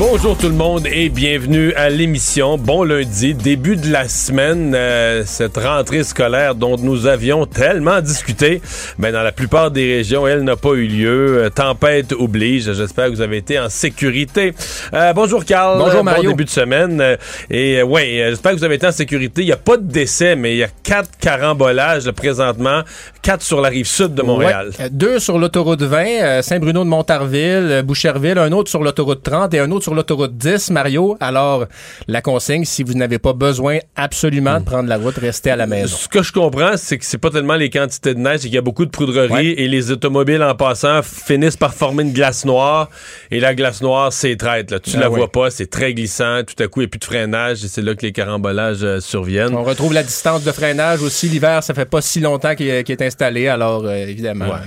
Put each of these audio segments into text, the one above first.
Bonjour tout le monde et bienvenue à l'émission. Bon lundi, début de la semaine, euh, cette rentrée scolaire dont nous avions tellement discuté. Mais dans la plupart des régions, elle n'a pas eu lieu. Euh, tempête oblige. J'espère que vous avez été en sécurité. Euh, bonjour Carl. Bonjour Mario. Bon début de semaine. Euh, et ouais, j'espère que vous avez été en sécurité. Il n'y a pas de décès, mais il y a quatre carambolages là, présentement. Quatre sur la rive sud de Montréal. Ouais. Deux sur l'autoroute 20, Saint-Bruno de Montarville, Boucherville, un autre sur l'autoroute 30 et un autre sur l'autoroute 10, Mario. Alors, la consigne, si vous n'avez pas besoin absolument de prendre la route, restez à la maison. Ce que je comprends, c'est que c'est pas tellement les quantités de neige, c'est qu'il y a beaucoup de poudrerie Ouais. et les automobiles en passant finissent par former une glace noire et la glace noire s'étraite. Là. Tu Ah la vois pas, c'est très glissant. Tout à coup, il n'y a plus de freinage et c'est là que les carambolages euh, surviennent. On retrouve la distance de freinage aussi. L'hiver, ça fait pas si longtemps qu'il est, installé, alors euh, évidemment. Ouais.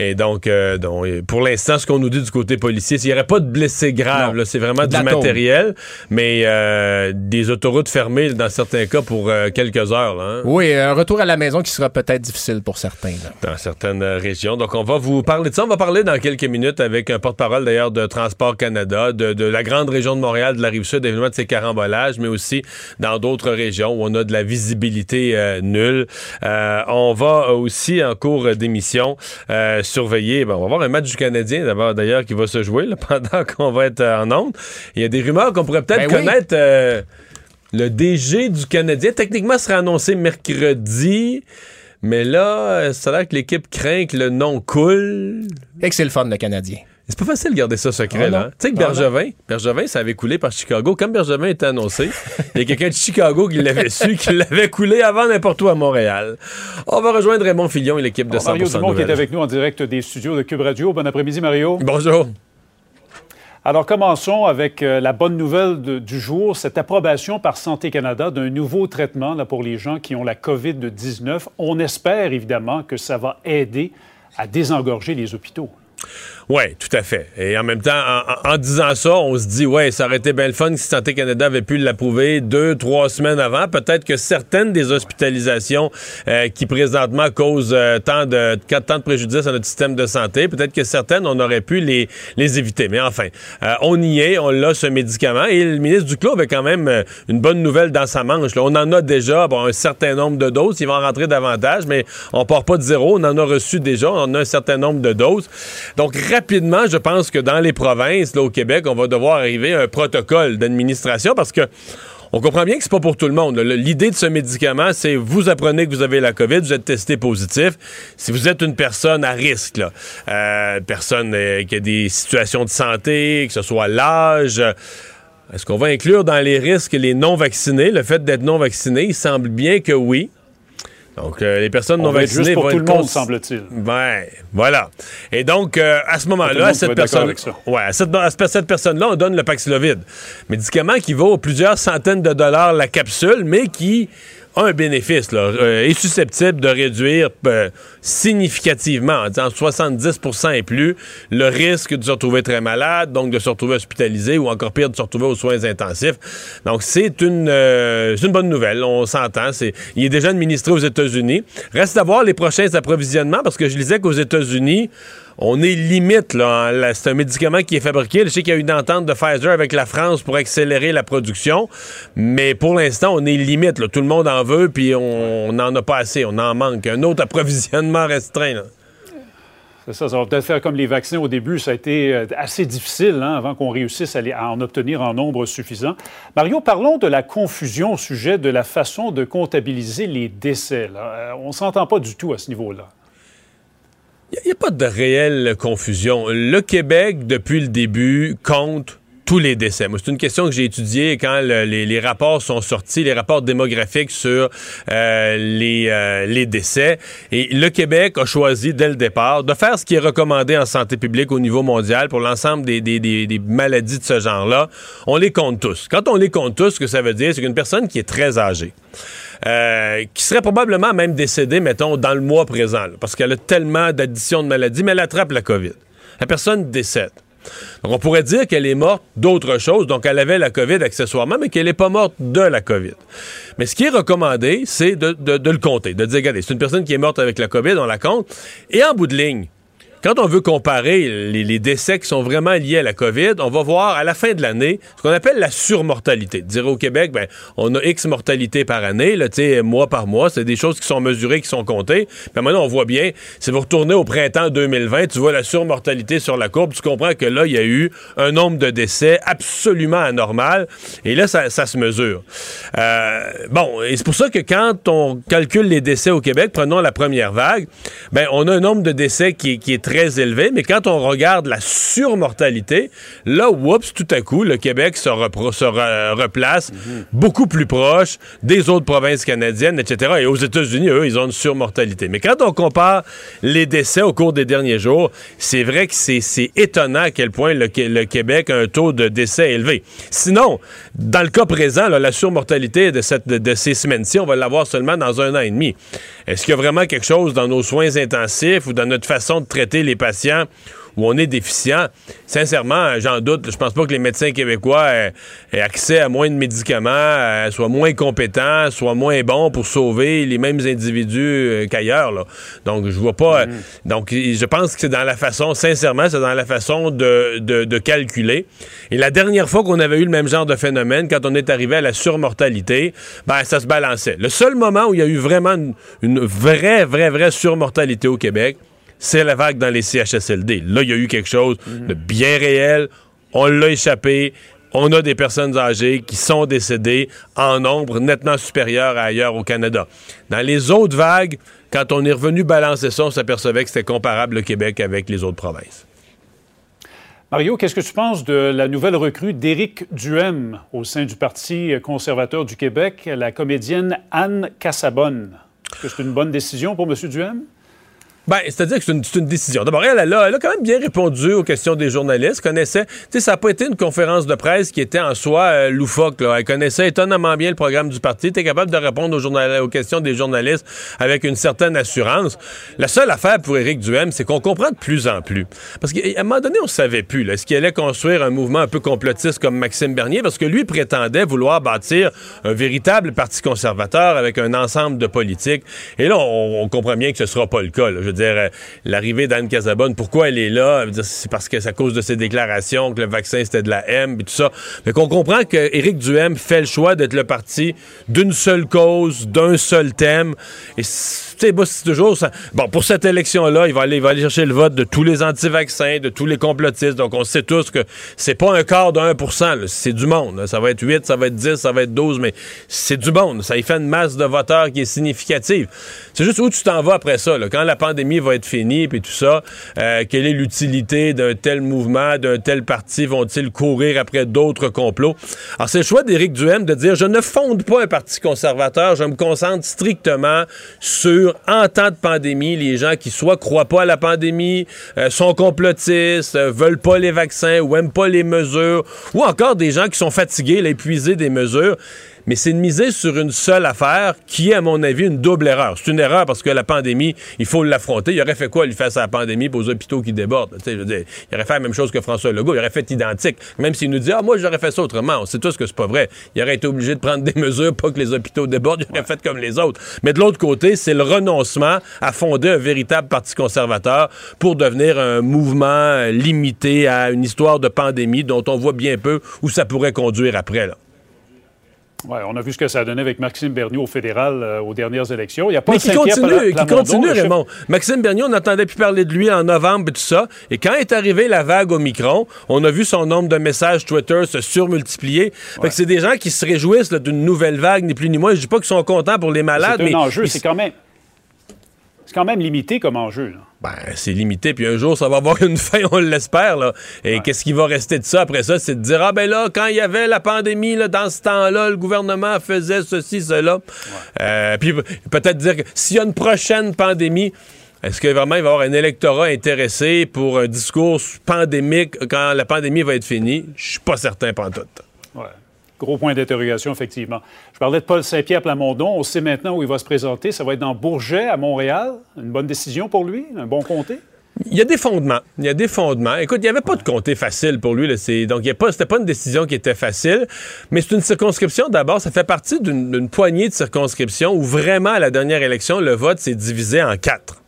Et donc, euh, donc, pour l'instant, ce qu'on nous dit du côté policier, qu'il n'y aurait pas de blessés graves. C'est vraiment De du matériel, mais euh, des autoroutes fermées dans certains cas pour euh, quelques heures. Là, hein. Oui, un retour à la maison qui sera peut-être difficile pour certains. là. dans certaines régions. Donc, on va vous parler de ça. On va parler dans quelques minutes avec un porte-parole d'ailleurs de Transport Canada, de, de la grande région de Montréal, de la rive sud, évidemment de ces carambolages, mais aussi dans d'autres régions où on a de la visibilité nulle. On va aussi, en cours d'émission, surveiller. ben, on va voir un match du Canadien d'abord d'ailleurs qui va se jouer là, pendant qu'on va être en onde. Il y a des rumeurs qu'on pourrait peut-être Ben oui. connaître. euh, le DG du Canadien, techniquement, sera annoncé mercredi. Mais là, euh, ça a l'air que l'équipe craint que le nom coule. Et que c'est le fun, le Canadien. C'est pas facile de garder ça secret, Ah là. hein. Tu sais que Ah Bergevin, Bergevin, ça avait coulé par Chicago. Comme Bergevin était annoncé, il y a quelqu'un de Chicago qui l'avait su, qui l'avait coulé avant n'importe où à Montréal. On va rejoindre Raymond Fillon et l'équipe de 100% Mario Dumont qui est avec nous en direct des studios de Cube Radio. Bon après-midi, Mario. Bonjour. Alors, commençons avec euh, la bonne nouvelle de- du jour, cette approbation par Santé Canada d'un nouveau traitement là, pour les gens qui ont la COVID-19. On espère évidemment que ça va aider à désengorger les hôpitaux. Oui, tout à fait. Et en même temps, en, disant ça, on se dit, ouais, ça aurait été bien le fun si Santé Canada avait pu l'approuver deux, trois semaines avant. Peut-être que certaines des hospitalisations euh, qui présentement causent euh, tant, de, tant de préjudice à notre système de santé, peut-être que certaines, on aurait pu les, les éviter. Mais enfin, euh, on y est, on l'a, ce médicament. Et le ministre Duclos avait quand même euh, une bonne nouvelle dans sa manche. On en a déjà bon, un certain nombre de doses. Il va en rentrer davantage, mais on part pas de zéro. On en a reçu déjà. On en a un certain nombre de doses. Donc, rapidement, je pense que dans les provinces, là, au Québec, on va devoir arriver à un protocole d'administration parce que on comprend bien que c'est pas pour tout le monde. L'idée de ce médicament, c'est vous apprenez que vous avez la COVID, vous êtes testé positif. Si vous êtes une personne à risque, euh, personne euh, qui a des situations de santé, que ce soit l'âge, est-ce qu'on va inclure dans les risques les non-vaccinés, le fait d'être non-vacciné? Il semble bien que oui. Donc, euh, les personnes On non vaccinées juste pour vont tout le monde, semble-t-il. Ouais, voilà. Et donc, euh, à ce moment-là, à cette personne, ouais, à cette, à cette personne-là, on donne le Paxlovid, médicament qui vaut plusieurs centaines de dollars la capsule, mais qui un bénéfice, là, euh, est susceptible de réduire euh, significativement, en disant 70% et plus, le risque de se retrouver très malade, donc de se retrouver hospitalisé ou encore pire, de se retrouver aux soins intensifs. Donc, c'est une, euh, bonne nouvelle, on s'entend. Il est déjà administré aux États-Unis. Reste à voir les prochains approvisionnements, parce que je lisais qu'aux États-Unis, on est limite, là. hein, C'est un médicament qui est fabriqué. Je sais qu'il y a eu une entente de Pfizer avec la France pour accélérer la production, mais pour l'instant, on est limite. là. Tout le monde en veut, puis on n'en a pas assez. On en manque. Un autre approvisionnement restreint. C'est ça, ça va peut-être faire comme les vaccins au début. Ça a été euh, assez difficile hein, avant qu'on réussisse à, en obtenir en nombre suffisant. Mario, parlons de la confusion au sujet de la façon de comptabiliser les décès. Là. On ne s'entend pas du tout à ce niveau-là. Il n'y a, pas de réelle confusion. Le Québec, depuis le début, compte tous les décès. C'est une question que j'ai étudiée quand le, les, rapports sont sortis, les rapports démographiques sur euh, les, euh, les décès. Et le Québec a choisi dès le départ de faire ce qui est recommandé en santé publique au niveau mondial pour l'ensemble des, maladies de ce genre-là. On les compte tous. Quand on les compte tous, ce que ça veut dire, c'est qu'une personne qui est très âgée, euh, qui serait probablement même décédée, mettons, dans le mois présent, parce qu'elle a tellement d'additions de maladies, mais elle attrape la COVID. La personne décède. Donc, on pourrait dire qu'elle est morte d'autre chose, donc elle avait la COVID accessoirement, mais qu'elle n'est pas morte de la COVID. Mais ce qui est recommandé, c'est de, le compter, de dire, regardez, c'est une personne qui est morte avec la COVID, on la compte, et en bout de ligne, quand on veut comparer les, décès qui sont vraiment liés à la COVID, on va voir à la fin de l'année ce qu'on appelle la surmortalité. Dire au Québec, ben, on a X mortalité par année, là, mois par mois, c'est des choses qui sont mesurées, qui sont comptées. Puis maintenant, on voit bien, si vous retournez au printemps 2020, tu vois la surmortalité sur la courbe, tu comprends que là, il y a eu un nombre de décès absolument anormal. Et là, ça, ça se mesure. Euh, bon, et c'est pour ça que quand on calcule les décès au Québec, prenons la première vague, ben, on a un nombre de décès qui, qui est très élevé, mais quand on regarde la surmortalité, là, oups, tout à coup, le Québec se, se re replace beaucoup plus proche des autres provinces canadiennes, etc. Et aux États-Unis, eux, ils ont une surmortalité. Mais quand on compare les décès au cours des derniers jours, c'est vrai que c'est étonnant à quel point le, le, Québec a un taux de décès élevé. Sinon, dans le cas présent, la surmortalité de, cette, de ces semaines-ci, on va l'avoir seulement dans un an et demi. Est-ce qu'il y a vraiment quelque chose dans nos soins intensifs ou dans notre façon de traiter les patients où on est déficient. Sincèrement, j'en doute. Je pense pas que les médecins québécois aient, aient accès à moins de médicaments, euh, soient moins compétents, soient moins bons pour sauver les mêmes individus euh, qu'ailleurs. Donc, je vois pas. Mm. donc, je pense que c'est dans la façon, sincèrement, c'est dans la façon de, de, de, calculer. Et la dernière fois qu'on avait eu le même genre de phénomène, quand on est arrivé à la surmortalité, ben, ça se balançait. Le seul moment où il y a eu vraiment une, une vraie, vraie, vraie surmortalité au Québec, c'est la vague dans les CHSLD. Là, il y a eu quelque chose de bien réel. On l'a échappé. On a des personnes âgées qui sont décédées en nombre nettement supérieur à ailleurs au Canada. Dans les autres vagues, quand on est revenu balancer ça, on s'apercevait que c'était comparable le Québec avec les autres provinces. Mario, qu'est-ce que tu penses de la nouvelle recrue d'Éric Duhem au sein du Parti conservateur du Québec, la comédienne Anne Cassabonne? Est-ce que c'est une bonne décision pour M. Duhem? Ben, c'est-à-dire que c'est une, décision. D'abord, elle, a, quand même bien répondu aux questions des journalistes. Connaissait, tu sais, ça n'a pas été une conférence de presse qui était en soi euh, loufoque. Là. Elle connaissait étonnamment bien le programme du parti. était capable de répondre aux, questions des journalistes avec une certaine assurance. La seule affaire pour Éric Duhem, c'est qu'on comprend de plus en plus. Parce qu'à un moment donné, on ne savait plus. Est-ce qu'il allait construire un mouvement un peu complotiste comme Maxime Bernier? Parce que lui prétendait vouloir bâtir un véritable parti conservateur avec un ensemble de politiques. Et là, on, comprend bien que ce ne sera pas le cas. Là. Euh, l'arrivée d'Anne Casabonne, pourquoi elle est là? C'est parce que c'est à cause de ses déclarations que le vaccin c'était de la M et tout ça. Mais qu'on comprend que Éric Duhem fait le choix d'être le parti d'une seule cause, d'un seul thème. Et c'est toujours ça. Bon, pour cette élection-là, il va aller, il va aller chercher le vote de tous les anti-vaccins, de tous les complotistes. Donc, on sait tous que c'est pas un quart de 1% c'est du monde. Ça va être 8, ça va être 10, ça va être 12, mais c'est du monde. Ça y fait une masse de voteurs qui est significative. C'est juste où tu t'en vas après ça. Quand la pandémie va être finie, puis tout ça, euh, quelle est l'utilité d'un tel mouvement, d'un tel parti? Vont-ils courir après d'autres complots? Alors, c'est le choix d'Éric Duhem de dire, je ne fonde pas un parti conservateur, je me concentre strictement sur en temps de pandémie, les gens qui soit croient pas à la pandémie, euh, sont complotistes, euh, veulent pas les vaccins ou aiment pas les mesures, ou encore des gens qui sont fatigués, épuisés des mesures mais c'est de miser sur une seule affaire qui est, à mon avis, une double erreur. C'est une erreur parce que la pandémie, il faut l'affronter. Il aurait fait quoi, lui, face à la pandémie pour aux hôpitaux qui débordent? Je veux dire, il aurait fait la même chose que François Legault. Il aurait fait identique. Même s'il nous dit, ah, moi, j'aurais fait ça autrement. On sait tous que c'est pas vrai. Il aurait été obligé de prendre des mesures pour que les hôpitaux débordent. Il aurait fait comme les autres. Mais de l'autre côté, c'est le renoncement à fonder un véritable parti conservateur pour devenir un mouvement limité à une histoire de pandémie dont on voit bien peu où ça pourrait conduire après, là. Ouais, on a vu ce que ça a donné avec Maxime Bernier au fédéral euh, aux dernières élections. Il y a pas Mais qui continue, qui continue, Raymond. Maxime Bernier, on n'entendait plus parler de lui en novembre et tout ça. Et quand est arrivée la vague au micron, on a vu son nombre de messages Twitter se surmultiplier. Fait que c'est des gens qui se réjouissent d'une nouvelle vague, ni plus ni moins. Je dis pas qu'ils sont contents pour les malades, C'est mais un enjeu, ils- c'est quand même... C'est quand même limité comme enjeu. là. Ben, c'est limité, puis un jour, ça va avoir une fin, on l'espère, là. Et qu'est-ce qui va rester de ça après ça? C'est de dire, ah ben là, quand il y avait la pandémie, là, dans ce temps-là, le gouvernement faisait ceci, cela. Euh, puis peut-être dire que s'il y a une prochaine pandémie, est-ce que vraiment il va y avoir un électorat intéressé pour un discours pandémique quand la pandémie va être finie? Je suis pas certain, pantoute. Ouais. Gros point d'interrogation, effectivement. Je parlais de Paul Saint-Pierre Plamondon. On sait maintenant où il va se présenter. Ça va être dans Bourget, à Montréal. Une bonne décision pour lui? Un bon comté? Il y a des fondements. Il y a des fondements. Écoute, il n'y avait pas de comté facile pour lui. Là. Donc, c'était pas une décision qui était facile. Mais c'est une circonscription, d'abord. Ça fait partie d'une poignée de circonscriptions où vraiment, à la dernière élection, le vote s'est divisé en quatre.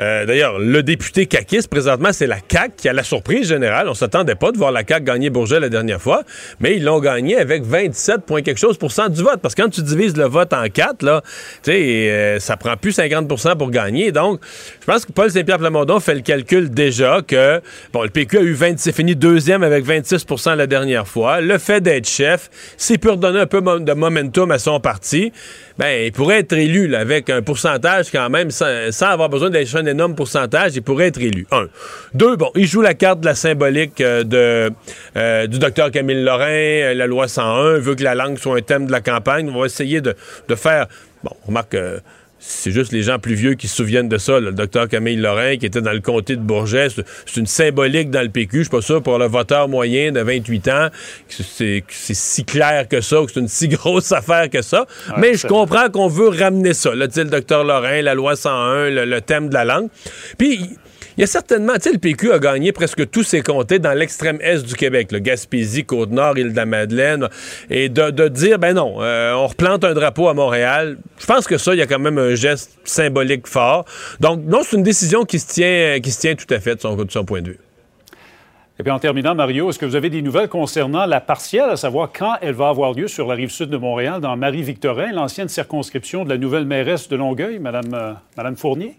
Euh, D'ailleurs, le député caquiste, présentement, c'est la CAQ qui a la surprise générale. On s'attendait pas de voir la CAQ gagner Bourget la dernière fois, mais ils l'ont gagné avec 27 points quelque chose pour cent du vote. Parce que quand tu divises le vote en quatre, là, tu sais, euh, ça prend plus 50% pour gagner. Donc, je pense que Paul Saint-Pierre Plamondon fait le calcul déjà que, bon, le PQ a eu 20, c'est fini deuxième avec 26% la dernière fois. Le fait d'être chef, s'il peut redonner un peu de momentum à son parti, ben, il pourrait être élu avec un pourcentage quand même, sans, sans avoir besoin chercher un énorme pourcentage, il pourrait être élu. Un. Deux, bon, il joue la carte de la symbolique euh, de, euh, du docteur Camille Lorrain, euh, la loi 101, veut que la langue soit un thème de la campagne. On va essayer de, de faire... Bon, remarque... euh, c'est juste les gens plus vieux qui se souviennent de ça. là. Le docteur Camille Lorrain, qui était dans le comté de Bourget, c'est une symbolique dans le PQ. Je suis pas sûr pour le voteur moyen de 28 ans que c'est si clair que ça, ou que c'est une si grosse affaire que ça. Mais je comprends qu'on veut ramener ça. Là, sais, le docteur Lorrain, la loi 101, le, le thème de la langue. Puis il y a certainement, tu sais, le PQ a gagné presque tous ses comtés dans l'extrême est du Québec, le Gaspésie, Côte-Nord, Île-de-la-Madeleine, et de, dire, ben non, euh, on replante un drapeau à Montréal. Je pense que ça, il y a quand même un geste symbolique fort. Donc, non, c'est une décision qui se tient, qui se tient tout à fait de son, de son point de vue. Et puis en terminant, Mario, est-ce que vous avez des nouvelles concernant la partielle, à savoir quand elle va avoir lieu sur la rive sud de Montréal, dans Marie-Victorin, l'ancienne circonscription de la nouvelle mairesse de Longueuil, Madame, euh, Madame Fournier?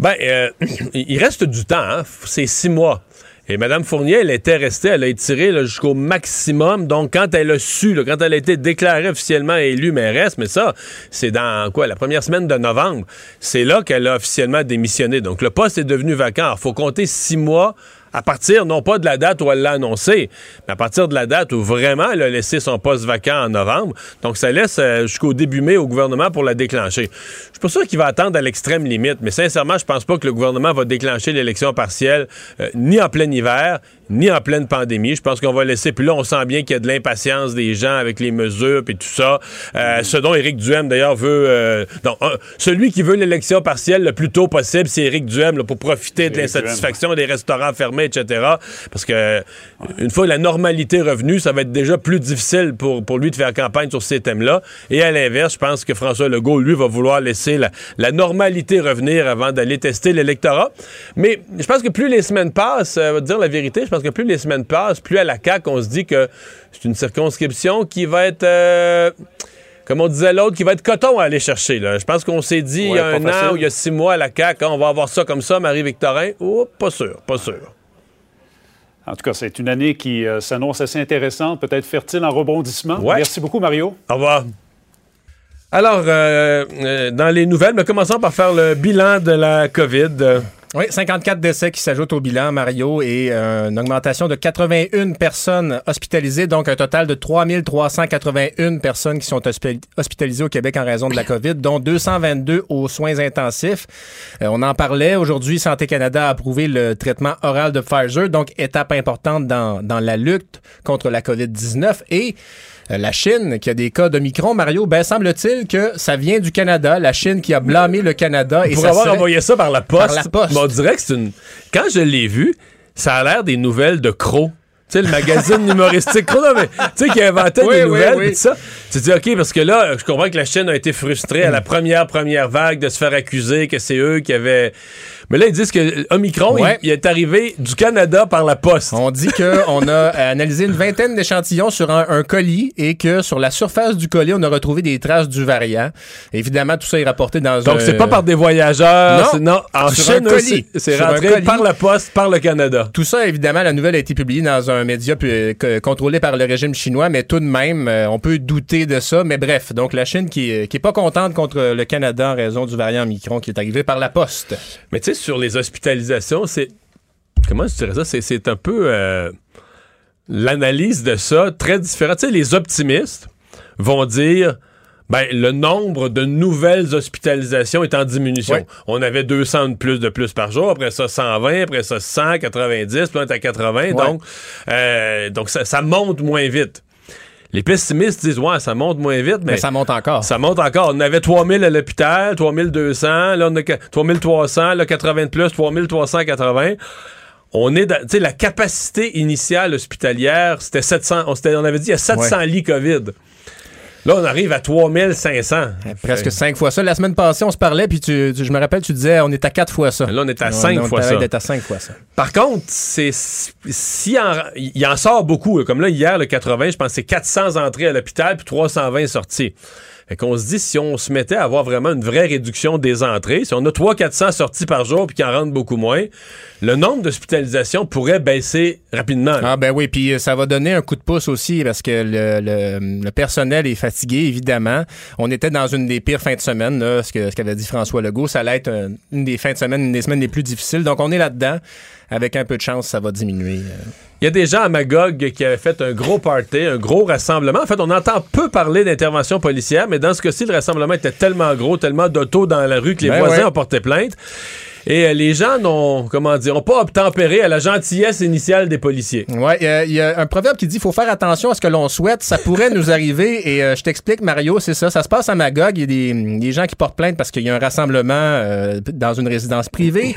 Ben, euh, il reste du temps, hein? C'est six mois. Et Mme Fournier, elle était restée, elle a étiré jusqu'au maximum. Donc, quand elle a su, quand elle a été déclarée officiellement élue mairesse, mais ça, c'est dans quoi, la première semaine de novembre, c'est là qu'elle a officiellement démissionné. Donc, le poste est devenu vacant. Il faut compter six mois à partir, non pas de la date où elle l'a annoncé, mais à partir de la date où vraiment elle a laissé son poste vacant en novembre. Donc, ça laisse euh, jusqu'au début mai au gouvernement pour la déclencher. Je suis pas sûr qu'il va attendre à l'extrême limite, mais sincèrement, je pense pas que le gouvernement va déclencher l'élection partielle euh, ni en plein hiver, ni en pleine pandémie. Je pense qu'on va laisser. Puis là, on sent bien qu'il y a de l'impatience des gens avec les mesures et tout ça. Euh, Ce dont Éric Duhem, d'ailleurs, veut... euh, non, un- celui qui veut l'élection partielle le plus tôt possible, c'est Éric Duhem, là, pour profiter de l'insatisfaction des restaurants fermés, etc. Parce que euh, une fois la normalité revenue, ça va être déjà plus difficile pour, pour lui de faire campagne sur ces thèmes-là. Et à l'inverse, je pense que François Legault, lui, va vouloir laisser la, la normalité revenir avant d'aller tester l'électorat. Mais je pense que plus les semaines passent, euh, dire la vérité, je pense que plus les semaines passent, plus à la CAQ, on se dit que c'est une circonscription qui va être... euh, comme on disait l'autre, qui va être coton à aller chercher. Là. Je pense qu'on s'est dit il y a un facile. an ou il y a six mois à la CAQ, hein, on va avoir ça comme ça, Marie-Victorin. Oh, pas sûr, pas sûr. En tout cas, c'est une année qui euh, s'annonce assez intéressante, peut-être fertile en rebondissement. Ouais. Merci beaucoup, Mario. Au revoir. Alors, euh, euh, dans les nouvelles, mais commençons par faire le bilan de la COVID. Oui, 54 décès qui s'ajoutent au bilan, Mario, et euh, une augmentation de 81 personnes hospitalisées, donc un total de 3381 personnes qui sont hospi- hospitalisées au Québec en raison de la COVID, dont 222 aux soins intensifs. Euh, on en parlait aujourd'hui, Santé Canada a approuvé le traitement oral de Pfizer, donc étape importante dans, dans la lutte contre la COVID-19. Et la Chine, qui a des cas de micron, Mario, ben semble-t-il que ça vient du Canada, la Chine qui a blâmé le Canada. Et pour ça avoir serait- envoyé ça par la poste, Par la poste. mais on dirait que c'est une... Quand je l'ai vu, ça a l'air des nouvelles de Crow. Tu sais, le magazine humoristique tu sais, qui inventait Oui, des oui, nouvelles, oui. pis tout ça. Tu dis, OK, parce que là, je comprends que la Chine a été frustrée à la première, première vague de se faire accuser que c'est eux qui avaient... Mais là, ils disent que Omicron, Ouais. il, il est arrivé du Canada par la poste. On dit qu'on a analysé une vingtaine d'échantillons sur un, un colis et que sur la surface du colis, on a retrouvé des traces du variant. Évidemment, tout ça est rapporté dans un... Donc, c'est pas par des voyageurs. Non. en Sur Chine, c'est- rentré par la poste, par le Canada. Tout ça, évidemment, la nouvelle a été publiée dans un média euh, contrôlé par le régime chinois, mais tout de même, euh, on peut douter de ça. Mais bref, donc la Chine qui, qui est pas contente contre le Canada en raison du variant Omicron qui est arrivé par la poste. Mais tu sais, sur les hospitalisations, c'est. Comment je dirais ça? C'est- un peu. euh, L'analyse de ça, très différente. Tu sais, les optimistes vont dire. Ben, le nombre de nouvelles hospitalisations est en diminution. On avait 200 de plus de plus par jour, après ça 120, après ça 100, 90, puis on est à 80. Donc, euh, donc ça, ça monte moins vite. Les pessimistes disent, ouais, ça monte moins vite, mais, Mais ça monte encore. ça monte encore. On avait 3000 à l'hôpital, 3200, là on a que- 3300, là 80 de plus, 3380. On est dans, tu sais, la capacité initiale hospitalière, c'était 700, on, s'était- on avait dit il y a 700 lits COVID. Là, on arrive à 3500. Presque cinq fois ça. La semaine passée, on se parlait, puis tu, tu- je me rappelle, tu disais, on est à quatre fois ça. Là, on est à cinq on fois parlait ça. à cinq fois ça. Par contre, c'est si en, il en sort beaucoup. là. Comme là, hier, le 80, je pense que c'est 400 entrées à l'hôpital puis 320 sorties. Fait qu'on se dit, si on se mettait à avoir vraiment une vraie réduction des entrées, si on a 300-400 sorties par jour puis qu'il en rentre beaucoup moins, le nombre d'hospitalisations pourrait baisser rapidement. Ah ben oui, puis euh, ça va donner un coup de pouce aussi parce que le, personnel est fatigué, évidemment. On était dans une des pires fins de semaine, ce que- ce qu'avait dit François Legault. Ça allait être un- une des fins de semaine, une des semaines les plus difficiles. Donc on est là-dedans. Avec un peu de chance, ça va diminuer. euh. Il y a des gens à Magog qui avaient fait un gros party, un gros rassemblement. En fait, on entend peu parler d'intervention policière, mais dans ce cas-ci, le rassemblement était tellement gros, tellement d'autos dans la rue que les Ben voisins ouais. ont porté plainte. Et euh, les gens n'ont, comment dire, ont pas obtempéré à la gentillesse initiale des policiers. Ouais, il y a- il y, a un proverbe qui dit faut faire attention à ce que l'on souhaite. Ça pourrait nous arriver. Et euh, je t'explique, Mario, c'est ça. Ça se passe à Magog. Il y a des, des gens qui portent plainte parce qu'il y a un rassemblement euh, dans une résidence privée.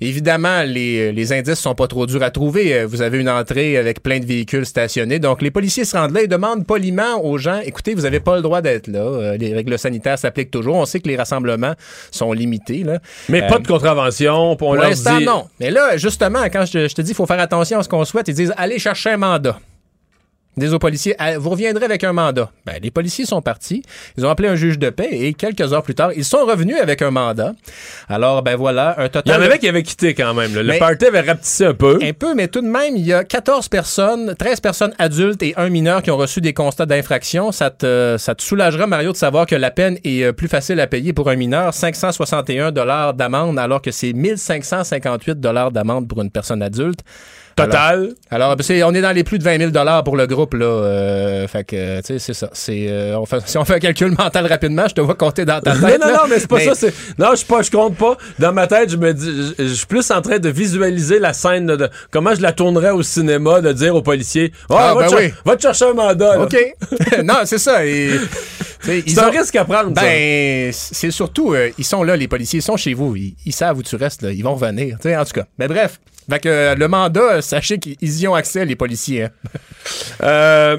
Évidemment, les, les indices sont pas trop durs à trouver. Euh, Vous avez une entrée avec plein de véhicules stationnés. Donc, les policiers se rendent là et demandent poliment aux gens écoutez, vous n'avez pas le droit d'être là. Euh, les règles sanitaires s'appliquent toujours. On sait que les rassemblements sont limités. Là. Mais Euh, pas de contravention. pour l'instant, dit, non. Mais là, justement, quand je te, je te dis qu'il faut faire attention à ce qu'on souhaite, ils disent allez chercher un mandat. Disent aux policiers, Ah, vous reviendrez avec un mandat. Ben, les policiers sont partis. Ils ont appelé un juge de paix et quelques heures plus tard, ils sont revenus avec un mandat. Alors, ben voilà, un Il y total. en avait qui avaient quitté quand même. là. Le Mais- party avait rapetissé un peu. Un peu, mais tout de même, il y a 14 personnes, 13 personnes adultes et un mineur qui ont reçu des constats d'infraction. Ça te, ça te soulagera, Mario, de savoir que la peine est euh, plus facile à payer pour un mineur. 561 dollars d'amende, alors que c'est 1558 dollars d'amende pour une personne adulte. Total. Alors, ben, c'est- on est dans les plus de 20 000 dollars pour le groupe, là. euh, fait que, tu sais, c'est ça. C'est, euh, on fait, si on fait un calcul mental rapidement, je te vois compter dans ta tête. non, non, non, mais c'est pas ça. c'est- Non, je suis pas, je compte pas. Dans ma tête, je me dis, je, je suis plus en train de visualiser la scène de, de- comment je la tournerais au cinéma, de dire aux policiers, oh, Ah, va, ben te oui. va te chercher un mandat. là. OK. non, c'est ça. Et, C'est un ont- risque à prendre. ça. Ben, c'est surtout, euh, ils sont là, les policiers, ils sont chez vous, ils, ils savent où tu restes, là, ils vont revenir, en tout cas. Mais bref, fait que euh, le mandat, euh, sachez qu'ils y ont accès, les policiers. hein. Euh,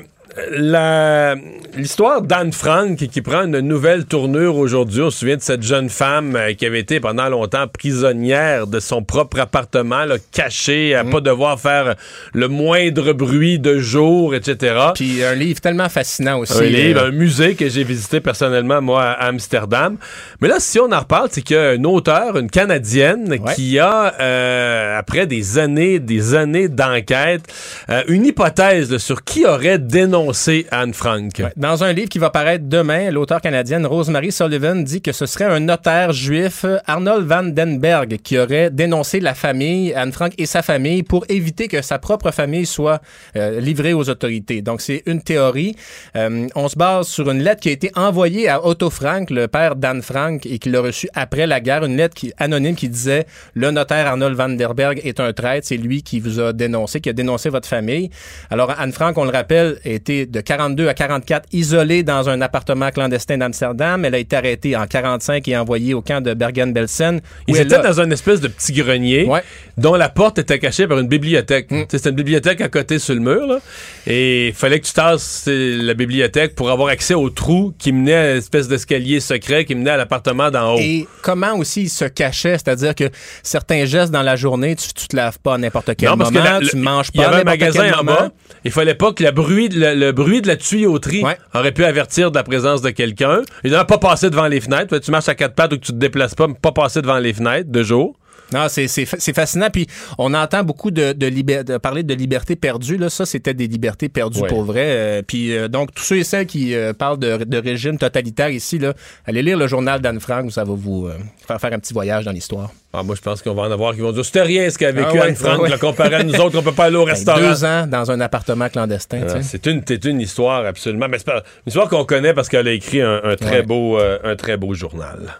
L'histoire d'Anne Frank qui, qui prend une nouvelle tournure aujourd'hui. On se souvient de cette jeune femme euh, qui avait été pendant longtemps prisonnière de son propre appartement, là, cachée, à Mm. pas devoir faire le moindre bruit de jour, etc. Puis un livre tellement fascinant aussi. un livre, euh, un musée que j'ai visité personnellement, moi, à Amsterdam. Mais là, si on en reparle, c'est qu'il y a un auteur, une Canadienne, Ouais. qui a, euh, après des années, des années d'enquête, euh, une hypothèse là, sur qui aurait dénoncé Anne Frank. Dans un livre qui va paraître demain, l'auteur canadienne Rosemary Sullivan dit que ce serait un notaire juif, Arnold Van Den Berg, qui aurait dénoncé la famille, Anne Frank et sa famille, pour éviter que sa propre famille soit euh, livrée aux autorités. Donc, c'est une théorie. Euh, on se base sur une lettre qui a été envoyée à Otto Frank, le père d'Anne Frank, et qui l'a reçue après la guerre, une lettre anonyme qui disait « Le notaire Arnold Van Der Berg est un traître, c'est lui qui vous a dénoncé, qui a dénoncé votre famille. » Alors, Anne Frank, on le rappelle, a été de 42 à 44 isolée dans un appartement clandestin d'Amsterdam. Elle a été arrêtée en 45 et envoyée au camp de Bergen-Belsen. Ils étaient dans une espèce de petit grenier dont la porte était cachée par une bibliothèque. Mm. C'était une bibliothèque à côté sur le mur. Là, et il fallait que tu tasses la bibliothèque pour avoir accès au trou qui menait à une espèce d'escalier secret qui menait à l'appartement d'en haut. Et comment aussi il se cachait, c'est-à-dire que certains gestes dans la journée, tu, tu te laves pas à n'importe quel moment, tu manges pas Il y avait un magasin en bas. Il fallait pas que le bruit, le, bruit de la tuyauterie aurait pu avertir de la présence de quelqu'un. Il n'a pas passé devant les fenêtres. Tu marches à quatre pattes ou que tu te déplaces pas, pas passer devant les fenêtres de jour. Non, c'est fascinant. Puis on entend beaucoup de, de, parler de liberté perdue. Là. Ça, c'était des libertés perdues pour vrai. Euh, puis euh, donc, tous ceux et celles qui euh, parlent de, de, régime totalitaire ici, là, allez lire le journal d'Anne Frank. Ça va vous faire faire un petit voyage dans l'histoire. Ah, moi, je pense qu'on va en avoir qui vont dire c'était rien ce qu'a vécu ah Anne Frank, ah comparé à nous autres, on peut pas aller au ben, restaurant. Deux ans dans un appartement clandestin. c'est une, une histoire absolument. Mais c'est une histoire qu'on connaît parce qu'elle a écrit un, très beau, un très beau journal.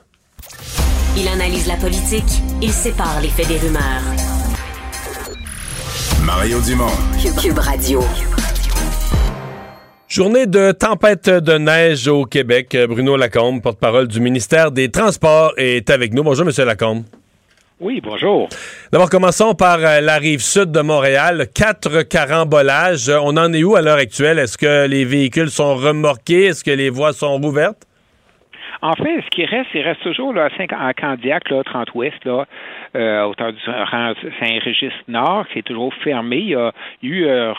Il analyse la politique, il sépare les faits des rumeurs. Mario Dumont. Cube, Radio. Journée de tempête de neige au Québec. Bruno Lacombe, porte-parole du ministère des Transports, est avec nous. Bonjour, Monsieur Lacombe. Oui, bonjour. D'abord, commençons par euh, la rive sud de Montréal. Quatre carambolages. On en est où à l'heure actuelle? Est-ce que les véhicules sont remorqués? Est-ce que les voies sont rouvertes? En fait, ce qui reste, il reste toujours là, à Candiac, là, 30 ouest, là, euh, hauteur du Saint-Régis Nord, qui est toujours fermé. Il y a, eu euh,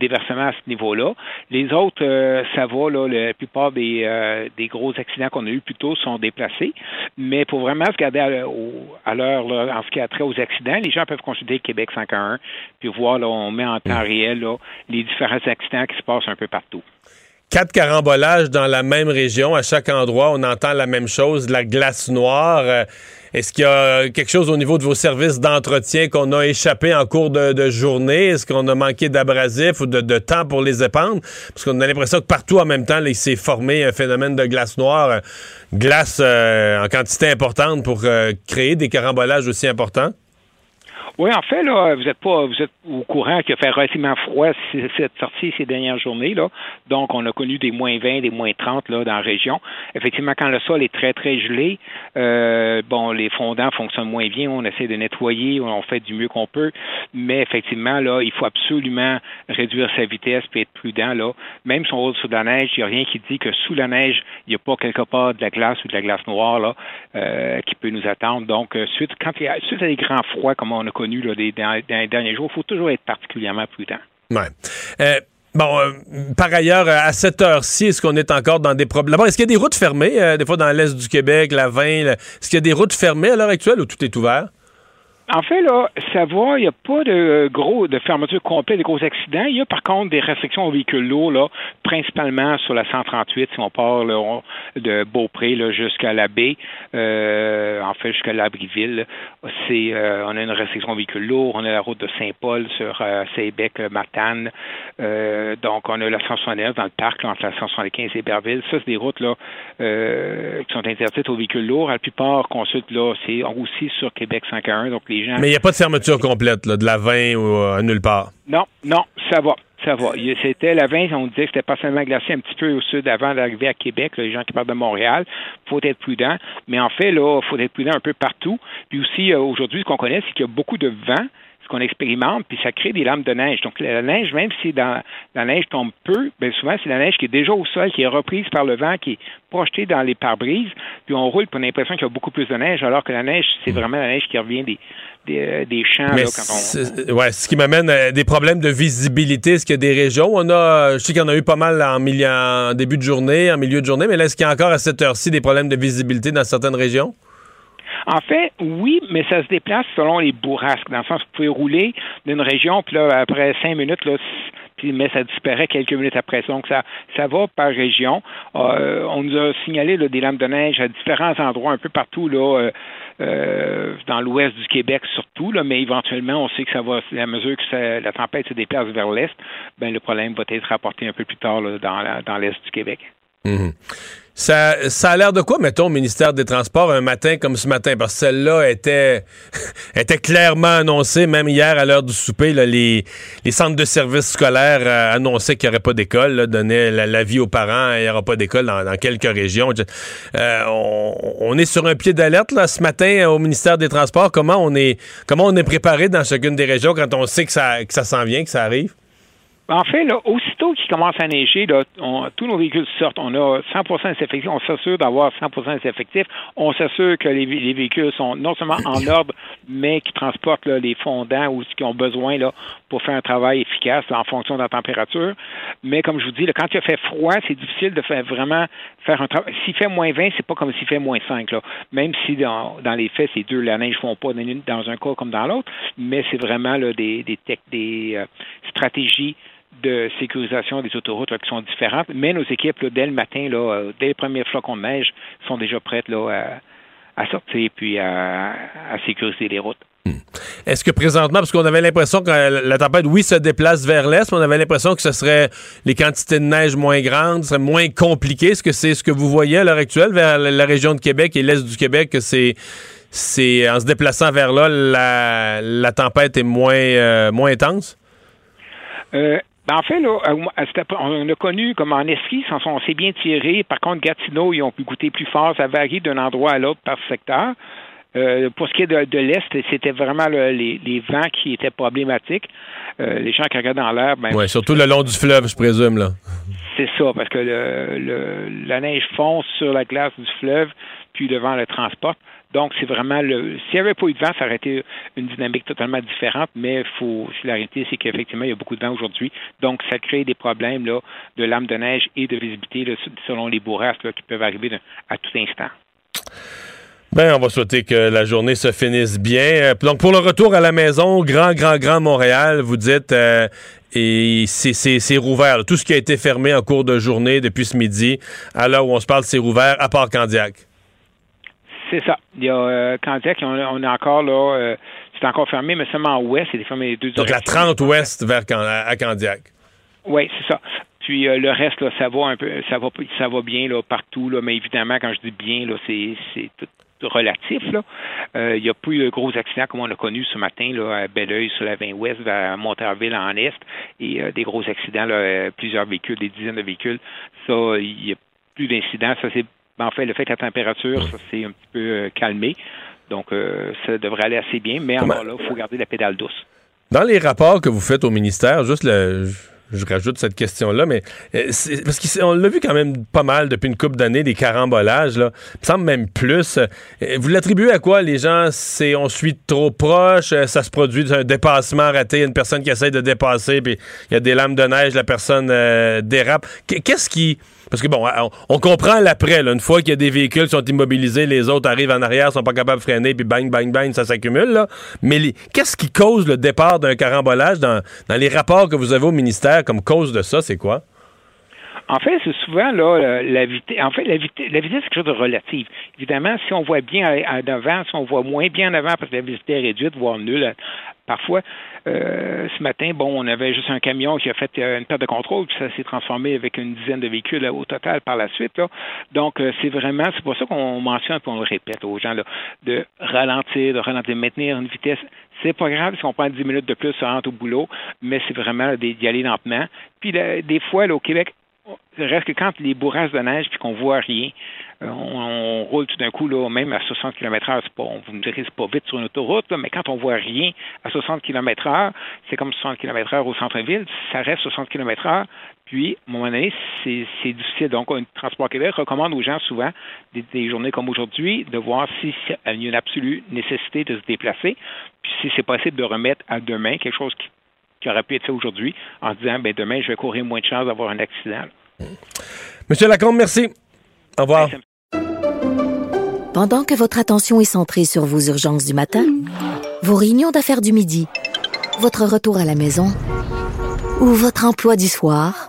des versements à ce niveau-là. Les autres, euh, ça va, là, la plupart des, euh, des gros accidents qu'on a eus plus tôt sont déplacés. Mais pour vraiment se garder à, l'heure, en ce qui a trait aux accidents, les gens peuvent consulter Québec 511 puis voir, là, on met en temps réel là, les différents accidents qui se passent un peu partout quatre carambolages dans la même région. À chaque endroit, on entend la même chose, la glace noire. Euh, est-ce qu'il y a quelque chose au niveau de vos services d'entretien qu'on a échappé en cours de, journée? Est-ce qu'on a manqué d'abrasifs ou de, temps pour les épandre? Parce qu'on a l'impression que partout en même temps, il s'est formé un phénomène de glace noire, euh, glace euh, en quantité importante pour créer des carambolages aussi importants. Oui, en fait, là, vous êtes pas vous êtes au courant qu'il a fait relativement froid cette sortie ces dernières journées. Là. Donc, on a connu des moins 20, des moins 30 là, dans la région. Effectivement, quand le sol est très, très gelé, euh, bon, les fondants fonctionnent moins bien. On essaie de nettoyer, on fait du mieux qu'on peut. Mais effectivement, là, il faut absolument réduire sa vitesse et être prudent. Là. Même si on roule sous la neige, il n'y a rien qui dit que sous la neige, il n'y a pas quelque part de la glace ou de la glace noire là, euh, qui peut nous attendre. Donc, euh, suite, quand il y a, suite à des grands froids comme on a connu dans, les derniers jours, il faut toujours être particulièrement prudent. Ouais. Euh, bon, euh, par ailleurs, à cette heure-ci, est-ce qu'on est encore dans des problèmes? Est-ce qu'il y a des routes fermées, euh, des fois dans l'est du Québec, la 20? Est-ce qu'il y a des routes fermées à l'heure actuelle ou tout est ouvert? En fait, là, ça va, il n'y a pas de gros de fermeture complète, de gros accidents. Il y a par contre des restrictions aux véhicules lourds, là, principalement sur la 138, si on part de Beaupré jusqu'à la baie, euh, en fait jusqu'à l'Abriville. C'est euh, on a une restriction aux véhicules lourds, on a la route de Saint-Paul sur euh, Sébec, Matane. Euh, donc on a la 179 dans le parc entre la 175 et Berville. Ça, c'est des routes là qui sont interdites aux véhicules lourds. La plupart consultent là, c'est aussi sur Québec 51. Donc mais il n'y a pas de fermeture complète, de la 20 ou euh, nulle part. Non, non, ça va. Ça va. C'était la 20, on disait que c'était pas seulement glacé un petit peu au sud avant d'arriver à Québec, les gens qui partent de Montréal. faut être prudent. Mais en fait, là, il faut être prudent un peu partout. Puis aussi, euh, aujourd'hui, ce qu'on connaît, c'est qu'il y a beaucoup de vent ce qu'on expérimente, puis ça crée des lames de neige. Donc, la neige, même si dans, la neige tombe peu, bien souvent, c'est la neige qui est déjà au sol, qui est reprise par le vent, qui est projetée dans les pare-brises, puis on roule pour l'impression qu'il y a beaucoup plus de neige, alors que la neige, c'est vraiment la neige qui revient des, des, euh, champs. là, quand on... ouais, ce qui m'amène à des problèmes de visibilité. Est-ce qu'il y a des régions? On a, je sais qu'il y en a eu pas mal en, milieu, en début de journée, en milieu de journée, mais là, est-ce qu'il y a encore à cette heure-ci des problèmes de visibilité dans certaines régions? En fait, oui, mais ça se déplace selon les bourrasques. Dans le sens vous pouvez rouler d'une région, puis là, après cinq minutes, là, mais ça disparaît quelques minutes après. Donc, ça, ça va par région. Euh, on nous a signalé des lames de neige à différents endroits, un peu partout, là, euh, euh, dans l'ouest du Québec surtout, là, mais éventuellement, on sait que ça va, à mesure que la tempête se déplace vers l'est, ben, le problème va être rapporté un peu plus tard dans, dans l'est du Québec. Mhm. Ça, ça a l'air de quoi, mettons, au ministère des Transports, un matin comme ce matin? Parce que celle-là était, clairement annoncée, même hier à l'heure du souper. Les, centres de services scolaires euh, annonçaient qu'il n'y aurait pas d'école, donnaient l'avis aux parents, il n'y aura pas d'école dans, quelques régions. Euh, on, est sur un pied d'alerte ce matin au ministère des Transports. Comment on est, préparé dans chacune des régions quand on sait que ça, que ça s'en vient, que ça arrive? En fait, là, aussitôt qu'il commence à neiger, là, tous nos véhicules sortent. On a 100 des effectifs. On s'assure d'avoir 100 des effectifs. On s'assure que les, véhicules sont non seulement en ordre, mais qui transportent les fondants ou ce qu'ils ont besoin là, pour faire un travail efficace en fonction de la température. Mais comme je vous dis, là, quand il fait froid, c'est difficile de faire vraiment faire un travail. S'il fait moins 20, c'est pas comme s'il fait moins 5. Là. Même si dans, les faits, ces deux, la neige ne font pas dans un cas comme dans l'autre, mais c'est vraiment là, des, des, des euh, stratégies de sécurisation des autoroutes qui sont différentes, mais nos équipes, dès le matin, là, euh, dès les premiers flocons de neige, sont déjà prêtes là, à, sortir puis à, sécuriser les routes. Hmm. Est-ce que présentement, parce qu'on avait l'impression que la tempête, oui, se déplace vers l'est, mais on avait l'impression que ce serait les quantités de neige moins grandes, ce serait moins compliqué. Est-ce que c'est ce que vous voyez à l'heure actuelle vers la région de Québec et l'est du Québec, que c'est c'est en se déplaçant vers là, la, tempête est moins, euh, moins intense? Euh, ben en fait, là, euh, on a connu comme en Estrie, on s'est bien tiré. Par contre, Gatineau, ils ont pu goûter plus fort. Ça varie d'un endroit à l'autre par secteur. Euh, pour ce qui est de, l'Est, c'était vraiment les, vents qui étaient problématiques. Euh, les gens qui regardent dans l'air. Ben, oui, surtout le long du fleuve, je présume. là. C'est ça, parce que le, la neige fonce sur la glace du fleuve, puis devant le transport. Donc, c'est vraiment le. S'il n'y avait pas eu de vent, ça aurait été une dynamique totalement différente, mais faut. La réalité, c'est qu'effectivement, il y a beaucoup de vent aujourd'hui. Donc, ça crée des problèmes là, de lames de neige et de visibilité selon les bourrasques qui peuvent arriver à tout instant. Ben, on va souhaiter que la journée se finisse bien. Euh, donc, pour le retour à la maison, grand, grand, grand Montréal, vous dites, euh, et c'est rouvert. Tout ce qui a été fermé en cours de journée depuis ce midi, à l'heure où on se parle, c'est rouvert, à part Candiac. C'est ça. Il y a euh, Candiac, on, est encore là, euh, c'est encore fermé, mais seulement à ouest, c'est fermé les deux Donc la 30 ouest vers à Candiac. Oui, c'est ça. Puis euh, le reste, là, ça va un peu, ça va, ça va bien là, partout, là, mais évidemment, quand je dis bien, là, c'est, c'est tout relatif. Là. Euh, il n'y a plus de gros accidents comme on a connu ce matin là, à Belleuil sur la 20 ouest vers Monterville en est et des gros accidents, là, plusieurs véhicules, des dizaines de véhicules. Ça, il n'y a plus d'incidents. Ça, c'est ben, en fait, le fait que la température, ça s'est un petit peu euh, calmé. Donc, euh, ça devrait aller assez bien, mais encore là, il faut garder la pédale douce. Dans les rapports que vous faites au ministère, juste le, je rajoute cette question-là, mais euh, parce qu'on l'a vu quand même pas mal depuis une couple d'années, des carambolages, là. Il me semble même plus. Vous l'attribuez à quoi, les gens? C'est on suit trop proche, ça se produit un dépassement raté, une personne qui essaie de dépasser, puis il y a des lames de neige, la personne dérape. Qu'est-ce qui parce que bon, on, comprend l'après. Une fois qu'il y a des véhicules qui sont immobilisés, les autres arrivent en arrière, sont pas capables de freiner, puis bang, bang, bang, ça s'accumule. Mais qu'est-ce qui cause le départ d'un carambolage dans, dans les rapports que vous avez au ministère comme cause de ça, c'est quoi? En fait, c'est souvent là, la vitesse. En fait, la vitesse, la vitesse, c'est quelque chose de relative. Évidemment, si on voit bien en avant, si on voit moins bien en avant parce que la vitesse est réduite, voire nulle, parfois. Euh, ce matin, bon, on avait juste un camion qui a fait euh, une perte de contrôle, puis ça s'est transformé avec une dizaine de véhicules au total par la suite. Là. Donc, euh, c'est vraiment, c'est pour ça qu'on mentionne, et on le répète aux gens, là, de ralentir, de ralentir, de maintenir une vitesse. C'est pas grave si on prend 10 minutes de plus, ça rentre au boulot, mais c'est vraiment d'y aller lentement. Puis, des fois, là, au Québec, reste que quand les bourrasques de neige puis qu'on voit rien, euh, on, roule tout d'un coup là, même à 60 km/h. Pas, vous me direz c'est pas vite sur une autoroute, mais quand on voit rien à 60 km/h, c'est comme 60 km/h au centre-ville, ça reste 60 km/h. Puis, à un moment donné, c'est difficile. Donc, Transport Québec recommande aux gens souvent, des, journées comme aujourd'hui, de voir s'il y a une absolue nécessité de se déplacer, puis si c'est possible de remettre à demain quelque chose qui qui aurait pu être fait aujourd'hui en disant ben demain, je vais courir moins de chances d'avoir un accident. Monsieur Lacombe, merci. Au revoir. Pendant que votre attention est centrée sur vos urgences du matin, vos réunions d'affaires du midi, votre retour à la maison ou votre emploi du soir,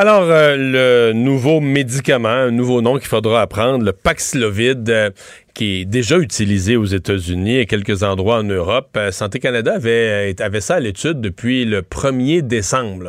Alors, euh, le nouveau médicament, un nouveau nom qu'il faudra apprendre, le Paxlovid, euh, qui est déjà utilisé aux États-Unis et quelques endroits en Europe. Euh, Santé Canada avait, avait ça à l'étude depuis le 1er décembre.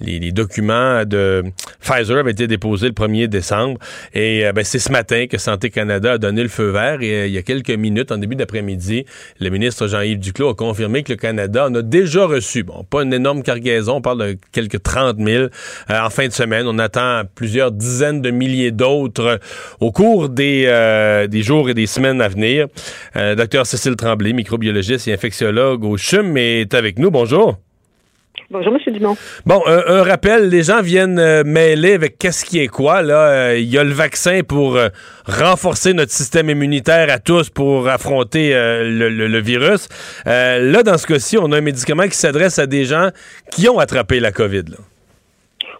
Les, documents de Pfizer avaient été déposés le 1er décembre. Et euh, ben, c'est ce matin que Santé Canada a donné le feu vert. Et euh, il y a quelques minutes, en début d'après-midi, le ministre Jean-Yves Duclos a confirmé que le Canada en a déjà reçu. Bon, pas une énorme cargaison, on parle de quelques 30 000 euh, en fin de semaine. On attend plusieurs dizaines de milliers d'autres au cours des, des jours et des semaines à venir. Docteur Cécile Tremblay, microbiologiste et infectiologue au CHUM, est avec nous. Bonjour. Bonjour, M. Dumont. Bon, un, rappel, les gens viennent euh, mêler avec qu'est-ce qui est quoi. Là, euh, il y a le vaccin pour euh, renforcer notre système immunitaire à tous pour affronter le, virus. là, dans ce cas-ci, on a un médicament qui s'adresse à des gens qui ont attrapé la COVID.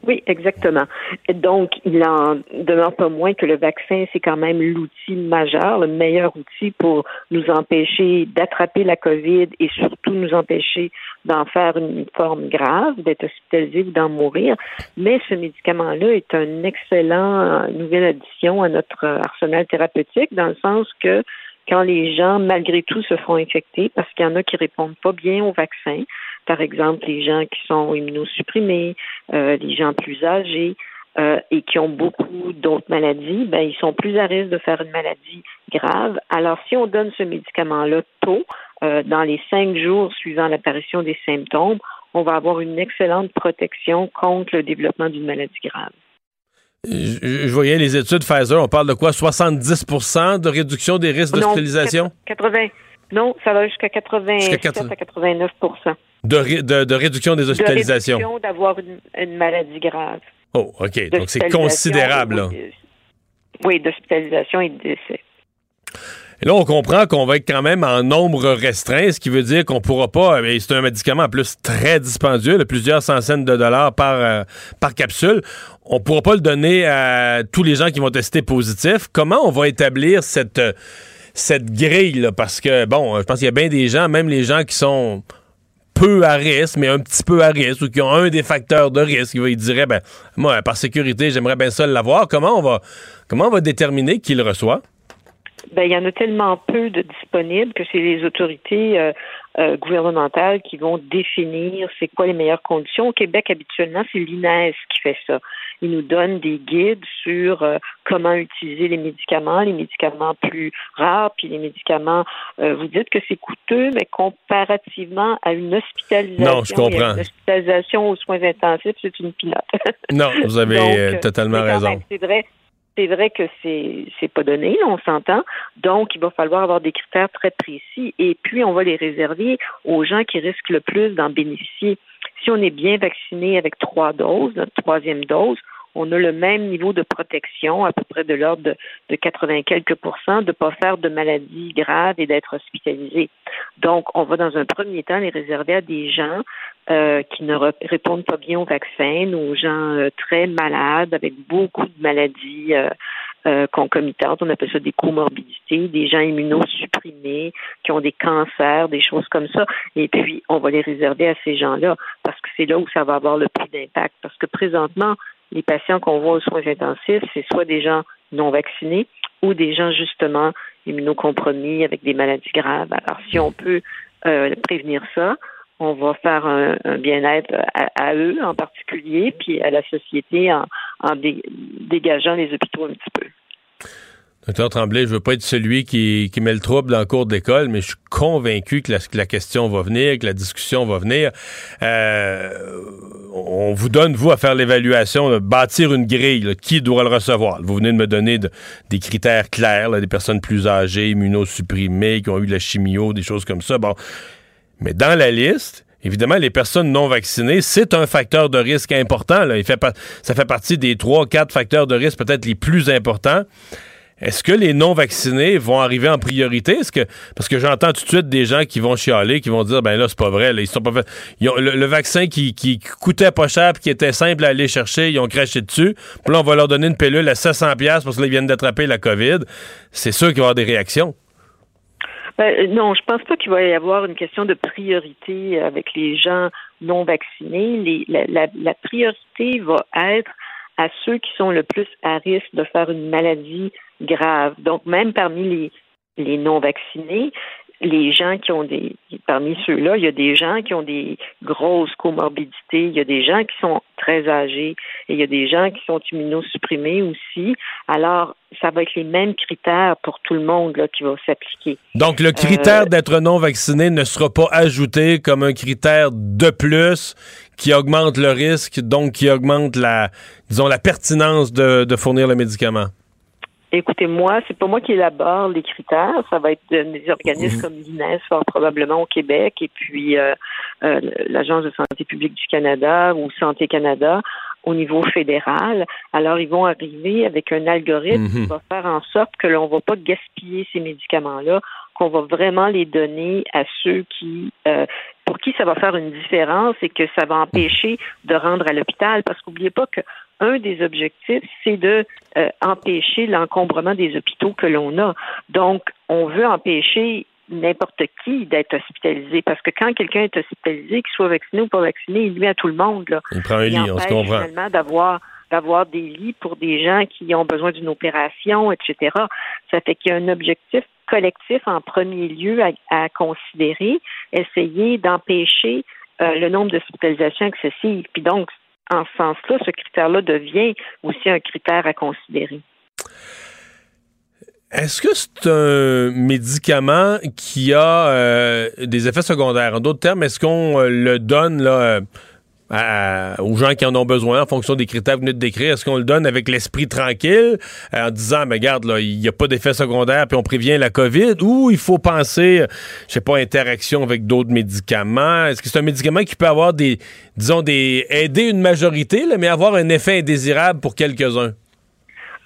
Oui, exactement. Donc, il en demeure pas moins que le vaccin, c'est quand même l'outil majeur, le meilleur outil pour nous empêcher d'attraper la COVID et surtout nous empêcher d'en faire une forme grave, d'être hospitalisé ou d'en mourir. Mais ce médicament-là est un excellent nouvelle addition à notre arsenal thérapeutique dans le sens que quand les gens, malgré tout, se font infecter parce qu'il y en a qui répondent pas bien au vaccin, par exemple les gens qui sont immunosupprimés, euh, les gens plus âgés euh, et qui ont beaucoup d'autres maladies, ben ils sont plus à risque de faire une maladie grave. Alors si on donne ce médicament-là tôt, euh, dans les cinq jours suivant l'apparition des symptômes, on va avoir une excellente protection contre le développement d'une maladie grave. Je, voyais les études Pfizer, on parle de quoi? 70 de réduction des risques d'hospitalisation? 80. Non, ça va jusqu'à 87 à 89 de, de, réduction des hospitalisations. De réduction d'avoir une, maladie grave. Oh, OK. Donc, c'est considérable. Oui, d'hospitalisation et de décès. Et là, on comprend qu'on va être quand même en nombre restreint, ce qui veut dire qu'on pourra pas. Euh, c'est un médicament en plus très dispendieux, de plusieurs centaines de dollars par, euh, par capsule. On pourra pas le donner à tous les gens qui vont tester positif. Comment on va établir cette, cette grille là Parce que bon, je pense qu'il y a bien des gens, même les gens qui sont peu à risque, mais un petit peu à risque, ou qui ont un des facteurs de risque, ils diraient, ben, moi, par sécurité, j'aimerais bien ça l'avoir. Comment on va, comment on va déterminer qui le reçoit? Ben, il y en a tellement peu de disponibles que c'est les autorités euh, euh, gouvernementales qui vont définir c'est quoi les meilleures conditions. Au Québec, habituellement, c'est l'INES qui fait ça. Il nous donne des guides sur euh, comment utiliser les médicaments, les médicaments plus rares, puis les médicaments. vous dites que c'est coûteux, mais comparativement à une hospitalisation, non, je comprends. une hospitalisation aux soins intensifs, c'est une pilote. non, vous avez totalement raison. C'est vrai c'est vrai que c'est c'est pas donné, on s'entend. Donc, il va falloir avoir des critères très précis et puis on va les réserver aux gens qui risquent le plus d'en bénéficier. Si on est bien vacciné avec trois doses, notre troisième dose, on a le même niveau de protection, à peu près de l'ordre de, de 80 quelques pourcents, de ne pas faire de maladies graves et d'être hospitalisé. Donc, on va dans un premier temps les réserver à des gens euh, qui ne répondent pas bien au vaccin, aux gens euh, très malades, avec beaucoup de maladies euh, concomitantes. On appelle ça des comorbidités, des gens immunosupprimés, qui ont des cancers, des choses comme ça. Et puis, on va les réserver à ces gens-là parce que c'est là où ça va avoir le plus d'impact. Parce que présentement, les patients qu'on voit aux soins intensifs, c'est soit des gens non vaccinés ou des gens justement immunocompromis avec des maladies graves. Alors, si on peut euh, prévenir ça, on va faire un, bien-être à, eux en particulier, puis à la société en, dégageant les hôpitaux un petit peu. Docteur Tremblay, je veux pas être celui qui, met le trouble dans le cours d'école, mais je suis convaincu que la, question va venir, que la discussion va venir. Euh, on vous donne, vous, à faire l'évaluation, bâtir une grille, qui doit le recevoir. Vous venez de me donner des critères clairs, des personnes plus âgées, immunosupprimées, qui ont eu de la chimio, des choses comme ça. Bon, mais dans la liste, Évidemment, les personnes non vaccinées, c'est un facteur de risque important. Là. Il fait ça fait partie des trois, quatre facteurs de risque peut-être les plus importants. Est-ce que les non-vaccinés vont arriver en priorité? Que, parce que j'entends tout de suite des gens qui vont chialer, qui vont dire, ben là, c'est pas vrai, ils sont pas fait. le, vaccin qui, coûtait pas cher qui était simple à aller chercher, ils ont craché dessus. Puis là, on va leur donner une pilule à 700$ parce qu'ils viennent d'attraper la COVID. C'est sûr qu'il va y avoir des réactions. Ben, non, je pense pas qu'il va y avoir une question de priorité avec les gens non vaccinés. La, la, la, priorité va être à ceux qui sont le plus à risque de faire une maladie grave. Donc, même parmi les, les non vaccinés, les gens qui ont des, parmi ceux-là, il y a des gens qui ont des grosses comorbidités, il y a des gens qui sont très âgés et il y a des gens qui sont immunosupprimés aussi. Alors, ça va être les mêmes critères pour tout le monde là, qui va s'appliquer. Donc, le critère euh, d'être non vacciné ne sera pas ajouté comme un critère de plus qui augmente le risque, donc qui augmente la, disons, la pertinence de, de fournir le médicament. Écoutez, moi, c'est pas moi qui élabore les critères. Ça va être des organismes mhm. comme l'INES, probablement au Québec, et puis euh, euh, l'Agence de santé publique du Canada ou Santé Canada au niveau fédéral. Alors, ils vont arriver avec un algorithme qui mhm. va faire en sorte que l'on va pas gaspiller ces médicaments-là, qu'on va vraiment les donner à ceux qui euh, pour qui ça va faire une différence et que ça va empêcher de rendre à l'hôpital. Parce qu'oubliez pas que un des objectifs, c'est de euh, empêcher l'encombrement des hôpitaux que l'on a. Donc, on veut empêcher n'importe qui d'être hospitalisé. Parce que quand quelqu'un est hospitalisé, qu'il soit vacciné ou pas vacciné, il nuit à tout le monde. Là. Il prend un lit, on se comprend. d'avoir d'avoir des lits pour des gens qui ont besoin d'une opération, etc. Ça fait qu'il y a un objectif collectif en premier lieu à, considérer, essayer d'empêcher euh, le nombre d'hospitalisations excessives. Puis donc, en ce sens-là, ce critère-là devient aussi un critère à considérer. Est-ce que c'est un médicament qui a euh, des effets secondaires? En d'autres termes, est-ce qu'on euh, le donne là, aux gens qui en ont besoin en fonction des critères que vous venez de décrire? Est-ce qu'on le donne avec l'esprit tranquille euh, en disant, mais regarde, là, il n'y a pas d'effet secondaire puis on prévient la COVID ou il faut penser, je sais pas, interaction avec d'autres médicaments? Est-ce que c'est un médicament qui peut avoir des, disons, des, aider une majorité, mais avoir un effet indésirable pour quelques-uns?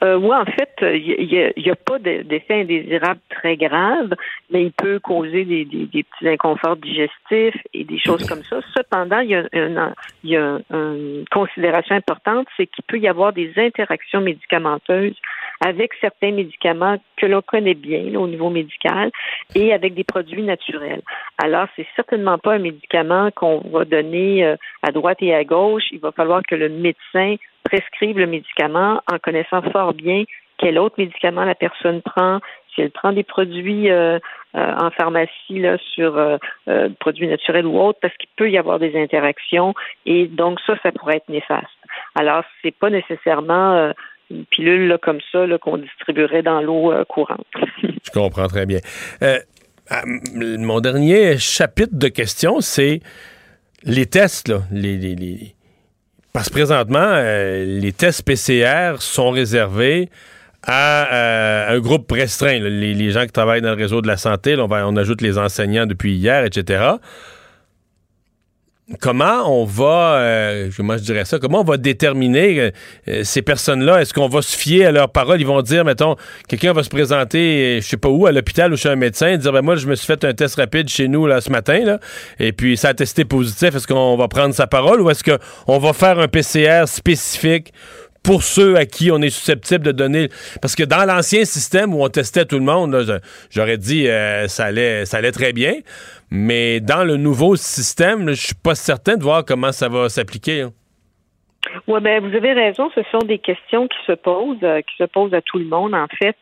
Euh, oui, en fait, il n'y a, pas d'effet indésirable très grave, mais il peut causer des, petits inconforts digestifs et des choses comme ça. Cependant, il y a, une, y a une considération importante, c'est qu'il peut y avoir des interactions médicamenteuses avec certains médicaments que l'on connaît bien au niveau médical et avec des produits naturels. Alors, c'est certainement pas un médicament qu'on va donner euh, à droite et à gauche. Il va falloir que le médecin prescrive le médicament en connaissant fort bien quel autre médicament la personne prend, si elle prend des produits euh, euh, en pharmacie là, sur euh, produits naturels ou autres, parce qu'il peut y avoir des interactions et donc ça, ça pourrait être néfaste. Alors, c'est pas nécessairement une pilule là, comme ça qu'on distribuerait dans l'eau courante. Je comprends très bien. mon dernier chapitre de questions, c'est les tests, là, les parce que présentement, euh, les tests PCR sont réservés à euh, un groupe restreint. Les, gens qui travaillent dans le réseau de la santé, on, on ajoute les enseignants depuis hier, etc comment on va, euh, comment je dirais ça, comment on va déterminer euh, euh, ces personnes-là? Est-ce qu'on va se fier à leurs paroles? Ils vont dire, mettons, quelqu'un va se présenter, je sais pas où, à l'hôpital ou chez un médecin, dire, ben moi, je me suis fait un test rapide chez nous là, ce matin, là, et puis ça a testé positif. Est-ce qu'on va prendre sa parole ou est-ce qu'on va faire un PCR spécifique pour ceux à qui on est susceptible de donner. Parce que dans l'ancien système où on testait tout le monde, j'aurais dit euh, ça, allait, ça allait très bien. Mais dans le nouveau système, je suis pas certain de voir comment ça va s'appliquer. Hein. Oui, ben vous avez raison. Ce sont des questions qui se posent, euh, qui se posent à tout le monde. En fait,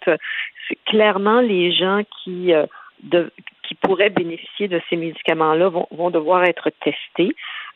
clairement les gens qui euh, qui pourraient bénéficier de ces médicaments-là vont, vont devoir être testés.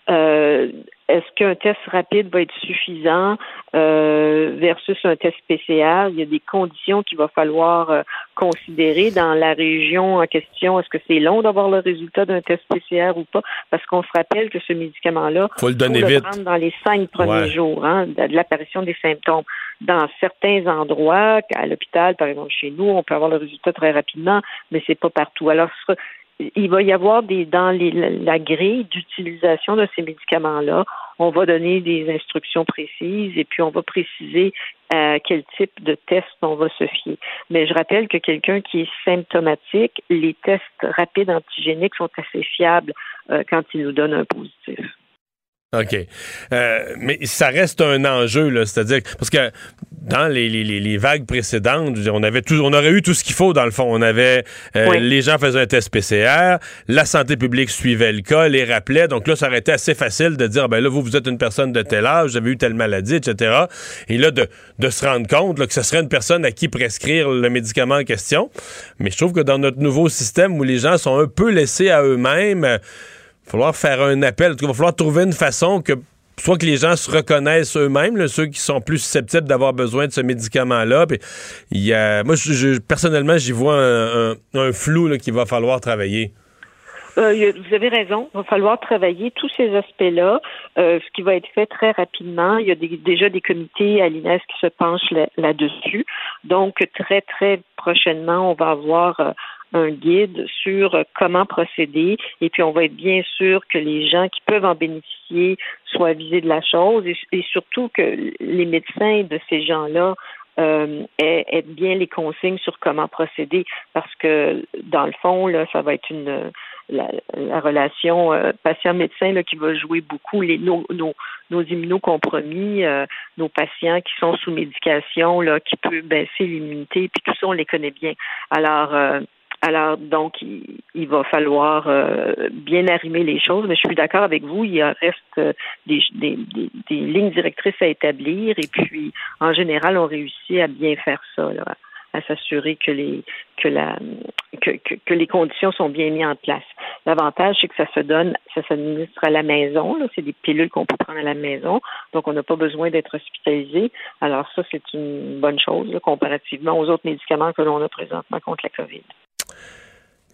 Euh, est-ce qu'un test rapide va être suffisant euh, versus un test PCR? Il y a des conditions qu'il va falloir euh, considérer dans la région en question. Est-ce que c'est long d'avoir le résultat d'un test PCR ou pas? Parce qu'on se rappelle que ce médicament-là, faut le donner vite. prendre dans les cinq premiers jours hein, de l'apparition des symptômes. Dans certains endroits, à l'hôpital, par exemple chez nous, on peut avoir le résultat très rapidement, mais c'est pas partout. Alors, il va y avoir des dans les, la grille d'utilisation de ces médicaments-là, on va donner des instructions précises et puis on va préciser à quel type de test on va se fier. Mais je rappelle que quelqu'un qui est symptomatique, les tests rapides antigéniques sont assez fiables euh, quand ils nous donnent un positif. OK. Euh, mais ça reste un enjeu, là. C'est-à-dire, parce que dans les, les, les, vagues précédentes, on avait tout, on aurait eu tout ce qu'il faut, dans le fond. On avait, euh, les gens faisaient un test PCR, la santé publique suivait le cas, les rappelait. Donc là, ça aurait été assez facile de dire, ben là, vous, vous êtes une personne de tel âge, vous avez eu telle maladie, etc. Et là, de, de se rendre compte que ce serait une personne à qui prescrire le médicament en question. Mais je trouve que dans notre nouveau système où les gens sont un peu laissés à eux-mêmes, falloir faire un appel. Il va falloir trouver une façon que soit que les gens se reconnaissent eux-mêmes, ceux qui sont plus susceptibles d'avoir besoin de ce médicament-là. Moi, personnellement, j'y vois un, flou qu'il va falloir travailler. Euh, vous avez raison. Il va falloir travailler tous ces aspects-là, euh, ce qui va être fait très rapidement. Il y a déjà des comités à l'INES qui se penchent là-dessus. Donc, très, très prochainement, on va avoir euh, un guide sur comment procéder. Et puis on va être bien sûr que les gens qui peuvent en bénéficier soient avisés de la chose et, surtout que les médecins de ces gens-là euh, aient, bien les consignes sur comment procéder parce que dans le fond là ça va être une la, relation euh, patient-médecin qui va jouer beaucoup les nos, nos, nos immunocompromis, euh, nos patients qui sont sous médication là qui peut baisser l'immunité puis tout ça on les connaît bien. Alors euh, alors, donc, il, va falloir euh, bien arrimer les choses, mais je suis d'accord avec vous, il reste euh, des, des, des, lignes directrices à établir et puis, en général, on réussit à bien faire ça, là, à s'assurer que les que la que, que, les conditions sont bien mises en place. L'avantage, c'est que ça se donne, ça s'administre à la maison. C'est des pilules qu'on peut prendre à la maison, donc on n'a pas besoin d'être hospitalisé. Alors ça, c'est une bonne chose comparativement aux autres médicaments que l'on a présentement contre la COVID.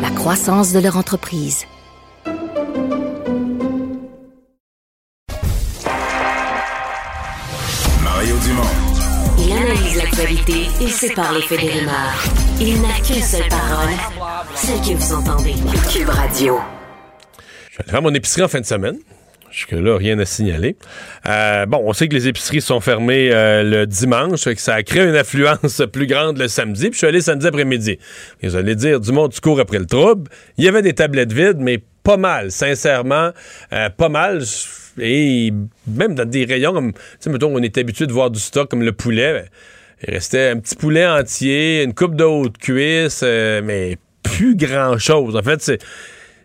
la croissance de leur entreprise. Mario Dumont. Il analyse l'actualité et sépare les faits des rumeurs. Il n'a qu'une seule parole, celle que vous entendez. Cube Radio. Je vais aller faire mon épicerie en fin de semaine. Jusque-là, rien à signaler. Euh, bon, on sait que les épiceries sont fermées euh, le dimanche, que ça a créé une affluence plus grande le samedi. Puis je suis allé samedi après-midi. Vous allez dire, du monde, du cours après le trouble. Il y avait des tablettes vides, mais pas mal, sincèrement, euh, pas mal. Et même dans des rayons comme, tu sais, mettons, on est habitué de voir du stock comme le poulet. Il restait un petit poulet entier, une coupe de haute cuisse, mais plus grand-chose. En fait, c'est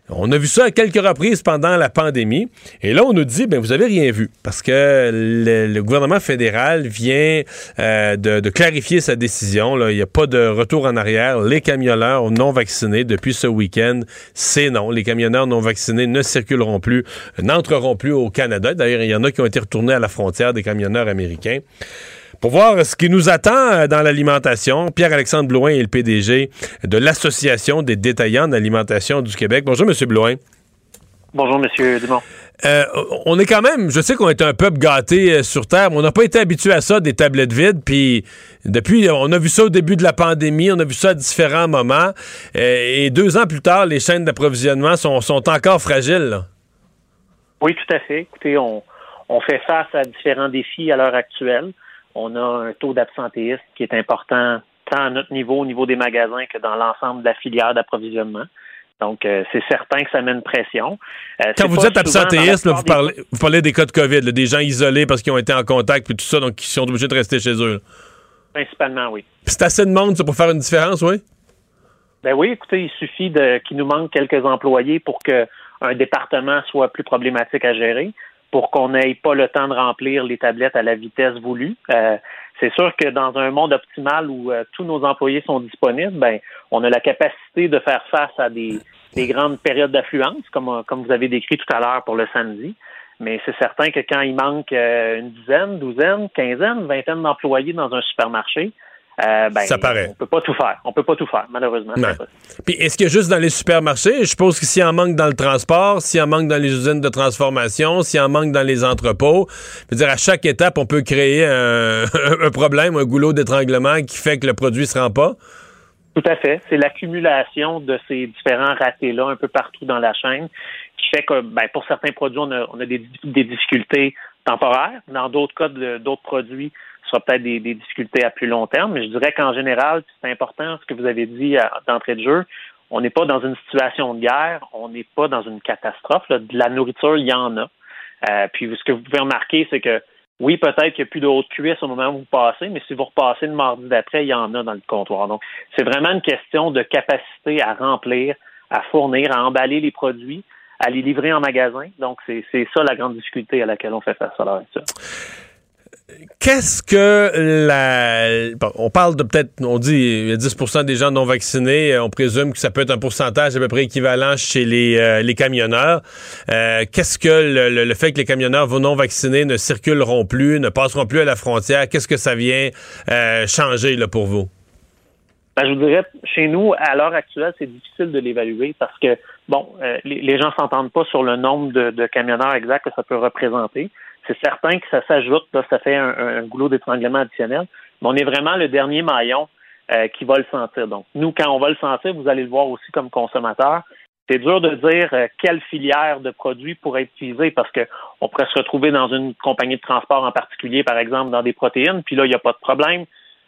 on a vu ça à quelques reprises pendant la pandémie. Et là, on nous dit, ben vous avez rien vu. Parce que le, gouvernement fédéral vient euh, de, clarifier sa décision. Il n'y a pas de retour en arrière. Les camionneurs non vaccinés, depuis ce week-end, c'est non. Les camionneurs non vaccinés ne circuleront plus, n'entreront plus au Canada. D'ailleurs, il y en a qui ont été retournés à la frontière des camionneurs américains. Pour voir ce qui nous attend euh, dans l'alimentation, Pierre-Alexandre Blouin est le PDG de l'Association des détaillants d'alimentation du Québec. Bonjour, M. Blouin. Bonjour, M. Dumont. Euh, on est quand même, je sais qu'on est un peuple gâté euh, sur Terre, mais on n'a pas été habitué à ça, des tablettes vides. Puis depuis, on a vu ça au début de la pandémie, on a vu ça à différents moments. et deux ans plus tard, les chaînes d'approvisionnement sont, encore fragiles. Oui, tout à fait. Écoutez, on, on fait face à différents défis à l'heure actuelle on a un taux d'absentéisme qui est important tant à notre niveau, au niveau des magasins, que dans l'ensemble de la filière d'approvisionnement. Donc, euh, c'est certain que ça met une pression. Euh, Quand vous êtes absentéiste, vous, parlez, vous parlez des cas de COVID, des gens isolés parce qu'ils ont été en contact et tout ça, donc qui sont obligés de rester chez eux. Principalement, oui. C'est assez de monde pour faire une différence, oui? Ben oui, écoutez, il suffit de qu'il nous manque quelques employés pour qu'un département soit plus problématique à gérer pour qu'on n'ait pas le temps de remplir les tablettes à la vitesse voulue. Euh, c'est sûr que dans un monde optimal où euh, tous nos employés sont disponibles, ben, on a la capacité de faire face à des, grandes périodes d'affluence, comme, comme vous avez décrit tout à l'heure pour le samedi. Mais c'est certain que quand il manque euh, une dizaine, douzaine, quinzaine, vingtaine d'employés dans un supermarché, euh, ben, Ça paraît. on peut pas tout faire. On peut pas tout faire, malheureusement. impossible. Puis est-ce que juste dans les supermarchés, je suppose que s'il en manque dans le transport, s'il en manque dans les usines de transformation, s'il en manque dans les entrepôts, je veux dire, à chaque étape, on peut créer un, un problème, un goulot d'étranglement qui fait que le produit se rend pas? Tout à fait. C'est l'accumulation de ces différents ratés-là un peu partout dans la chaîne qui fait que, ben, pour certains produits, on a, on a des, des difficultés temporaires. Dans d'autres cas, d'autres produits, ce sera peut-être des, des difficultés à plus long terme. Mais je dirais qu'en général, c'est important ce que vous avez dit d'entrée de jeu. On n'est pas dans une situation de guerre, on n'est pas dans une catastrophe. là. De la nourriture, il y en a. Euh, puis ce que vous pouvez remarquer, c'est que oui, peut-être qu'il n'y a plus de haute cuisse au moment où vous passez, mais si vous repassez le mardi d'après, il y en a dans le comptoir. Donc, c'est vraiment une question de capacité à remplir, à fournir, à emballer les produits, à les livrer en magasin. Donc, c'est ça la grande difficulté à laquelle on fait face à l'heure actuelle. Qu'est-ce que la. on parle de peut-être, on dit, il y a 10% des gens non vaccinés. euh, On présume que ça peut être un pourcentage à peu près équivalent chez les, euh, camionneurs. Euh, Qu'est-ce que le, fait que les camionneurs non vaccinés ne circuleront plus, ne passeront plus à la frontière, qu'est-ce que ça vient changer là, pour vous? Ben, je vous dirais, chez nous, à l'heure actuelle, c'est difficile de l'évaluer parce que, bon, les, les gens s'entendent pas sur le nombre de, de camionneurs exacts que ça peut représenter. C'est certain que ça s'ajoute, ça fait un, un goulot d'étranglement additionnel, mais on est vraiment le dernier maillon euh, qui va le sentir. Donc, nous, quand on va le sentir, vous allez le voir aussi comme consommateur. C'est dur de dire euh, quelle filière de produits pourrait être utilisée parce que on pourrait se retrouver dans une compagnie de transport en particulier, par exemple, dans des protéines, puis là, il n'y a pas de problème.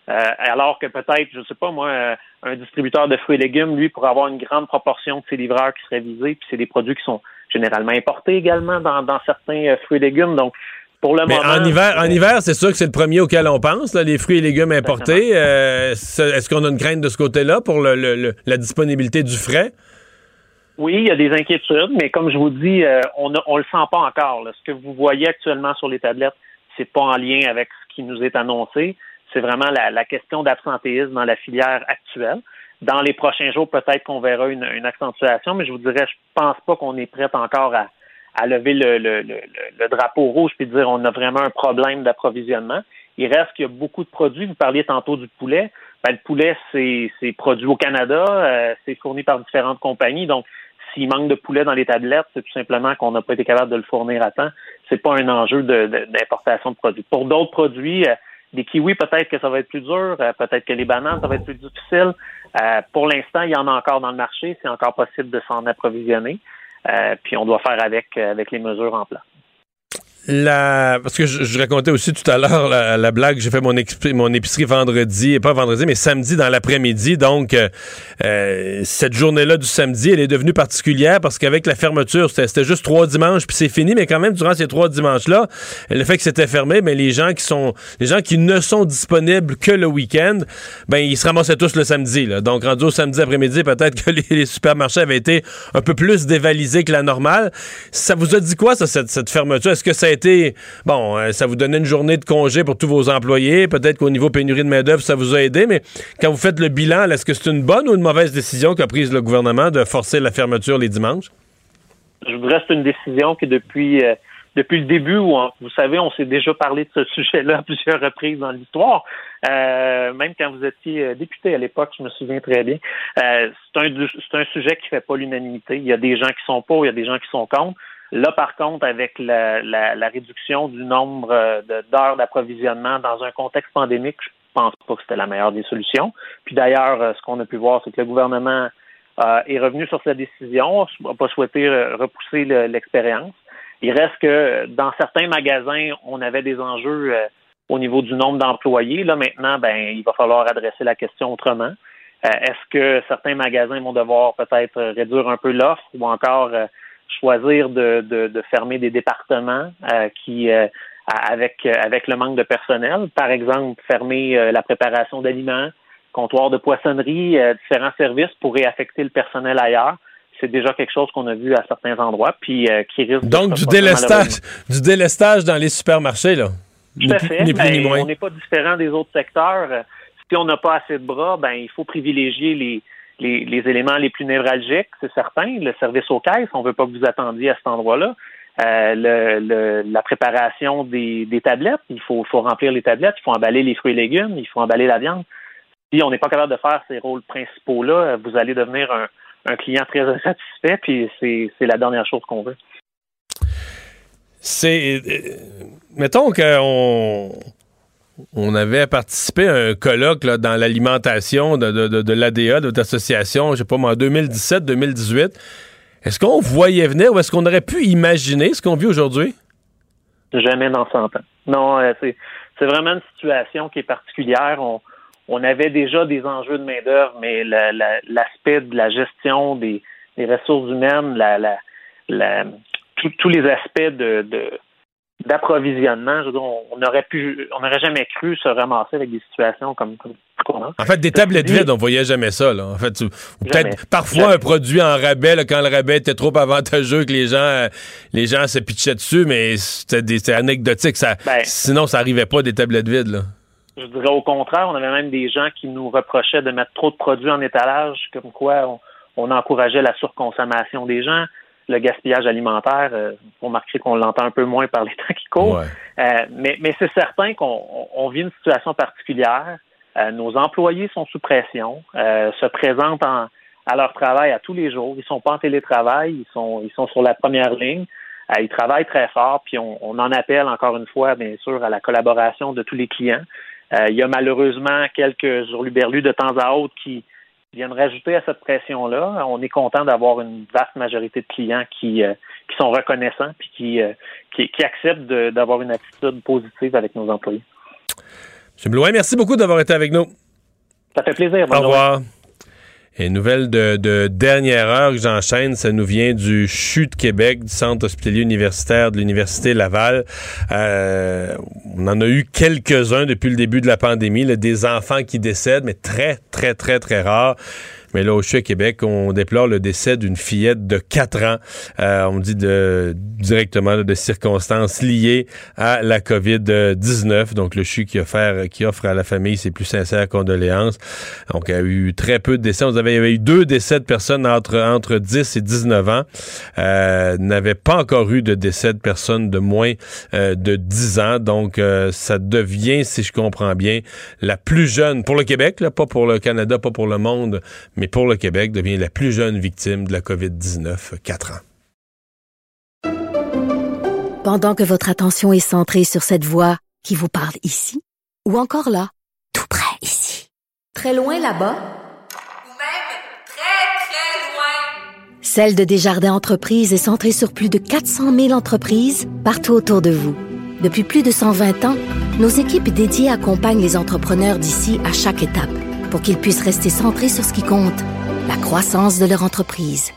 Euh, alors que peut-être, je sais pas moi, euh, un distributeur de fruits et légumes, lui, pourrait avoir une grande proportion de ses livreurs qui seraient visés, puis c'est des produits qui sont généralement importés également dans, dans certains euh, fruits et légumes. Donc, pour le Mais moment, en hiver, en euh, hiver, c'est sûr que c'est le premier auquel on pense, là, les fruits et légumes importés. Euh, Est-ce qu'on a une crainte de ce côté-là pour le- le- le- la disponibilité du frais? Oui, il y a des inquiétudes, mais comme je vous dis, euh, on ne le sent pas encore. là. Ce que vous voyez actuellement sur les tablettes, c'est pas en lien avec ce qui nous est annoncé. C'est vraiment la, la question d'absentéisme dans la filière actuelle. Dans les prochains jours, peut-être qu'on verra une, une accentuation, mais je vous dirais, je pense pas qu'on est prêt encore à, à lever le, le, le, le drapeau rouge puis dire on a vraiment un problème d'approvisionnement. Il reste qu'il y a beaucoup de produits. Vous parliez tantôt du poulet. Ben, le poulet, c'est produit au Canada, euh, c'est fourni par différentes compagnies. Donc, s'il manque de poulet dans les tablettes, c'est tout simplement qu'on n'a pas été capable de le fournir à temps. C'est pas un enjeu de- de- d'importation de, produits. Pour d'autres produits, euh, des kiwis, peut-être que ça va être plus dur, euh, peut-être que les bananes, ça va être plus difficile. Euh, pour l'instant, il y en a encore dans le marché. C'est encore possible de s'en approvisionner. Euh, puis on doit faire avec, euh, avec les mesures en place. La... Parce que je, je racontais aussi tout à l'heure la, la blague, j'ai fait mon, épicerie vendredi, pas vendredi, mais samedi dans l'après-midi. Donc, euh, euh, cette journée-là du samedi, elle est devenue particulière parce qu'avec la fermeture, c'était juste trois dimanches, puis c'est fini, mais quand même, durant ces trois dimanches-là, le fait que c'était fermé, mais les gens qui sont les gens qui ne sont disponibles que le week-end, ben ils se ramassaient tous le samedi. Là. Donc, rendu au samedi après-midi, peut-être que les, les supermarchés avaient été un peu plus dévalisés que la normale. Ça vous a dit quoi, ça, cette, cette fermeture? Est-ce que ça a bon, euh, ça vous donnait une journée de congé pour tous vos employés? Peut-être qu'au niveau pénurie de main-d'œuvre, ça vous a aidé, mais quand vous faites le bilan, est-ce que c'est une bonne ou une mauvaise décision qu'a prise le gouvernement de forcer la fermeture les dimanches? je que c'est une décision qui depuis euh, depuis le début où vous savez on s'est déjà parlé de ce sujet-là à plusieurs reprises dans l'histoire Euh, même quand vous étiez député à l'époque je me souviens très bien c'est un un sujet qui fait pas l'unanimité il y a des gens qui sont pour il y a des gens qui sont contre là par contre avec la, la, la réduction du nombre euh, d'heures d'approvisionnement dans un contexte pandémique je pense pas que c'était la meilleure des solutions puis d'ailleurs euh, ce qu'on a pu voir c'est que le gouvernement euh, est revenu sur sa décision, n'a pas souhaité euh, repousser le- l'expérience. Il reste que dans certains magasins, on avait des enjeux euh, au niveau du nombre d'employés. Là, maintenant, ben, il va falloir adresser la question autrement. Euh, Est-ce que certains magasins vont devoir peut-être réduire un peu l'offre ou encore choisir de, de- de fermer des départements euh, qui, euh, avec, euh, avec le manque de personnel, par exemple, fermer la préparation d'aliments, comptoir de poissonnerie, différents services pour réaffecter le personnel ailleurs. C'est déjà quelque chose qu'on a vu à certains endroits, puis euh, qui risque de Donc, se du délestage, du délestage dans les supermarchés, là. tout à fait. Ni plus ni Ben, moins. on n'est pas différent des autres secteurs. Si on n'a pas assez de bras, ben il faut privilégier les, les, éléments les plus névralgiques, c'est certain. Le service aux caisses, on ne veut pas que vous attendiez à cet endroit-là. Euh, la préparation des, tablettes, il faut, remplir les tablettes, il faut emballer les fruits et légumes, il faut emballer la viande. si on n'est pas capable de faire ces rôles principaux-là, vous allez devenir un, un client très insatisfait, puis c'est la dernière chose qu'on veut. C'est. euh, Mettons qu'on. On avait participé à un colloque dans l'alimentation de, de, l'ADA, de votre association, je sais pas en 2017-2018. Est-ce qu'on voyait venir ou est-ce qu'on aurait pu imaginer ce qu'on vit aujourd'hui? Jamais dans 100 ans. Non, euh, c'est vraiment une situation qui est particulière. On, avait déjà des enjeux de main-d'œuvre, mais la- la- l'aspect de la gestion des, ressources humaines, la, tous- les aspects de- d'approvisionnement, je veux dire, on on aurait pu, on n'aurait jamais cru se ramasser avec des situations comme. En fait, des tablettes vides, on voyait jamais ça. Là. En fait, peut-être parfois Jamais. un produit en rabais, là, quand le rabais était trop avantageux que les gens, euh, les gens se pitchaient dessus, mais c'était anecdotique. Ça, Ben. sinon, ça arrivait pas des tablettes vides. Là. Je dirais au contraire, on avait même des gens qui nous reprochaient de mettre trop de produits en étalage, comme quoi on, on encourageait la surconsommation des gens, le gaspillage alimentaire. Euh, vous remarquerez qu'on l'entend un peu moins par les temps qui courent. Ouais. Euh, mais mais c'est certain qu'on on- vit une situation particulière. Euh, nos employés sont sous pression, euh, se présentent en- à leur travail à tous les jours. Ils sont pas en télétravail, ils sont ils sont sur la première ligne. Euh, ils travaillent très fort, puis on, on en appelle encore une fois, bien sûr, à la collaboration de tous les clients. Euh, il y a malheureusement quelques hurluberlus de temps à autre qui viennent rajouter à cette pression-là. On est content d'avoir une vaste majorité de clients qui, euh, qui sont reconnaissants puis qui, euh, qui, qui acceptent d'avoir une attitude positive avec nos employés. M. Blouin, merci beaucoup d'avoir été avec nous. Ça fait plaisir. Au journée. Et nouvelle de, de dernière heure que j'enchaîne, ça nous vient du CHU de Québec, du Centre hospitalier universitaire de l'Université Laval. Euh, on en a eu quelques-uns depuis le début de la pandémie, là, des enfants qui décèdent, mais très, très, très, très rares. Mais là, au CHU Québec, on déplore le décès d'une fillette de 4 ans. Euh, on dit de, directement de circonstances liées à la COVID-19. Donc, le CHU qui, qui offre à la famille ses plus sincères condoléances. Donc, il y a eu très peu de décès. On avait, il y avait eu deux décès de personnes entre, entre 10 et 19 ans. Euh, n'avait pas encore eu de décès de personnes de moins euh, de 10 ans. Donc, euh, ça devient, si je comprends bien, la plus jeune, pour le Québec, là, pas pour le Canada, pas pour le monde, mais pour le Québec, devient la plus jeune victime de la COVID-19, 4 ans. Pendant que votre attention est centrée sur cette voix qui vous parle ici, ou encore là, tout près ici, très loin là-bas, Ou même très, très loin. Celle de Desjardins Entreprises est centrée sur plus de 400 000 entreprises partout autour de vous. Depuis plus de 120 ans, nos équipes dédiées accompagnent les entrepreneurs d'ici à chaque étape pour qu'ils puissent rester centrés sur ce qui compte, la croissance de leur entreprise.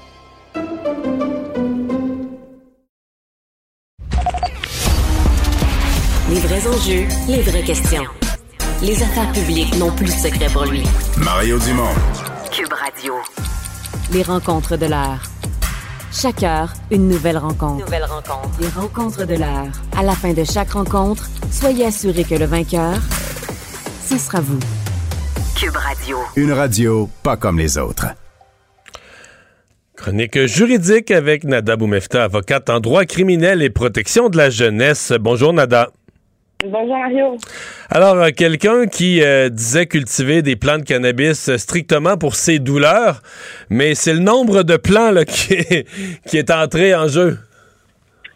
Les vrais enjeux, les vraies questions. Les affaires publiques n'ont plus de secret pour lui. Mario Dumont. Cube Radio. Les rencontres de l'heure. Chaque heure, une nouvelle rencontre. Nouvelle rencontre. Les rencontres de l'heure. À la fin de chaque rencontre, soyez assurés que le vainqueur, ce sera vous. Cube Radio. Une radio pas comme les autres. Chronique juridique avec Nada Boumefta, avocate en droit criminel et protection de la jeunesse. Bonjour Nada. Bonjour Mario. Alors, euh, quelqu'un qui euh, disait cultiver des plants de cannabis strictement pour ses douleurs, mais c'est le nombre de plants là, qui, est, qui est entré en jeu.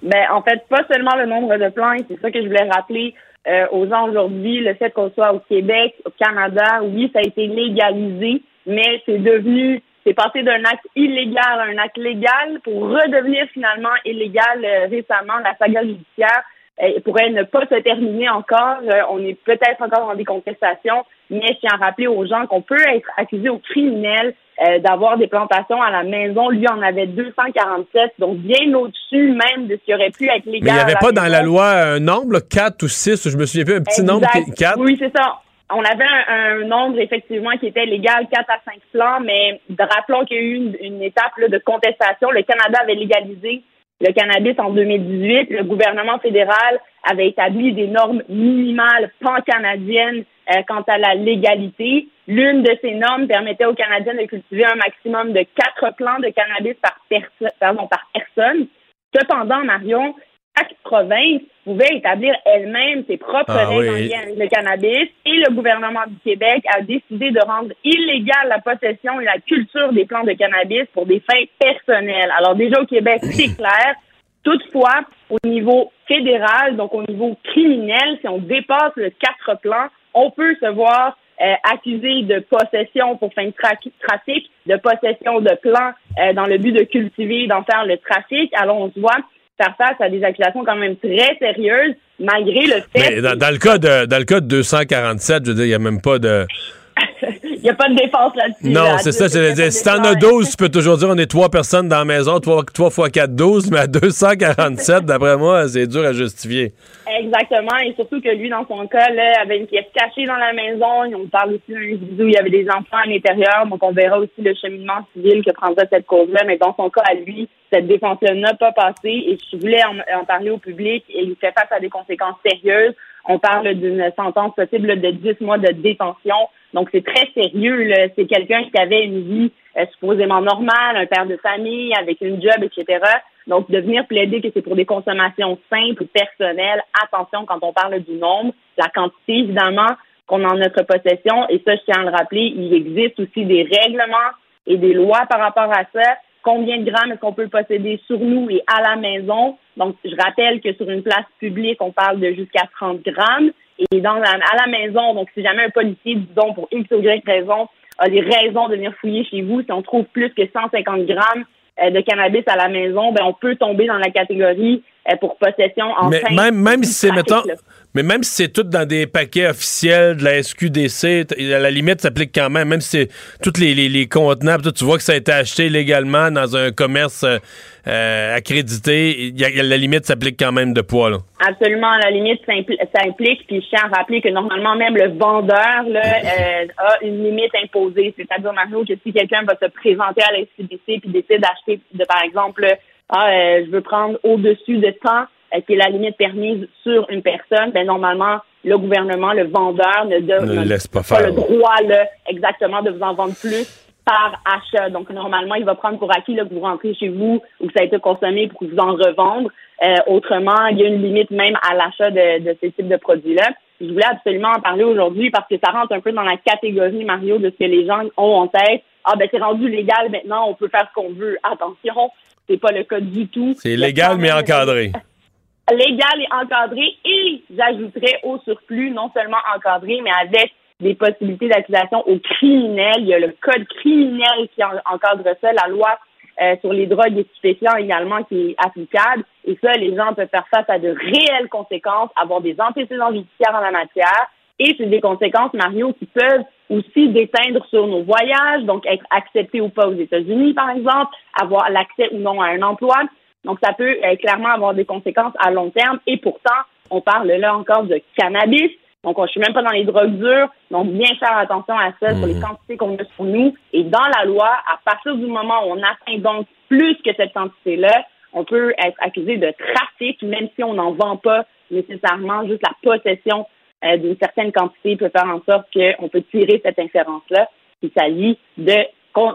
Ben, en fait, pas seulement le nombre de plans, et c'est ça que je voulais rappeler euh, aux gens aujourd'hui, le fait qu'on soit au Québec, au Canada, oui, ça a été légalisé, mais c'est devenu, c'est passé d'un acte illégal à un acte légal pour redevenir finalement illégal euh, récemment. La saga judiciaire euh, pourrait ne pas se terminer encore. Euh, on est peut-être encore dans des contestations, mais je tiens à rappeler aux gens qu'on peut être accusé au criminel euh, d'avoir des plantations à la maison. Lui en avait 247, donc bien au-dessus même de ce qui aurait pu être légal. Mais il n'y avait pas dans la loi un nombre, 4 ou 6, je me souviens plus, un petit nombre, Exact. 4. Oui, c'est ça. On avait un, un nombre effectivement qui était légal, 4 à 5 plans, mais rappelons qu'il y a eu une, une étape là, de contestation. Le Canada avait légalisé le cannabis en 2018. Le gouvernement fédéral avait établi des normes minimales pan-canadiennes euh, quant à la légalité. L'une de ces normes permettait aux Canadiens de cultiver un maximum de quatre plants de cannabis par, perso- pardon, par personne. Cependant, Marion, chaque province pouvait établir elle-même ses propres Ah règles en oui. lien avec le cannabis et le gouvernement du Québec a décidé de rendre illégale la possession et la culture des plantes de cannabis pour des fins personnelles. Alors déjà au Québec, c'est clair. Toutefois, au niveau fédéral, donc au niveau criminel, si on dépasse le quatre plans, on peut se voir euh, accusé de possession pour fin de tra- trafic, de possession de plants euh, dans le but de cultiver, d'en faire le trafic. Alors on se voit faire face à des accusations quand même très sérieuses, malgré le fait Mais dans, dans le cas de dans le cas de 247, je veux dire, il n'y a même pas de. qu'il n'y a pas de défense là-dessus. Non, là. c'est ça, je Il veux dire. Si t'en as 12, tu peux toujours dire on est trois personnes dans la maison, 3, fois 4, 12, mais à 247, d'après moi, c'est dur à justifier. Exactement, et surtout que lui, dans son cas, là, avait une pièce cachée dans la maison. On parle aussi d'un individu où il y avait des enfants à l'intérieur, donc on verra aussi le cheminement civil que prendra cette cause-là. Mais dans son cas, à lui, cette défense-là n'a pas passé. Et je voulais en, en parler au public. Et il fait face à des conséquences sérieuses. On parle d'une sentence possible de 10 mois de détention. Donc c'est très sérieux. C'est quelqu'un qui avait une vie euh, supposément normale, un père de famille, avec une job, etc. Donc, de venir plaider que c'est pour des consommations simples, personnelles, attention quand on parle du nombre, la quantité, évidemment, qu'on a en notre possession. Et ça, je tiens à le rappeler, il existe aussi des règlements et des lois par rapport à ça. Combien de grammes est-ce qu'on peut posséder sur nous et à la maison? Donc, je rappelle que sur une place publique, on parle de jusqu'à 30 grammes. Et dans la- à la maison, donc si jamais un policier, disons, pour X ou Y raison, a des raisons de venir fouiller chez vous, si on trouve plus que 150 grammes euh, de cannabis à la maison, ben on peut tomber dans la catégorie pour possession en Mais fin même, même si c'est, mettons, là. mais même si c'est tout dans des paquets officiels de la SQDC, à la limite, ça s'applique quand même, même si c'est tous les, les, les contenants, tout, tu vois que ça a été acheté légalement dans un commerce euh, euh, accrédité, il y a, il y a- la limite s'applique quand même de poids, là. Absolument, à la limite, ça, impli- ça implique, puis je tiens à rappeler que normalement, même le vendeur là, euh, a une limite imposée. C'est-à-dire, Mario, que si quelqu'un va se présenter à la SQDC puis décide d'acheter, de, par exemple, ah, euh, je veux prendre au-dessus de temps, euh, qui est la limite permise sur une personne, ben normalement, le gouvernement, le vendeur ne, de- Ne le laisse pas n'a faire. le droit là, exactement de vous en vendre plus par achat. Donc, normalement, il va prendre pour acquis là, que vous rentrez chez vous ou que ça a été consommé pour vous en revendre. Euh, autrement, il y a une limite même à l'achat de, de ces types de produits-là. Je voulais absolument en parler aujourd'hui parce que ça rentre un peu dans la catégorie, Mario, de ce que les gens ont en tête. Ah, ben, c'est rendu légal maintenant, on peut faire ce qu'on veut. Attention, c'est pas le cas du tout. C'est légal, mais encadré. légal et encadré et j'ajouterais au surplus non seulement encadré mais avec des possibilités d'accusation au criminel. Il y a le code criminel qui en- encadre ça, la loi euh, sur les drogues et stupéfiants également qui est applicable. Et ça, les gens peuvent faire face à de réelles conséquences, avoir des antécédents judiciaires en la matière. Et c'est des conséquences, Mario, qui peuvent aussi déteindre sur nos voyages, donc être acceptés ou pas aux États-Unis, par exemple, avoir l'accès ou non à un emploi. Donc, ça peut euh, clairement avoir des conséquences à long terme. Et pourtant, on parle là encore de cannabis. Donc, on- je suis même pas dans les drogues dures. Donc, bien faire attention à ça sur les quantités qu'on a sur nous. Et dans la loi, à partir du moment où on atteint donc plus que cette quantité-là, on peut être accusé de trafic, même si on n'en vend pas nécessairement. Juste la possession euh, d'une certaine quantité peut faire en sorte qu'on peut tirer cette inférence-là. Il s'agit de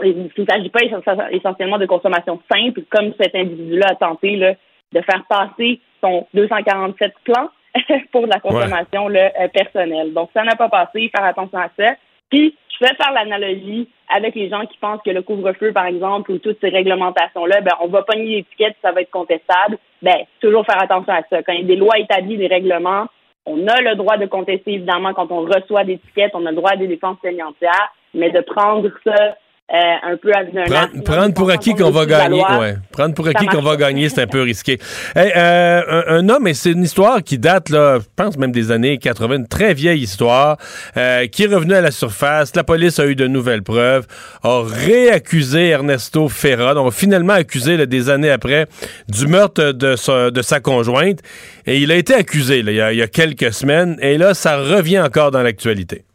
il ne s'agit pas essen- essentiellement de consommation simple, comme cet individu-là a tenté là, de faire passer son 247 plans pour la consommation là, euh, personnelle. Donc, ça n'a pas passé, faire attention à ça. Puis, je vais faire l'analogie avec les gens qui pensent que le couvre-feu, par exemple, ou toutes ces réglementations-là, ben, on va pogner l'étiquette, ça va être contestable. Ben, toujours faire attention à ça. Quand il y a des lois établies, des règlements, on a le droit de contester, évidemment, quand on reçoit des étiquettes, on a le droit à des défenses plaignantières, mais de prendre ça euh, un peu un Prendre, prendre pour acquis qu'on va gagner, ouais. Prendre pour acquis qu'on va gagner, c'est un peu risqué. Hey, euh, un, un homme, et c'est une histoire qui date, là, je pense même des années 80, une très vieille histoire, euh, qui est revenu à la surface. La police a eu de nouvelles preuves, a réaccusé Ernesto Ferra, donc finalement accusé là, des années après du meurtre de sa, de sa conjointe. Et il a été accusé là, il, y a, il y a quelques semaines, et là, ça revient encore dans l'actualité.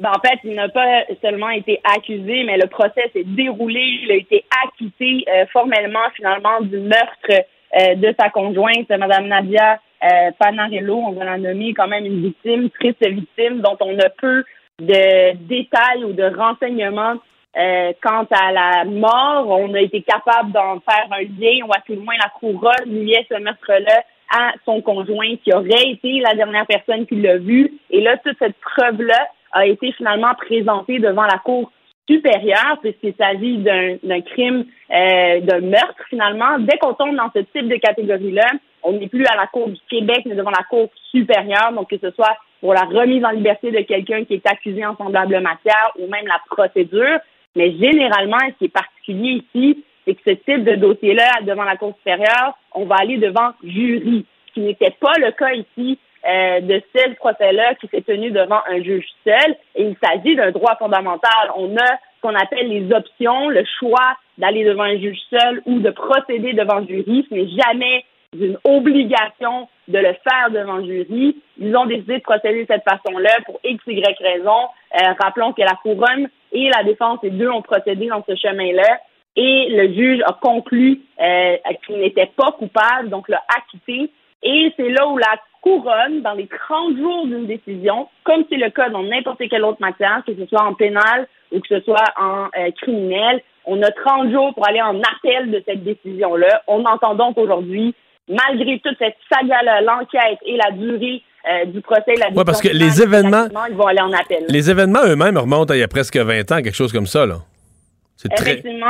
Ben, en fait, il n'a pas seulement été accusé, mais le procès s'est déroulé. Il a été acquitté euh, formellement, finalement, du meurtre euh, de sa conjointe, Mme Nadia euh, Panarello. On va la nommer quand même une victime, triste victime, dont on a peu de détails ou de renseignements euh, quant à la mort. On a été capable d'en faire un lien, ou à tout le moins la couronne à ce meurtre-là à son conjoint qui aurait été la dernière personne qui l'a vu. Et là, toute cette preuve-là a été finalement présentée devant la Cour supérieure, puisqu'il s'agit d'un crime, euh, d'un meurtre finalement. Dès qu'on tombe dans ce type de catégorie-là, on n'est plus à la Cour du Québec, mais devant la Cour supérieure, donc que ce soit pour la remise en liberté de quelqu'un qui est accusé en semblable matière ou même la procédure. Mais généralement, ce qui est particulier ici, c'est que ce type de dossier-là, devant la Cour supérieure, on va aller devant jury, ce qui n'était pas le cas ici euh, de ce procès-là qui s'est tenu devant un juge seul. Et il s'agit d'un droit fondamental. On a ce qu'on appelle les options, le choix d'aller devant un juge seul ou de procéder devant jury. Ce n'est jamais une obligation de le faire devant jury. Ils ont décidé de procéder de cette façon-là pour X, Y raison. Euh, rappelons que la couronne et la défense, les deux ont procédé dans ce chemin-là. Et le juge a conclu euh, qu'il n'était pas coupable, donc l'a acquitté. Et c'est là où la couronne, dans les 30 jours d'une décision, comme c'est le cas dans n'importe quelle autre matière, que ce soit en pénal ou que ce soit en euh, criminel, on a 30 jours pour aller en appel de cette décision-là. On entend donc aujourd'hui malgré toute cette saga-là, l'enquête et la durée euh, du procès, la Oui, parce que les événements. Ils vont aller en appel. Les événements eux-mêmes remontent à il y a presque 20 ans, quelque chose comme ça, là. Effectivement,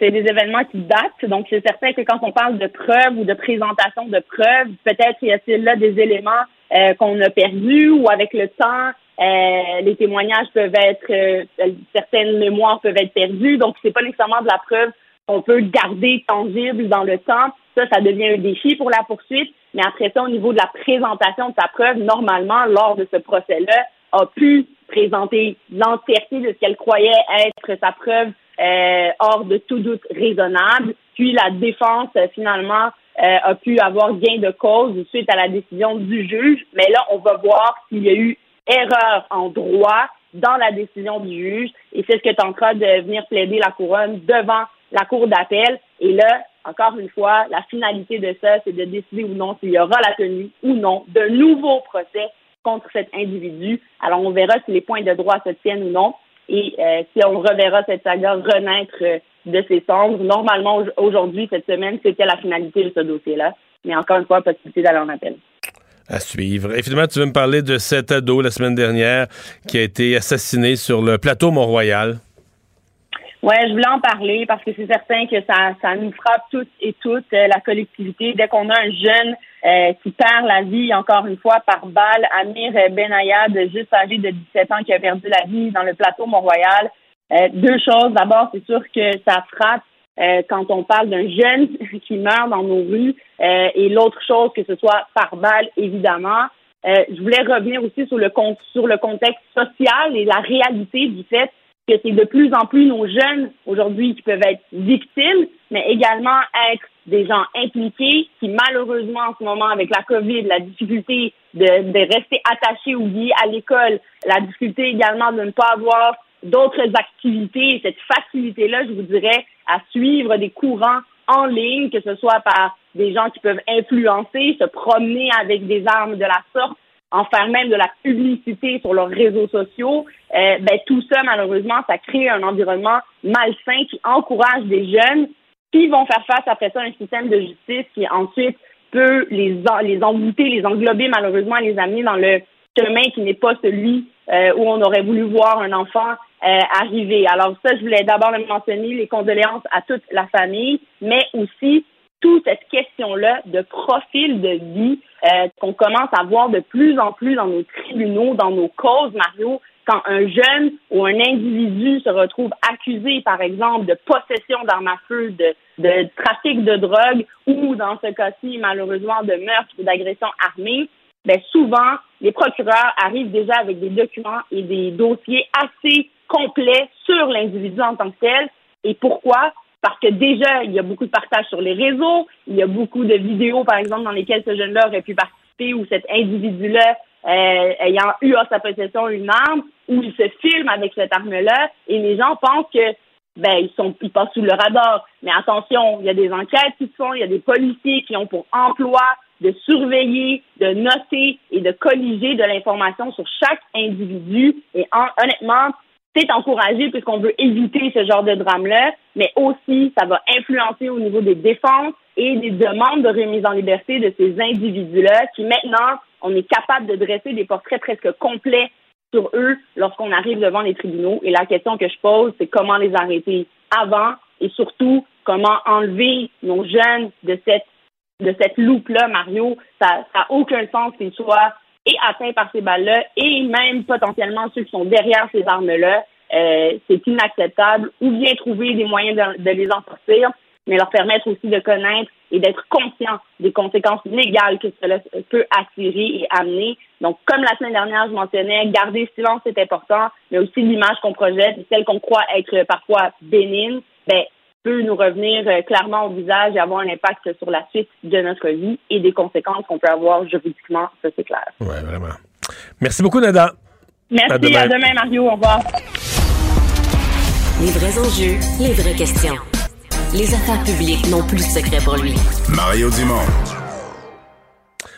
c'est des, événements qui datent. Donc, c'est certain que quand on parle de preuves ou de présentation de preuves, peut-être y a-t-il là des éléments euh, qu'on a perdus ou avec le temps, euh, les témoignages peuvent être, certaines mémoires peuvent être perdues. Donc, c'est pas nécessairement de la preuve qu'on peut garder tangible dans le temps. Ça, ça devient un défi pour la poursuite. Mais après ça, au niveau de la présentation de sa preuve, normalement, lors de ce procès-là, a pu présenter l'entièreté de ce qu'elle croyait être sa preuve euh, hors de tout doute raisonnable. Puis la défense, finalement, euh, a pu avoir gain de cause suite à la décision du juge. Mais là, on va voir s'il y a eu erreur en droit dans la décision du juge. Et c'est ce que tentera de venir plaider la couronne devant la cour d'appel. Et là, encore une fois, la finalité de ça, c'est de décider ou non s'il y aura la tenue ou non d'un nouveau procès contre cet individu. Alors, on verra si les points de droit se tiennent ou non et euh, si on reverra cette saga renaître euh, de ses cendres. Normalement, aujourd'hui, cette semaine, c'était la finalité de ce dossier-là. Mais encore une fois, possibilité d'aller en appel. À suivre. Et finalement, tu veux me parler de cet ado la semaine dernière qui a été assassiné sur le plateau Mont-Royal. Oui, je voulais en parler parce que c'est certain que ça, ça nous frappe toutes et toutes, euh, la collectivité. Dès qu'on a un jeune euh, qui perd la vie, encore une fois, par balle, Amir Benayad, juste âgé de 17 ans, qui a perdu la vie dans le plateau Mont-Royal. Euh, deux choses. D'abord, c'est sûr que ça frappe quand on parle d'un jeune qui meurt dans nos rues. et l'autre chose, que ce soit par balle, évidemment. je voulais revenir aussi sur le, sur le contexte social et la réalité du fait que c'est de plus en plus nos jeunes aujourd'hui qui peuvent être victimes, mais également être des gens impliqués qui, malheureusement, en ce moment, avec la COVID, la difficulté de, de rester attachés ou liés à l'école, la difficulté également de ne pas avoir d'autres activités, cette facilité-là, je vous dirais, à suivre des courants en ligne, que ce soit par des gens qui peuvent influencer, se promener avec des armes de la sorte, en faire même de la publicité sur leurs réseaux sociaux, euh, ben, tout ça, malheureusement, ça crée un environnement malsain qui encourage des jeunes qui vont faire face après ça à un système de justice qui ensuite peut les, les embouter, les englober, malheureusement, les amener dans le chemin qui n'est pas celui euh, où on aurait voulu voir un enfant euh, arriver. Alors ça, je voulais d'abord le mentionner, les condoléances à toute la famille, mais aussi toute cette question-là de profil de vie euh, qu'on commence à voir de plus en plus dans nos tribunaux, dans nos causes, Mario, quand un jeune ou un individu se retrouve accusé, par exemple, de possession d'armes à feu, de, trafic de drogue ou, dans ce cas-ci, malheureusement, de meurtre ou d'agression armée, ben souvent, les procureurs arrivent déjà avec des documents et des dossiers assez complets sur l'individu en tant que tel. Et pourquoi? parce que déjà, il y a beaucoup de partage sur les réseaux, il y a beaucoup de vidéos, par exemple, dans lesquelles ce jeune-là aurait pu participer ou cet individu-là euh, ayant eu à sa possession une arme, où il se filme avec cette arme-là, et les gens pensent que ben ils sont ils passent sous le radar. Mais attention, il y a des enquêtes qui se font, il y a des policiers qui ont pour emploi de surveiller, de noter et de colliger de l'information sur chaque individu. Et honnêtement, c'est encouragé puisqu'on veut éviter ce genre de drame-là, mais aussi ça va influencer au niveau des défenses et des demandes de remise en liberté de ces individus-là qui maintenant, on est capable de dresser des portraits presque complets sur eux lorsqu'on arrive devant les tribunaux. Et la question que je pose, c'est comment les arrêter avant et surtout comment enlever nos jeunes de cette de cette loupe-là, Mario? Ça n'a aucun sens qu'ils soient et atteints par ces balles-là et même potentiellement ceux qui sont derrière ces armes-là. Euh, c'est inacceptable. Ou bien trouver des moyens de, les en sortir, mais leur permettre aussi de connaître et d'être conscients des conséquences légales que cela peut attirer et amener. Donc, comme la semaine dernière, je mentionnais, garder silence, c'est important, mais aussi l'image qu'on projette, celle qu'on croit être parfois bénigne, ben, peut nous revenir euh, clairement au visage et avoir un impact sur la suite de notre vie et des conséquences qu'on peut avoir juridiquement, ça c'est clair. Oui, vraiment. Merci beaucoup, Nada. Merci, À demain. à demain Mario, au revoir. Les vrais enjeux, les vraies questions. Les affaires publiques n'ont plus de secret pour lui. Mario Dumont.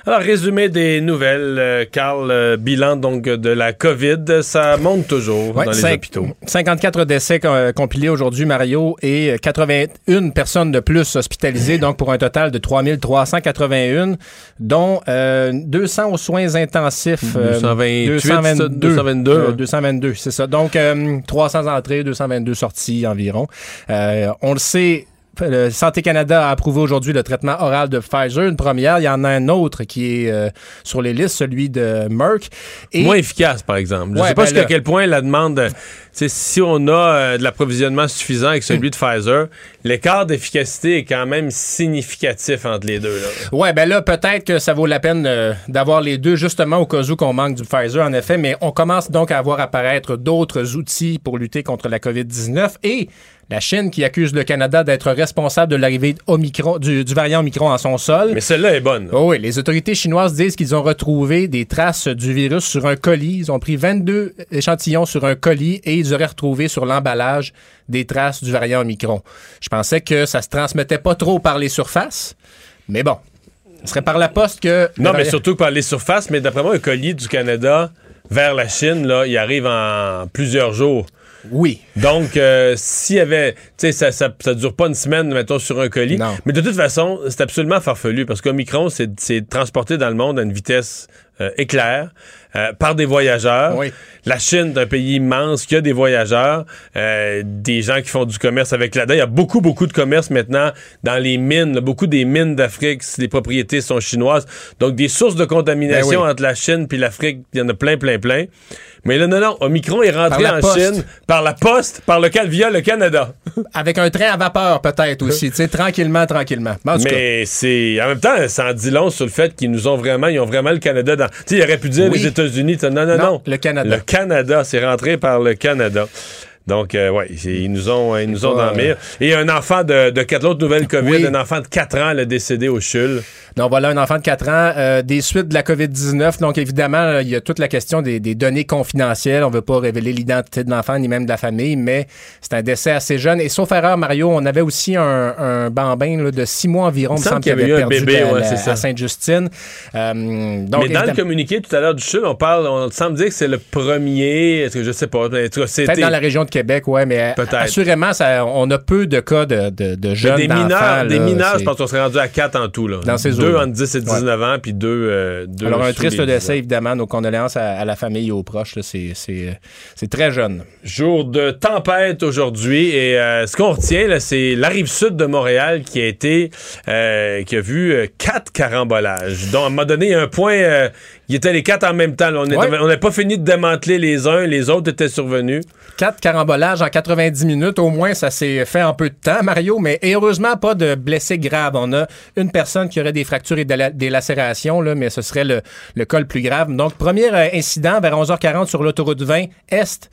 Alors, résumé des nouvelles, euh, Carl, euh, bilan donc de la COVID, ça monte toujours Ouais, dans les hôpitaux. 54 décès euh, compilés aujourd'hui, Mario, et 81 personnes de plus hospitalisées, donc pour un total de 3381, dont euh, 200 aux soins intensifs. euh, 228, ça, 222, euh, hein. 222, c'est ça. Donc, euh, 300 entrées, 222 sorties environ. On le sait, le Santé Canada a approuvé aujourd'hui le traitement oral de Pfizer, une première. Il y en a un autre qui est euh, sur les listes, celui de Merck. Et Moins efficace, par exemple. Je Ouais, sais pas ben jusqu'à là- quel point la demande, si on a euh, de l'approvisionnement suffisant avec celui de Pfizer, l'écart d'efficacité est quand même significatif entre les deux. Ouais, ben là, peut-être que ça vaut la peine euh, d'avoir les deux, justement, au cas où qu'on manque du Pfizer, en effet, mais on commence donc à voir apparaître d'autres outils pour lutter contre la COVID-19 et la Chine qui accuse le Canada d'être responsable de l'arrivée du, du variant Omicron en son sol. Mais celle-là est bonne. Oh oui, les autorités chinoises disent qu'ils ont retrouvé des traces du virus sur un colis. Ils ont pris 22 échantillons sur un colis et ils auraient retrouvé sur l'emballage des traces du variant Omicron. Je pensais que ça se transmettait pas trop par les surfaces, mais bon. Ce serait par la poste que... Non, mais surtout par les surfaces, mais d'après moi, un colis du Canada vers la Chine, là, il arrive en plusieurs jours. Oui. Donc, euh, s'il y avait, tu sais, ça, ça, ça dure pas une semaine, mettons, sur un colis. Non. Mais de toute façon, c'est absolument farfelu parce qu'Omicron, c'est c'est transporté dans le monde à une vitesse euh, éclair euh, par des voyageurs. Oui. La Chine, c'est un pays immense qui a des voyageurs, euh, des gens qui font du commerce avec là-dedans. Il y a beaucoup, beaucoup de commerce maintenant dans les mines. là. beaucoup des mines d'Afrique, les propriétés sont chinoises. Donc, des sources de contamination Ben oui. entre la Chine puis l'Afrique, il y en a plein, plein, plein. Mais là, non, non, Omicron est rentré en poste. Chine par la poste, par lequel via le Canada. Avec un train à vapeur, peut-être aussi. tu sais, tranquillement, tranquillement. En Mais c'est. En même temps, ça en dit long sur le fait qu'ils nous ont vraiment. Ils ont vraiment le Canada dans. Tu il aurait pu dire Oui. les États-Unis. non, non. Non, le Canada. Le Canada, c'est rentré par le Canada. Donc, euh, c'est- ils nous ont, ils nous ont dans le mire. Et un enfant de, de quatre l'autre nouvelle COVID, Oui. un enfant de 4 ans, le décédé au CHUL. Donc voilà, un enfant de 4 ans, euh, des suites de la COVID-19. Donc évidemment, il y a toute la question des, des données confidentielles. On ne veut pas révéler l'identité de l'enfant ni même de la famille, mais c'est un décès assez jeune. Et sauf erreur, Mario, on avait aussi un, un bambin là, de 6 mois environ, Il me semble qu'il avait avait eu un perdu bébé, à, ouais, la- c'est ça. à Sainte-Justine. Euh, donc, Mais dans le communiqué tout à l'heure du CHUL, on parle, on semble dire que c'est le premier. Est-ce que je sais pas. c'était. Peut-être dans la région de Québec, ouais, mais Peut-être. assurément, ça, on a peu de cas de, de, de Mais jeunes des mineurs, des là, mineurs, c'est- je pense qu'on serait rendu à 4 en tout. Là. Dans ces deux entre 10 et 19 ans, puis deux, euh, deux Alors, un triste les 10 ans. décès, évidemment. Nos condoléances à, à la famille et aux proches. là. C'est- C'est c'est très jeune. Jour de tempête aujourd'hui et euh, ce qu'on retient là, c'est la rive sud de Montréal qui a été euh, qui a vu euh, quatre carambolages. Donc à un moment donné, un point, euh, il était les quatre en même temps. là. On Ouais. n'avait pas fini de démanteler les uns, les autres étaient survenus. Quatre carambolages en 90 minutes. Au moins, ça s'est fait en peu de temps, Mario. Mais heureusement, pas de blessés graves. On a une personne qui aurait des fractures et de la- des lacérations, là, mais ce serait le, le cas le plus grave. Donc, premier euh, incident vers 11h40 sur l'autoroute 20 Est.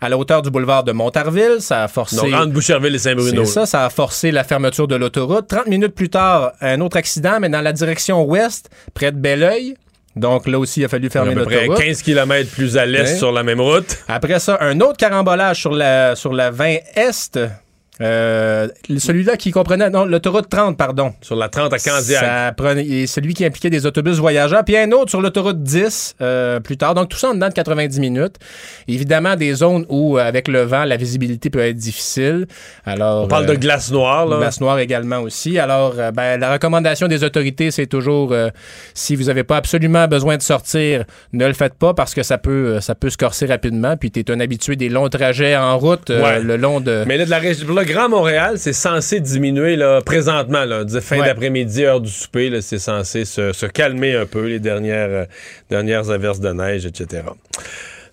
À la hauteur du boulevard de Montarville, ça a forcé. Donc entre Boucherville et Saint-Bruno. C'est ça, ça a forcé la fermeture de l'autoroute. 30 minutes plus tard, un autre accident, mais dans la direction ouest, près de Belleuil. Donc là aussi, il a fallu À fermer peu près l'autoroute. 15 km plus à l'est Ouais. sur la même route. Après ça, un autre carambolage sur la, sur la 20 Est. Euh, celui-là qui comprenait, non, l'autoroute 30, pardon. Sur la 30 à Candiac. Ça prenait, celui qui impliquait des autobus voyageurs, puis un autre sur l'autoroute 10 euh, plus tard. Donc tout ça en dedans de 90 minutes. Évidemment, des zones où, euh, avec le vent, la visibilité peut être difficile. Alors, On parle de glace noire, là. Glace noire également aussi. Alors, euh, ben, la recommandation des autorités, c'est toujours euh, si vous n'avez pas absolument besoin de sortir, ne le faites pas parce que ça peut, euh, ça peut se corser rapidement. Puis tu es un habitué des longs trajets en route euh, Ouais. le long de. Mais là, de la région, le Grand Montréal, c'est censé diminuer là, présentement. Là, fin Ouais. d'après-midi, heure du souper, c'est censé se, se calmer un peu les dernières, euh, dernières averses de neige, etc.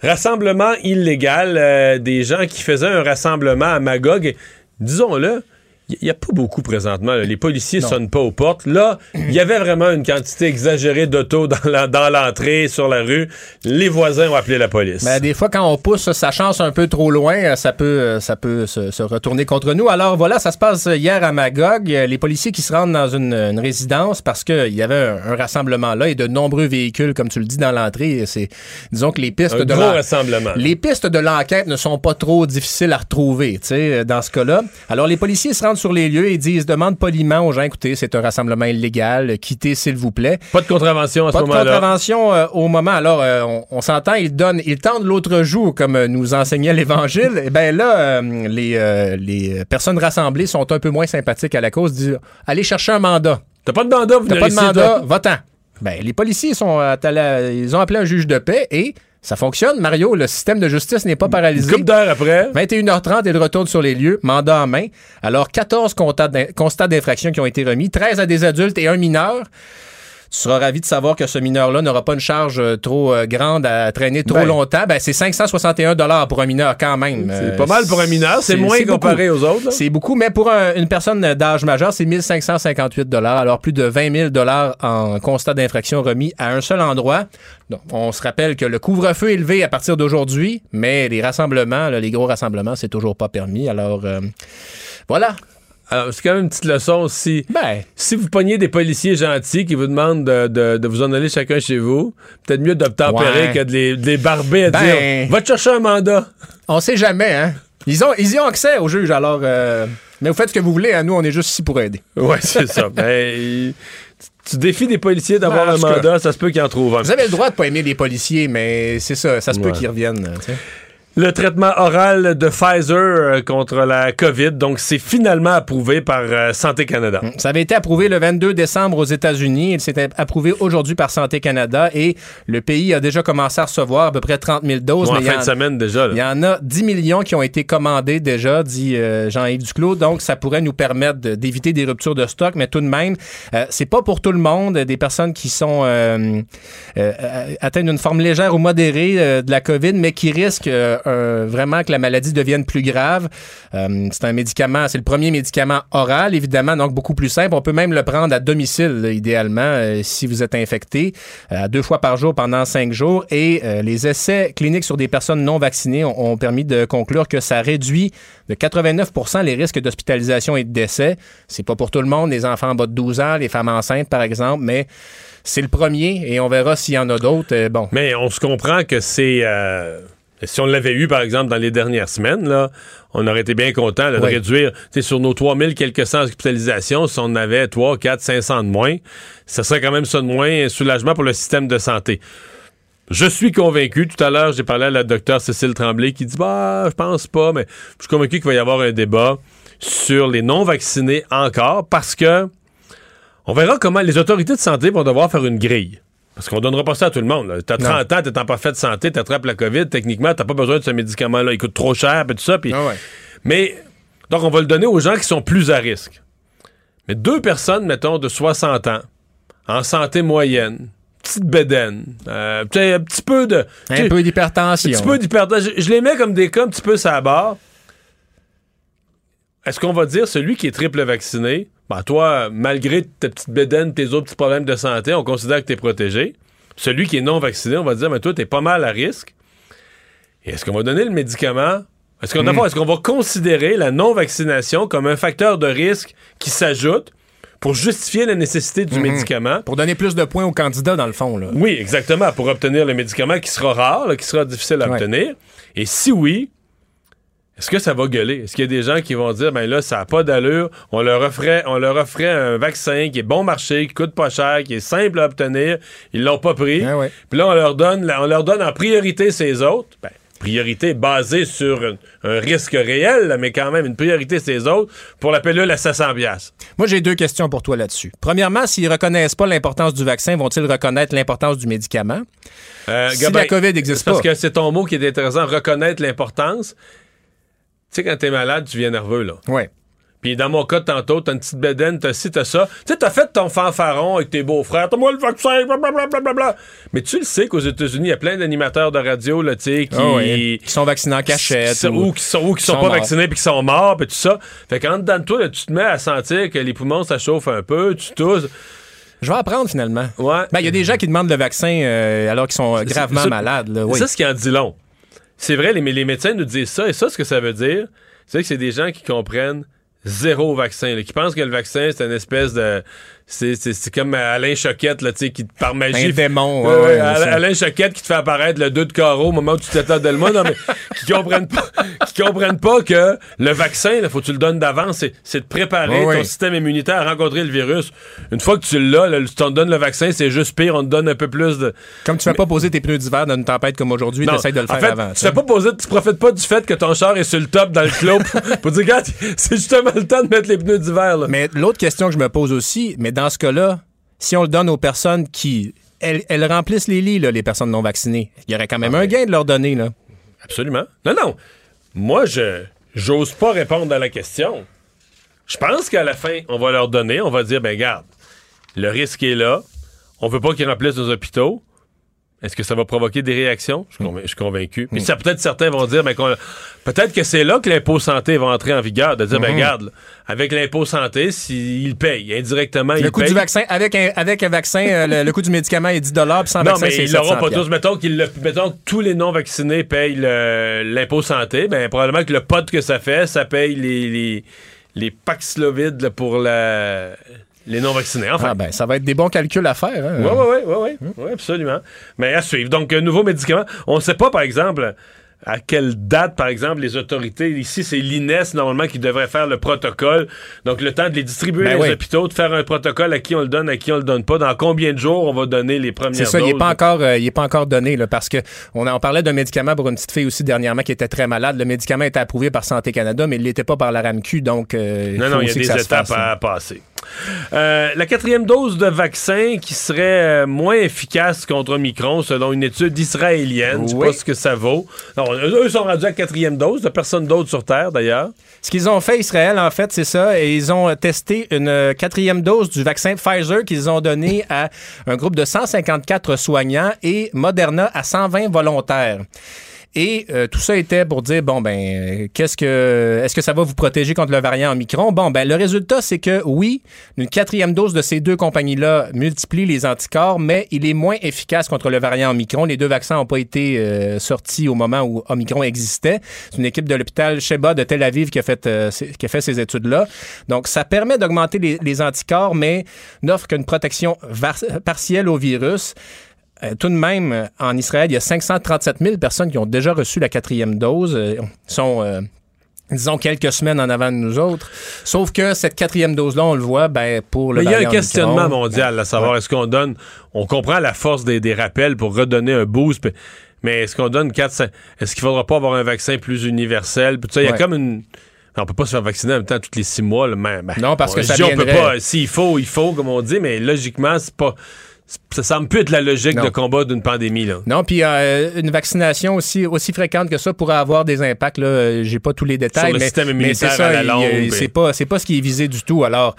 Rassemblement illégal, euh, des gens qui faisaient un rassemblement à Magog. Disons-le, il n'y a pas beaucoup présentement. là. Les policiers Non. sonnent pas aux portes. Là, il y avait vraiment une quantité exagérée d'autos dans la- dans l'entrée, sur la rue. Les voisins ont appelé la police. Ben, des fois, quand on pousse sa chance un peu trop loin, euh, ça peut, euh, ça peut se, se retourner contre nous. Alors voilà, ça se passe hier à Magog. Euh, Les policiers qui se rendent dans une, une résidence parce qu'il y avait un, un rassemblement là et de nombreux véhicules, comme tu le dis, dans l'entrée. C'est, disons que les pistes un de gros rassemblement. les pistes de l'enquête ne sont pas trop difficiles à retrouver, tu sais, dans ce cas-là. Alors, les policiers se rendent sur les lieux et disent, demandent poliment aux gens, écoutez, c'est un rassemblement illégal, quittez s'il vous plaît. Pas de contravention à Pas ce de moment-là. contravention euh, au moment. Alors, euh, on, on s'entend, ils donnent, ils tendent l'autre joue, comme euh, nous enseignait l'Évangile. Et ben là, les, les personnes rassemblées sont un peu moins sympathiques à la cause, disent, allez chercher un mandat. T'as pas de mandat, vous T'as pas de mandat, va-t'en. Ben, les policiers sont à ils ont appelé un juge de paix et ça fonctionne, Mario. Le système de justice n'est pas paralysé. Une couple d'heures après. 21h30 et de retour sur les lieux, mandat en main. Alors, 14 constats d'in- constats d'infraction qui ont été remis, 13 à des adultes et un mineur. Tu seras ravi de savoir que ce mineur-là n'aura pas une charge euh, trop euh, grande à traîner trop Ben. longtemps. Ben, c'est 561 dollars pour un mineur quand même. C'est Euh, pas mal pour un mineur. C'est moins comparé beaucoup. aux autres. C'est beaucoup, mais pour un- une personne d'âge majeur, c'est 1558 dollars. Alors plus de 20 000 dollars en constat d'infraction remis à un seul endroit. Donc, on se rappelle que le couvre-feu est levé à partir d'aujourd'hui, mais les rassemblements, là, les gros rassemblements, c'est toujours pas permis. Alors euh, voilà. Alors, c'est quand même une petite leçon aussi. Ben, Si vous pognez des policiers gentils qui vous demandent de, de- de vous en aller chacun chez vous, peut-être mieux d'obtempérer Ouais. que de les, de les barber à Ben. dire Va te chercher un mandat. on sait jamais, hein. Ils ont, ils y ont accès au juge, alors. euh, mais vous faites ce que vous voulez, hein. nous, on est juste ici pour aider. Ouais, c'est ça. Ben, tu- défies des policiers d'avoir Ben, en un cas. mandat, ça se peut qu'ils en trouvent un. Vous avez le droit de pas aimer les policiers, mais c'est ça, ça se peut qu'ils reviennent. Le traitement oral de Pfizer euh, contre la COVID, donc c'est finalement approuvé par euh, Santé Canada. Ça avait été approuvé le 22 décembre aux États-Unis. Il s'est approuvé aujourd'hui par Santé Canada et le pays a déjà commencé à recevoir à peu près 30 000 doses. Bon, mais fin en- de semaine déjà. Il y en a 10 millions qui ont été commandés déjà, dit euh, Jean-Yves Duclos. Donc, ça pourrait nous permettre d'éviter des ruptures de stock, mais tout de même, euh, c'est pas pour tout le monde. Des personnes qui sont euh, atteintes d'une forme légère ou modérée de la COVID, mais qui risquent euh, vraiment que la maladie devienne plus grave. Euh, c'est un médicament, c'est le premier médicament oral, évidemment, donc beaucoup plus simple. On peut même le prendre à domicile, idéalement, euh, si vous êtes infecté, deux fois par jour pendant cinq jours. Et les essais cliniques sur des personnes non vaccinées ont, permis de conclure que ça réduit de 89% les risques d'hospitalisation et de décès. C'est pas pour tout le monde, les enfants en bas de 12 ans, les femmes enceintes, par exemple, mais c'est le premier et on verra s'il y en a d'autres. Bon. Mais on se comprend que c'est. Si on l'avait eu, par exemple, dans les dernières semaines, là, on aurait été bien content là, de Oui. réduire. tu sais, Sur nos 3000 quelques cent hospitalisations, si on en avait 3, 4, 500 de moins, ça serait quand même ça de moins, un soulagement pour le système de santé. Je suis convaincu. Tout à l'heure, j'ai parlé à la docteure Cécile Tremblay qui dit Bah, je pense pas, mais je suis convaincu qu'il va y avoir un débat sur les non-vaccinés encore parce que on verra comment les autorités de santé vont devoir faire une grille. Parce qu'on donnera pas ça à tout le monde. T'as 30 ans, t'es en parfaite santé, t'attrapes la COVID, techniquement, t'as pas besoin de ce médicament-là. Il coûte trop cher, puis tout ça. Ah ouais. Mais, donc, on va le donner aux gens qui sont plus à risque. Mais deux personnes, mettons, de 60 ans, en santé moyenne, petite bédaine, euh, un petit peu de... Un peu d'hypertension. un petit peu d'hypertension. Je, je les mets comme des cas un petit peu barre. Est-ce qu'on va dire celui qui est triple vacciné, ben toi, malgré ta petite bédaine, tes autres petits problèmes de santé, on considère que tu es protégé. Celui qui est non vacciné, on va dire, mais toi, tu es pas mal à risque. Et est-ce qu'on va donner le médicament? Est-ce qu'on Hmm. est-ce qu'on va considérer la non-vaccination comme un facteur de risque qui s'ajoute pour justifier la nécessité du Mhm. médicament? Pour donner plus de points aux candidats, dans le fond. Là. Oui, exactement, pour obtenir le médicament qui sera rare, là, qui sera difficile à Ouais. obtenir. Et si oui, Est-ce que ça va gueuler? Est-ce qu'il y a des gens qui vont dire, ben là, ça n'a pas d'allure, on leur offrait, on leur offrait un vaccin qui est bon marché, qui coûte pas cher, qui est simple à obtenir, ils l'ont pas pris. Ah ouais. Puis là, on leur donne, on leur donne en priorité ces autres. Ben, priorité basée sur un, un risque réel, là, mais quand même une priorité ces autres pour la pilule à 700 piastres. Moi, j'ai deux questions pour toi là-dessus. Premièrement, s'ils reconnaissent pas l'importance du vaccin, vont-ils reconnaître l'importance du médicament? Euh, Si Gabin, la COVID n'existe c'est Parce pas. que c'est ton mot qui est intéressant, reconnaître l'importance. Tu sais, quand t'es malade, tu viens nerveux, là. Ouais. Puis dans mon cas, tantôt, t'as une petite bédaine, t'as ci, t'as ça. Tu sais, t'as fait ton fanfaron avec tes beaux-frères. T'as moi le vaccin, blablabla. Mais tu le sais qu'aux États-Unis, il y a plein d'animateurs de radio, là, tu sais, qui... Ah ouais. Qui sont vaccinés en cachette. ou, qui sont, ou qui sont, pas morts. vaccinés puis qui sont morts, puis tout ça. Fait qu'en dedans de toi, là, tu te mets à sentir que les poumons, ça chauffe un peu, tu tousses. Je vais apprendre finalement. Ouais. Ben, il y a des gens qui demandent le vaccin euh, alors qu'ils sont gravement malades. là. Oui. C'est ça ce qui en dit long. C'est vrai, les, médecins nous disent ça, et ça, ce que ça veut dire, c'est que c'est des gens qui comprennent zéro vaccin, là, qui pensent que le vaccin, c'est une espèce de... C'est, comme Alain Choquette, là, tu sais, qui, par magie... Un démon, Ouais, ouais, Alain, Choquette qui te fait apparaître le 2 de carreau au moment où tu de le non, mais qui comprennent pas, qui comprennent pas que le vaccin, il faut que tu le donnes d'avance, c'est, de préparer Ouais, ton système immunitaire à rencontrer le virus. Une fois que tu l'as, là, tu t'en donnes le vaccin, c'est juste pire, on te donne un peu plus de... Comme tu ne fais pas poser tes pneus d'hiver dans une tempête comme aujourd'hui, essaies de le en faire fait, avant. Tu fais pas poser, tu profites pas du fait que ton char est sur le top dans le clos pour, pour dire, regarde, c'est justement le temps de mettre les pneus d'hiver, là. Mais l'autre question que je me pose aussi, mais dans ce cas-là, si on le donne aux personnes qui. Elles, elles remplissent les lits, là, les personnes non vaccinées. Il y aurait quand même un gain de leur donner. Là. Absolument. Non, non. Moi, je j'ose pas répondre à la question. Je pense qu'à la fin, on va leur donner, on va dire, ben garde, le risque est là. On veut pas qu'ils remplissent nos hôpitaux. Est-ce que ça va provoquer des réactions? Je suis, convaincu. Puis ça, peut-être certains vont dire, qu'on- peut-être que c'est là que l'impôt santé va entrer en vigueur, de dire, ben, Mhm. garde, là, avec l'impôt santé, s'il paye indirectement, Le il coût paye. du vaccin, avec un, avec un vaccin, euh, le, le coût du médicament est 10 puis sans Non, vaccin, mais ils l'auront 700 pas tous. Mettons, le- mettons que tous les non-vaccinés payent l'impôt santé. Ben, probablement que le pot que ça fait, ça paye les, les, les Paxlovid là, pour la, les non-vaccinés. Enfin. Ah ben, ça va être des bons calculs à faire. hein. Oui, oui, oui, oui, oui, absolument. Mais à suivre. Donc, un nouveau médicament. On ne sait pas, par exemple, à quelle date, par exemple, les autorités, ici, c'est l'INES, normalement, qui devrait faire le protocole. Donc, le temps de les distribuer Ben oui. hôpitaux, de faire un protocole à qui on le donne, à qui on le donne pas, dans combien de jours on va donner les premières C'est ça, il n'est doses? pas encore, euh, il est pas encore donné là, parce que on, en parlait d'un médicament pour une petite fille aussi dernièrement qui était très malade. Le médicament était approuvé par Santé Canada, mais il l'était pas par la RAMQ, donc euh, Non, non, il y a des étapes fasse, hein. à passer. Euh, la quatrième dose de vaccin qui serait euh, moins efficace contre Omicron selon une étude israélienne. Je sais Oui. pas ce que ça vaut. Non, eux sont rendus à la quatrième dose. De personne d'autre sur Terre, d'ailleurs. Ce qu'ils ont fait, Israël, en fait, c'est ça. Et ils ont testé une euh, quatrième dose du vaccin Pfizer qu'ils ont donné à un groupe de 154 soignants et Moderna à 120 volontaires. Et euh, tout ça était pour dire bon ben qu'est-ce que est-ce que ça va vous protéger contre le variant Omicron? Bon ben le résultat c'est que oui, une quatrième dose de ces deux compagnies-là multiplie les anticorps, mais il est moins efficace contre le variant Omicron. Les deux vaccins n'ont pas été euh, sortis au moment où Omicron existait. C'est une équipe de l'hôpital Sheba de Tel Aviv qui a fait euh, qui a fait ces études-là. Donc ça permet d'augmenter les, les anticorps, mais n'offre qu'une protection partielle au virus. Euh, tout de même, euh, en Israël, il y a 537 000 personnes qui ont déjà reçu la quatrième dose. Euh, Ils sont, euh, disons, quelques semaines en avant de nous autres. Sauf que cette quatrième dose-là, on le voit, ben, pour le Mais il y a un questionnement mondial à savoir est-ce qu'on donne. On comprend la force des, des rappels pour redonner un boost. Mais est-ce qu'on donne 4 5 Est-ce qu'il faudra pas avoir un vaccin plus universel? Il y a Ouais. comme une. On peut pas se faire vacciner en même temps tous les six mois. là, ben, Non, parce que ça on peut pas. S'il faut, il faut, comme on dit, mais logiquement, c'est pas. Ça semble plus être la logique Non. de combat d'une pandémie. Là. Non, puis euh, une vaccination aussi, aussi fréquente que ça pourrait avoir des impacts. Là, j'ai pas tous les détails, Sur le mais, système mais immunitaire c'est ça, à la longue, puis- c'est pas c'est pas ce qui est visé du tout. Alors,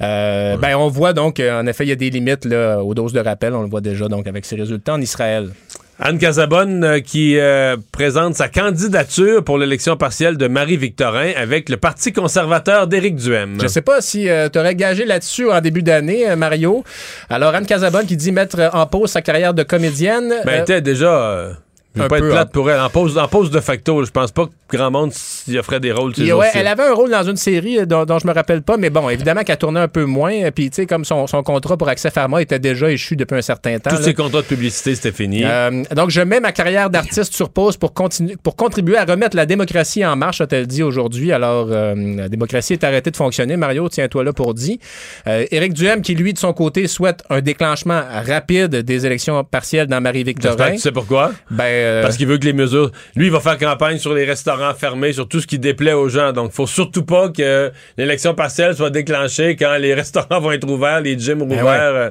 euh, ben on voit donc, en effet, il y a des limites là, aux doses de rappel. On le voit déjà donc avec ces résultats en Israël. Anne Casabonne euh, qui euh, présente sa candidature pour l'élection partielle de Marie-Victorin avec le Parti conservateur d'Éric Duhem. Je sais pas si tu aurais gagé là-dessus en début d'année, euh, Mario. Alors, Anne Casabonne qui dit mettre en pause sa carrière de comédienne. Ben, Euh, était déjà. Je veux pas être plate pour elle. En pause, en pause de facto, je pense pas que grand monde s'y offrait des rôles. ces ouais, elle avait un rôle dans une série euh, dont, dont je me rappelle pas, mais bon, évidemment qu'elle tournait un peu moins. euh, Puis, tu sais, comme son, son contrat pour Accès Pharma était déjà échu depuis un certain temps. Tous là. ces contrats de publicité, c'était fini. Euh, donc, je mets ma carrière d'artiste sur pause pour, continuer, pour contribuer à remettre la démocratie en marche, a-t-elle dit aujourd'hui. Alors, euh, la démocratie est arrêtée de fonctionner. Mario, tiens-toi là pour dit. Euh, Éric Duhem, qui lui, de son côté, souhaite un déclenchement rapide des élections partielles dans Marie-Victorin. tu sais pourquoi? Ben, euh, Parce qu'il veut que les mesures. Lui, il va faire campagne sur les restaurants fermés, sur tout ce qui déplaît aux gens. Donc, faut surtout pas que l'élection partielle soit déclenchée quand les restaurants vont être ouverts, les gyms Ben ouverts, euh,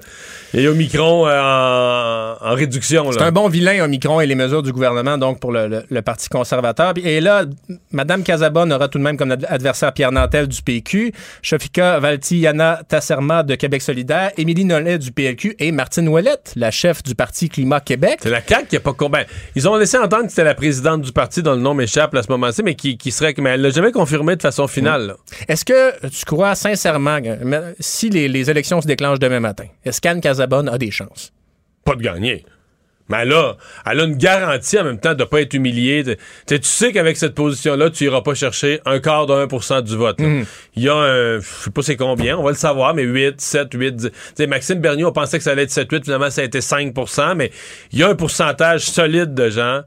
et Omicron euh, en, en réduction. C'est un bon vilain, Omicron, et les mesures du gouvernement, donc, pour le, le- le Parti conservateur. Et là, Mme Casabonne aura tout de même comme ad- adversaire Pierre Nantel du PQ, Shafika Valti-Yana Tasserma de Québec solidaire, Émilie Nollet du PLQ et Martine Ouellette, la chef du Parti Climat Québec. C'est la CAQ qui a pas combien. Ils ont laissé entendre que c'était la présidente du parti dont le nom m'échappe à ce moment-ci, mais qui, qui serait. Mais elle l'a jamais confirmé de façon finale. là. Est-ce que tu crois sincèrement si les, les élections se déclenchent demain matin, est-ce qu'Anne Casabonne a des chances? Pas de gagner. Mais elle a, elle a une garantie en même temps de pas être humiliée. Tu sais, qu'avec cette position-là, tu iras pas chercher un quart de 1% du vote. Mhm. Il y a un, je sais pas c'est combien, on va le savoir, mais 8, 7, 8, 10. Tu sais, Maxime Bernier, on pensait que ça allait être 7, 8, finalement ça a été 5% mais il y a un pourcentage solide de gens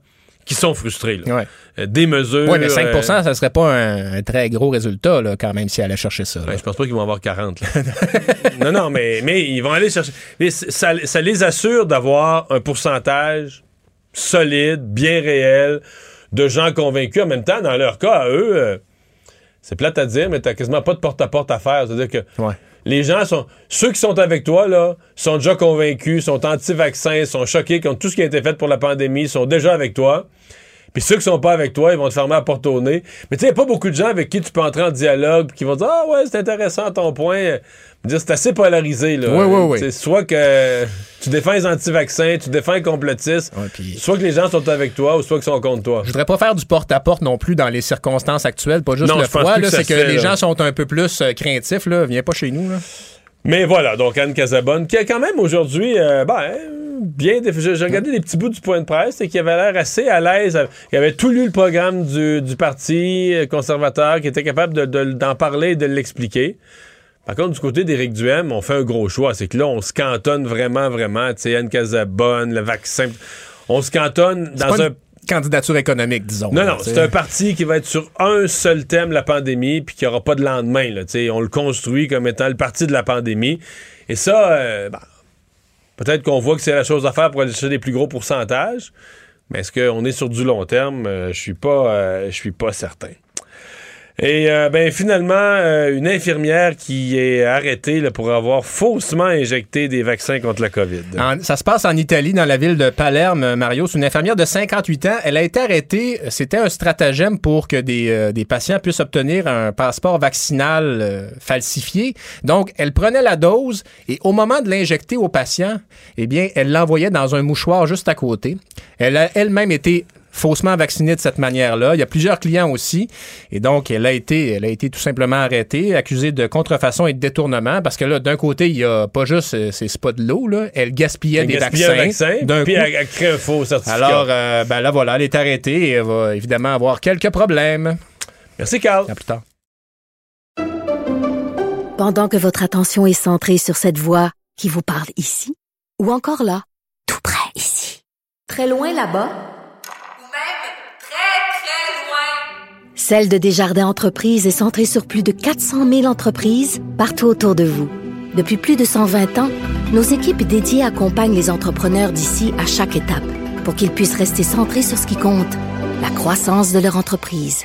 qui sont frustrés. là. Ouais. Euh, Des mesures. Oui, mais 5% euh, ça serait pas un, un très gros résultat, là, quand même, si elle allait chercher ça. Ben, je pense pas qu'ils vont avoir 40. là. non, non, mais, mais ils vont aller chercher. Mais ça, ça les assure d'avoir un pourcentage solide, bien réel, de gens convaincus. En même temps, dans leur cas, à eux, euh, c'est plate à dire, mais t'as quasiment pas de porte-à-porte à faire. C'est-à-dire que Ouais. les gens sont. Ceux qui sont avec toi, là, sont déjà convaincus, sont anti-vaccins, sont choqués contre tout ce qui a été fait pour la pandémie, sont déjà avec toi. Puis ceux qui sont pas avec toi, ils vont te fermer à porte au nez. Mais tu sais, il a pas beaucoup de gens avec qui tu peux entrer en dialogue qui vont dire Ah ouais, c'est intéressant ton point. Dire, C'est assez polarisé. Là. Oui, oui, oui. Sais, Soit que tu défends les anti-vaccins, tu défends les complotistes, Ouais, soit que les gens sont avec toi ou soit qu'ils sont contre toi. Je voudrais pas faire du porte-à-porte non plus dans les circonstances actuelles, pas juste Non, le froid, que c'est que les là. gens sont un peu plus euh, craintifs, là. Viens pas chez nous, là. Mais voilà, donc Anne Casabonne, qui a quand même aujourd'hui, euh, ben, bien. J'ai regardé les petits bouts du point de presse et qui avait l'air assez à l'aise. Il avait tout lu le programme du, du Parti euh, conservateur, qui était capable de- de- d'en parler et de l'expliquer. Par contre, du côté d'Éric Duhem, on fait un gros choix. C'est que là, on se cantonne vraiment, vraiment. Tu sais, Anne Casabonne, le vaccin. On se cantonne dans un. une candidature économique, disons. Non, non, c'est un parti qui va être sur un seul thème, la pandémie, puis qui aura pas de lendemain. Là, on le construit comme étant le parti de la pandémie. Et ça, euh, ben, peut-être qu'on voit que c'est la chose à faire pour aller chercher des plus gros pourcentages, mais est-ce qu'on est sur du long terme? Euh, je suis pas, euh, je suis pas certain. Et euh, ben finalement, euh, une infirmière qui est arrêtée pour avoir faussement injecté des vaccins contre la COVID. Ça se passe en Italie, dans la ville de Palerme, Mario. C'est une infirmière de 58 ans. Elle a été arrêtée. C'était un stratagème pour que des, euh, des patients puissent obtenir un passeport vaccinal euh, falsifié. Donc, elle prenait la dose et au moment de l'injecter au patient, eh bien, elle l'envoyait dans un mouchoir juste à côté. Elle a elle-même été faussement vaccinée de cette manière-là. Il y a plusieurs clients aussi. Et donc, elle a été, elle a été tout simplement arrêtée, accusée de contrefaçon et de détournement, parce que là, d'un côté, il y a pas juste euh, ces spots de l'eau, là. Elle gaspillait Elle des gaspillait un vaccins. vaccin, d'un puis coup. elle, elle crée un faux certificat. Alors, euh, ben là, voilà, elle est arrêtée et elle va évidemment avoir quelques problèmes. Merci, Carl. À plus tard. Pendant que votre attention est centrée sur cette voix qui vous parle ici, ou encore là, tout près ici, très loin là-bas, Ou même très, très loin. Celle de Desjardins Entreprises est centrée sur plus de 400 000 entreprises partout autour de vous. Depuis plus de 120 ans, nos équipes dédiées accompagnent les entrepreneurs d'ici à chaque étape pour qu'ils puissent rester centrés sur ce qui compte, la croissance de leur entreprise.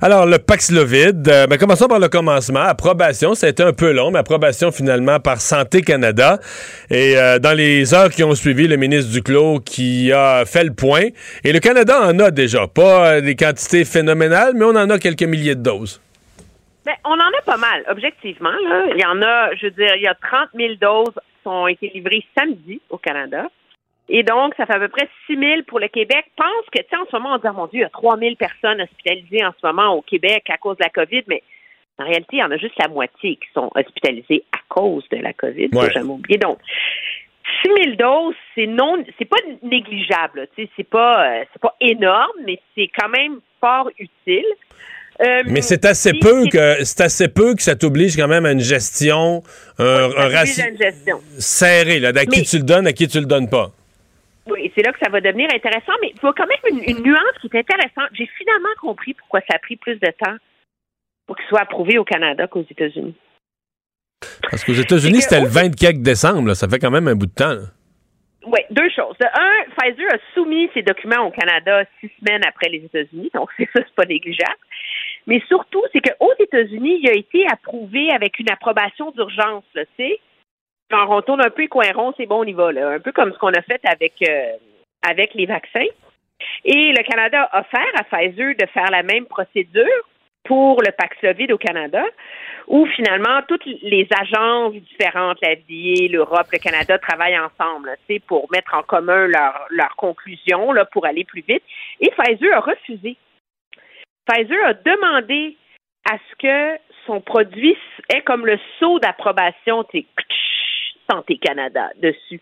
Alors, le Paxlovid, euh, ben, commençons par le commencement. Approbation, ça a été un peu long, mais approbation finalement par Santé Canada. Et euh, dans les heures qui ont suivi, le ministre Duclos qui a fait le point. Et le Canada en a déjà. Pas euh, des quantités phénoménales, mais on en a quelques milliers de doses. Ben, on en a pas mal, objectivement. Il y en a, je veux dire, il y a 30 000 doses qui ont été livrées samedi au Canada. Et donc, ça fait à peu près 6 000 pour le Québec. Pense que, tu sais, en ce moment, on dit, oh mon Dieu, il y a 3 000 personnes hospitalisées en ce moment au Québec à cause de la COVID, mais en réalité, il y en a juste la moitié qui sont hospitalisées à cause de la COVID. Ouais. Jamais oublier. Donc, 6 000 doses, c'est non, c'est pas négligeable. Tu sais, c'est pas, euh, c'est pas énorme, mais c'est quand même fort utile. Euh, Mais c'est assez peu que c'est assez peu que ça t'oblige quand même à une gestion, un, un ratio serré, là, d'à qui tu le donnes, à qui tu le donnes pas. Oui, c'est là que ça va devenir intéressant, mais il faut quand même une, une nuance qui est intéressante. J'ai finalement compris pourquoi ça a pris plus de temps pour qu'il soit approuvé au Canada qu'aux États-Unis. Parce qu'aux États-Unis, c'était le 24 décembre, là. ça fait quand même un bout de temps. là. Oui, deux choses. De un, Pfizer a soumis ses documents au Canada six semaines après les États-Unis, donc c'est ça, c'est pas négligeable. Mais surtout, c'est qu'aux États-Unis, il a été approuvé avec une approbation d'urgence, là, tu sais. On tourne un peu les coins ronds, c'est bon, on y va, là. Un peu comme ce qu'on a fait avec, euh, avec les vaccins. Et le Canada a offert à Pfizer de faire la même procédure pour le Paxlovid au Canada, où finalement toutes les agences différentes, la l'Europe, le Canada travaillent ensemble, sais, pour mettre en commun leurs leurs conclusions pour aller plus vite. Et Pfizer a refusé. Pfizer a demandé à ce que son produit ait comme le sceau d'approbation, Santé Canada dessus.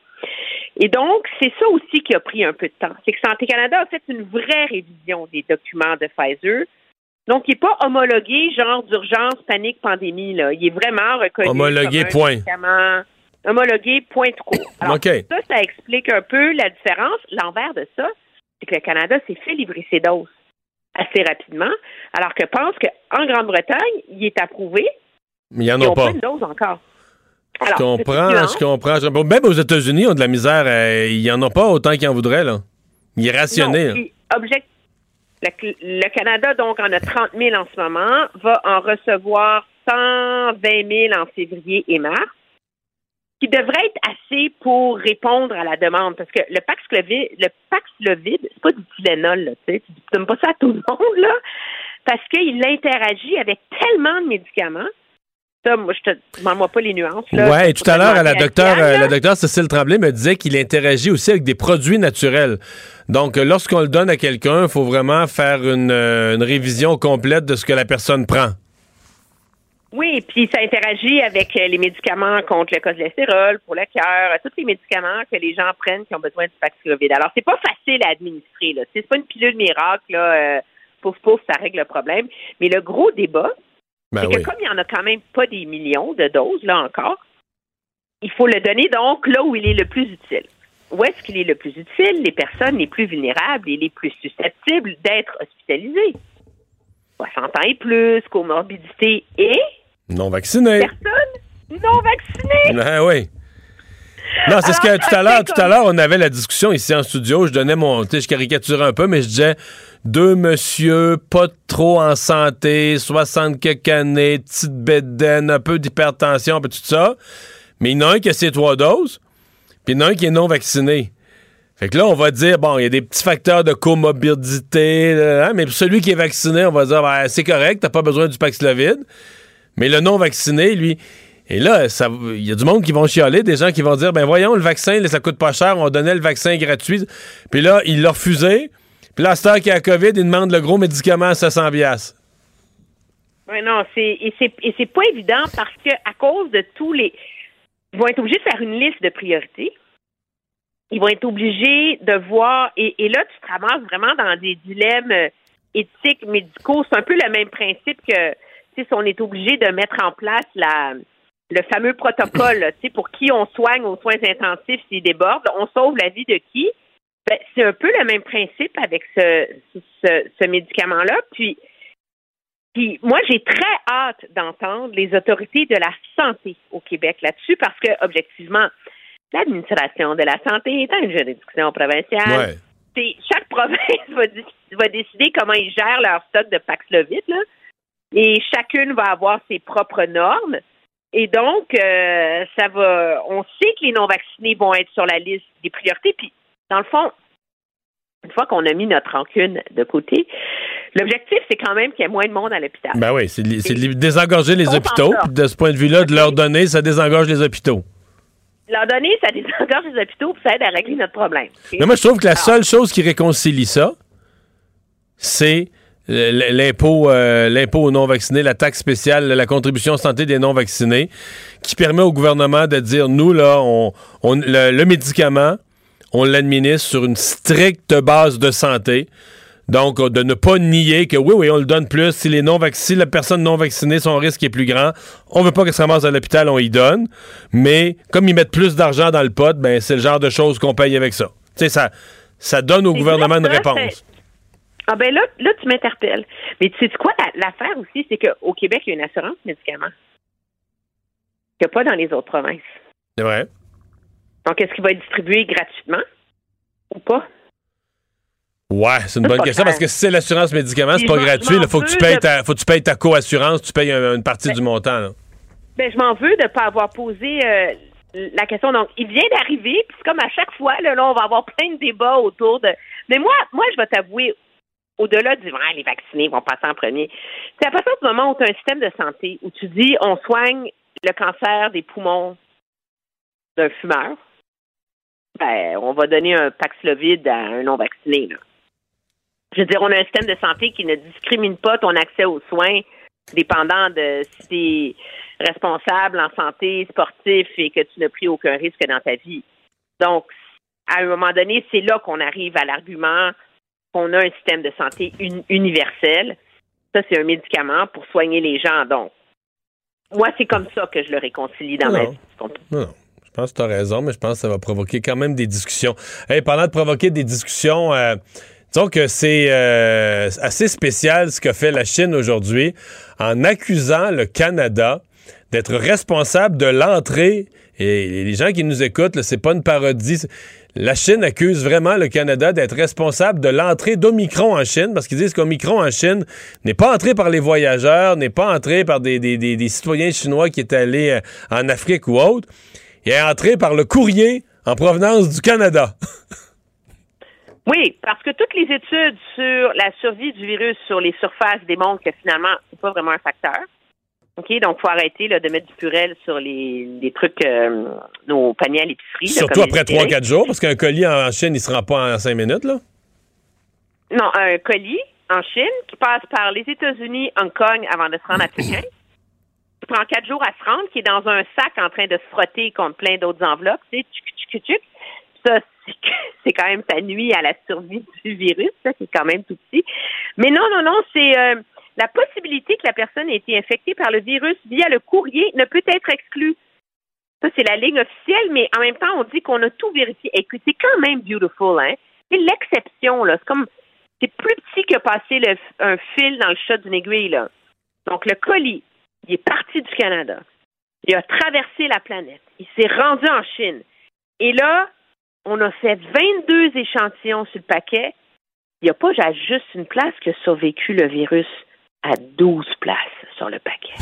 Et donc, c'est ça aussi qui a pris un peu de temps. C'est que Santé Canada a fait une vraie révision des documents de Pfizer. Donc, il n'est pas homologué, genre d'urgence, panique, pandémie. Là. Il est vraiment reconnu. Homologué, comme un point. médicament Homologué, point court. Alors, OK. ça, ça explique un peu la différence. L'envers de ça, c'est que le Canada s'est fait livrer ses doses assez rapidement, alors que pense qu'en Grande-Bretagne, il est approuvé. Mais il n'y en a pas. pas une dose encore. Je Alors, comprends, je comprends. Même aux États-Unis, ils ont de la misère. euh, ils en ont pas autant qu'ils en voudraient, là. Il est rationné. Object- le, le Canada, donc, en a 30 000 en ce moment, va en recevoir 120 000 en février et mars, qui devrait être assez pour répondre à la demande. Parce que le Paxlovid, le Paxlovid, c'est pas du Tylenol, tu sais. Tu donnes pas ça à tout le monde, là, parce qu'il interagit avec tellement de médicaments. Ça, moi, je te demande-moi pas les nuances, et tout à l'heure, la docteure, euh, la docteure Cécile Tremblay me disait qu'il interagit aussi avec des produits naturels. Donc, euh, lorsqu'on le donne à quelqu'un, il faut vraiment faire une, euh, une révision complète de ce que la personne prend. Oui, puis ça interagit avec les médicaments contre le cholestérol, pour le cœur, tous les médicaments que les gens prennent qui ont besoin du Paxlovid. Alors, c'est pas facile à administrer, là. C'est pas une pilule miracle, là. euh, pouf, pouf, ça règle le problème. Mais le gros débat, Ben c'est oui. que comme il n'y en a quand même pas des millions de doses, là encore, il faut le donner donc là où il est le plus utile. Où est-ce qu'il est le plus utile? Les personnes les plus vulnérables et les plus susceptibles d'être hospitalisées. 60 ans et plus, comorbidité et Non vacciné. personnes non vaccinées. Ah oui. Non, c'est ce que tout à l'heure, tout à l'heure, on avait la discussion ici en studio. Je donnais mon, tu sais, je caricaturais un peu, mais je disais deux monsieur pas trop en santé, 60 quelques années, petite bédaine, un peu d'hypertension, puis tout ça. Mais il y en a un qui a ses trois doses, puis il y en a un qui est non vacciné. Fait que là, on va dire, bon, il y a des petits facteurs de comorbidité, hein, mais pour celui qui est vacciné, on va dire, ben, c'est correct, t'as pas besoin du Paxlovid. Mais le non vacciné, lui, et là, il y a du monde qui vont chialer, des gens qui vont dire, ben voyons, le vaccin, là, ça coûte pas cher, on donnait le vaccin gratuit. Puis là, il l'a refusé. Puis là, qu'il y a COVID, il demande le gros médicament à 700 piastres. Oui, non, c'est et c'est c'est pas évident parce que à cause de tous les ils vont être obligés de faire une liste de priorités. Ils vont être obligés de voir et, et là tu te ramasses vraiment dans des dilemmes euh, éthiques médicaux. C'est un peu le même principe que si on est obligé de mettre en place la le fameux protocole, tu sais, pour qui on soigne aux soins intensifs s'il déborde, on sauve la vie de qui? Ben, c'est un peu le même principe avec ce, ce, ce médicament-là. Puis puis moi, j'ai très hâte d'entendre les autorités de la santé au Québec là-dessus parce que, objectivement, l'administration de la santé est une juridiction provinciale. Ouais. chaque province va, va décider comment ils gèrent leur stock de Paxlovid, là. Et chacune va avoir ses propres normes. Et donc, euh, ça va. On sait que les non-vaccinés vont être sur la liste des priorités. Puis, dans le fond, une fois qu'on a mis notre rancune de côté, l'objectif, c'est quand même qu'il y ait moins de monde à l'hôpital. Ben oui, c'est de- désengorger les hôpitaux. De ce point de vue-là, de leur donner, ça désengorge les hôpitaux. Leur donner, ça désengorge les hôpitaux, puis ça aide à régler notre problème. Mais moi, je trouve que la Alors, seule chose qui réconcilie ça, c'est l'impôt euh, l'impôt aux non-vaccinés, la taxe spéciale, la contribution santé des non-vaccinés, qui permet au gouvernement de dire, nous, là, on, on- le, le médicament, on l'administre sur une stricte base de santé. Donc, de ne pas nier que oui, oui, on le donne plus. Si les non si la personne non vaccinée, son risque est plus grand, on veut pas qu'elle se ramasse à l'hôpital, on y donne. Mais comme ils mettent plus d'argent dans le pot, ben c'est le genre de choses qu'on paye avec ça. Tu sais, ça, ça donne au gouvernement une réponse. Ah ben là, là tu m'interpelles. Mais tu sais quoi, la- l'affaire aussi, c'est qu'au Québec, il y a une assurance médicaments qu'il n'y a pas dans les autres provinces. C'est vrai. Donc, est-ce qu'il va être distribué gratuitement ou pas? Ouais, c'est une bonne question parce que si c'est l'assurance médicaments, c'est pas gratuit. Il faut que tu payes ta, faut que tu payes ta co-assurance, tu payes un- une partie du montant. là. Ben, je m'en veux de ne pas avoir posé euh, la question. Donc, il vient d'arriver, puis c'est comme à chaque fois, là, là, on va avoir plein de débats autour de. Mais moi, moi, je vais t'avouer, au-delà du ah, les vaccinés vont passer en premier, c'est à partir du moment où tu as un système de santé où tu dis on soigne le cancer des poumons d'un fumeur, ben, on va donner un Paxlovid à un non-vacciné. Je veux dire, on a un système de santé qui ne discrimine pas ton accès aux soins dépendant de si tu es responsable en santé, sportif et que tu n'as pris aucun risque dans ta vie. Donc, à un moment donné, c'est là qu'on arrive à l'argument qu'on a un système de santé uni- universel. Ça, c'est un médicament pour soigner les gens. Donc, moi, c'est comme ça que je le réconcilie dans ma Non. vie. tu comprends? Non. Je pense que tu as raison, mais je pense que ça va provoquer quand même des discussions. Hey, parlant de provoquer des discussions, euh, disons que c'est euh, assez spécial ce qu'a fait la Chine aujourd'hui en accusant le Canada d'être responsable de l'entrée. Et les gens qui nous écoutent, c'est pas une parodie. La Chine accuse vraiment le Canada d'être responsable de l'entrée d'Omicron en Chine, parce qu'ils disent qu'Omicron en Chine n'est pas entré par les voyageurs, n'est pas entré par des citoyens chinois qui étaient allés euh, en Afrique ou autre. Il est entré par le courrier en provenance du Canada. Oui, parce que toutes les études sur la survie du virus sur les surfaces démontrent que finalement, c'est pas vraiment un facteur. OK, donc faut arrêter là, de mettre du purel sur les, les trucs, euh, nos paniers à l'épicerie. Surtout après les 3-4 jours, parce qu'un colis en Chine, il se rend pas en 5 minutes, là. Non, un colis en Chine qui passe par les États-Unis, Hong Kong avant de se rendre à Pékin. Qui prend quatre jours à se rendre, qui est dans un sac en train de se frotter contre plein d'autres enveloppes, tu sais. Ça, c'est- quand même, ça nuit à la survie du virus, ça, qui est quand même tout petit. Mais non, non, non, c'est euh, la possibilité que la personne ait été infectée par le virus via le courrier ne peut être exclue. Ça, c'est la ligne officielle, mais en même temps, on dit qu'on a tout vérifié. Écoute, c'est quand même beautiful, hein? C'est l'exception, là. C'est comme, c'est plus petit que passer le- un fil dans le chat d'une aiguille, là. Donc, le colis, il est parti du Canada. Il a traversé la planète. Il s'est rendu en Chine. Et là, on a fait 22 échantillons sur le paquet. Il n'y a pas juste une place qui a survécu le virus à 12 places sur le paquet.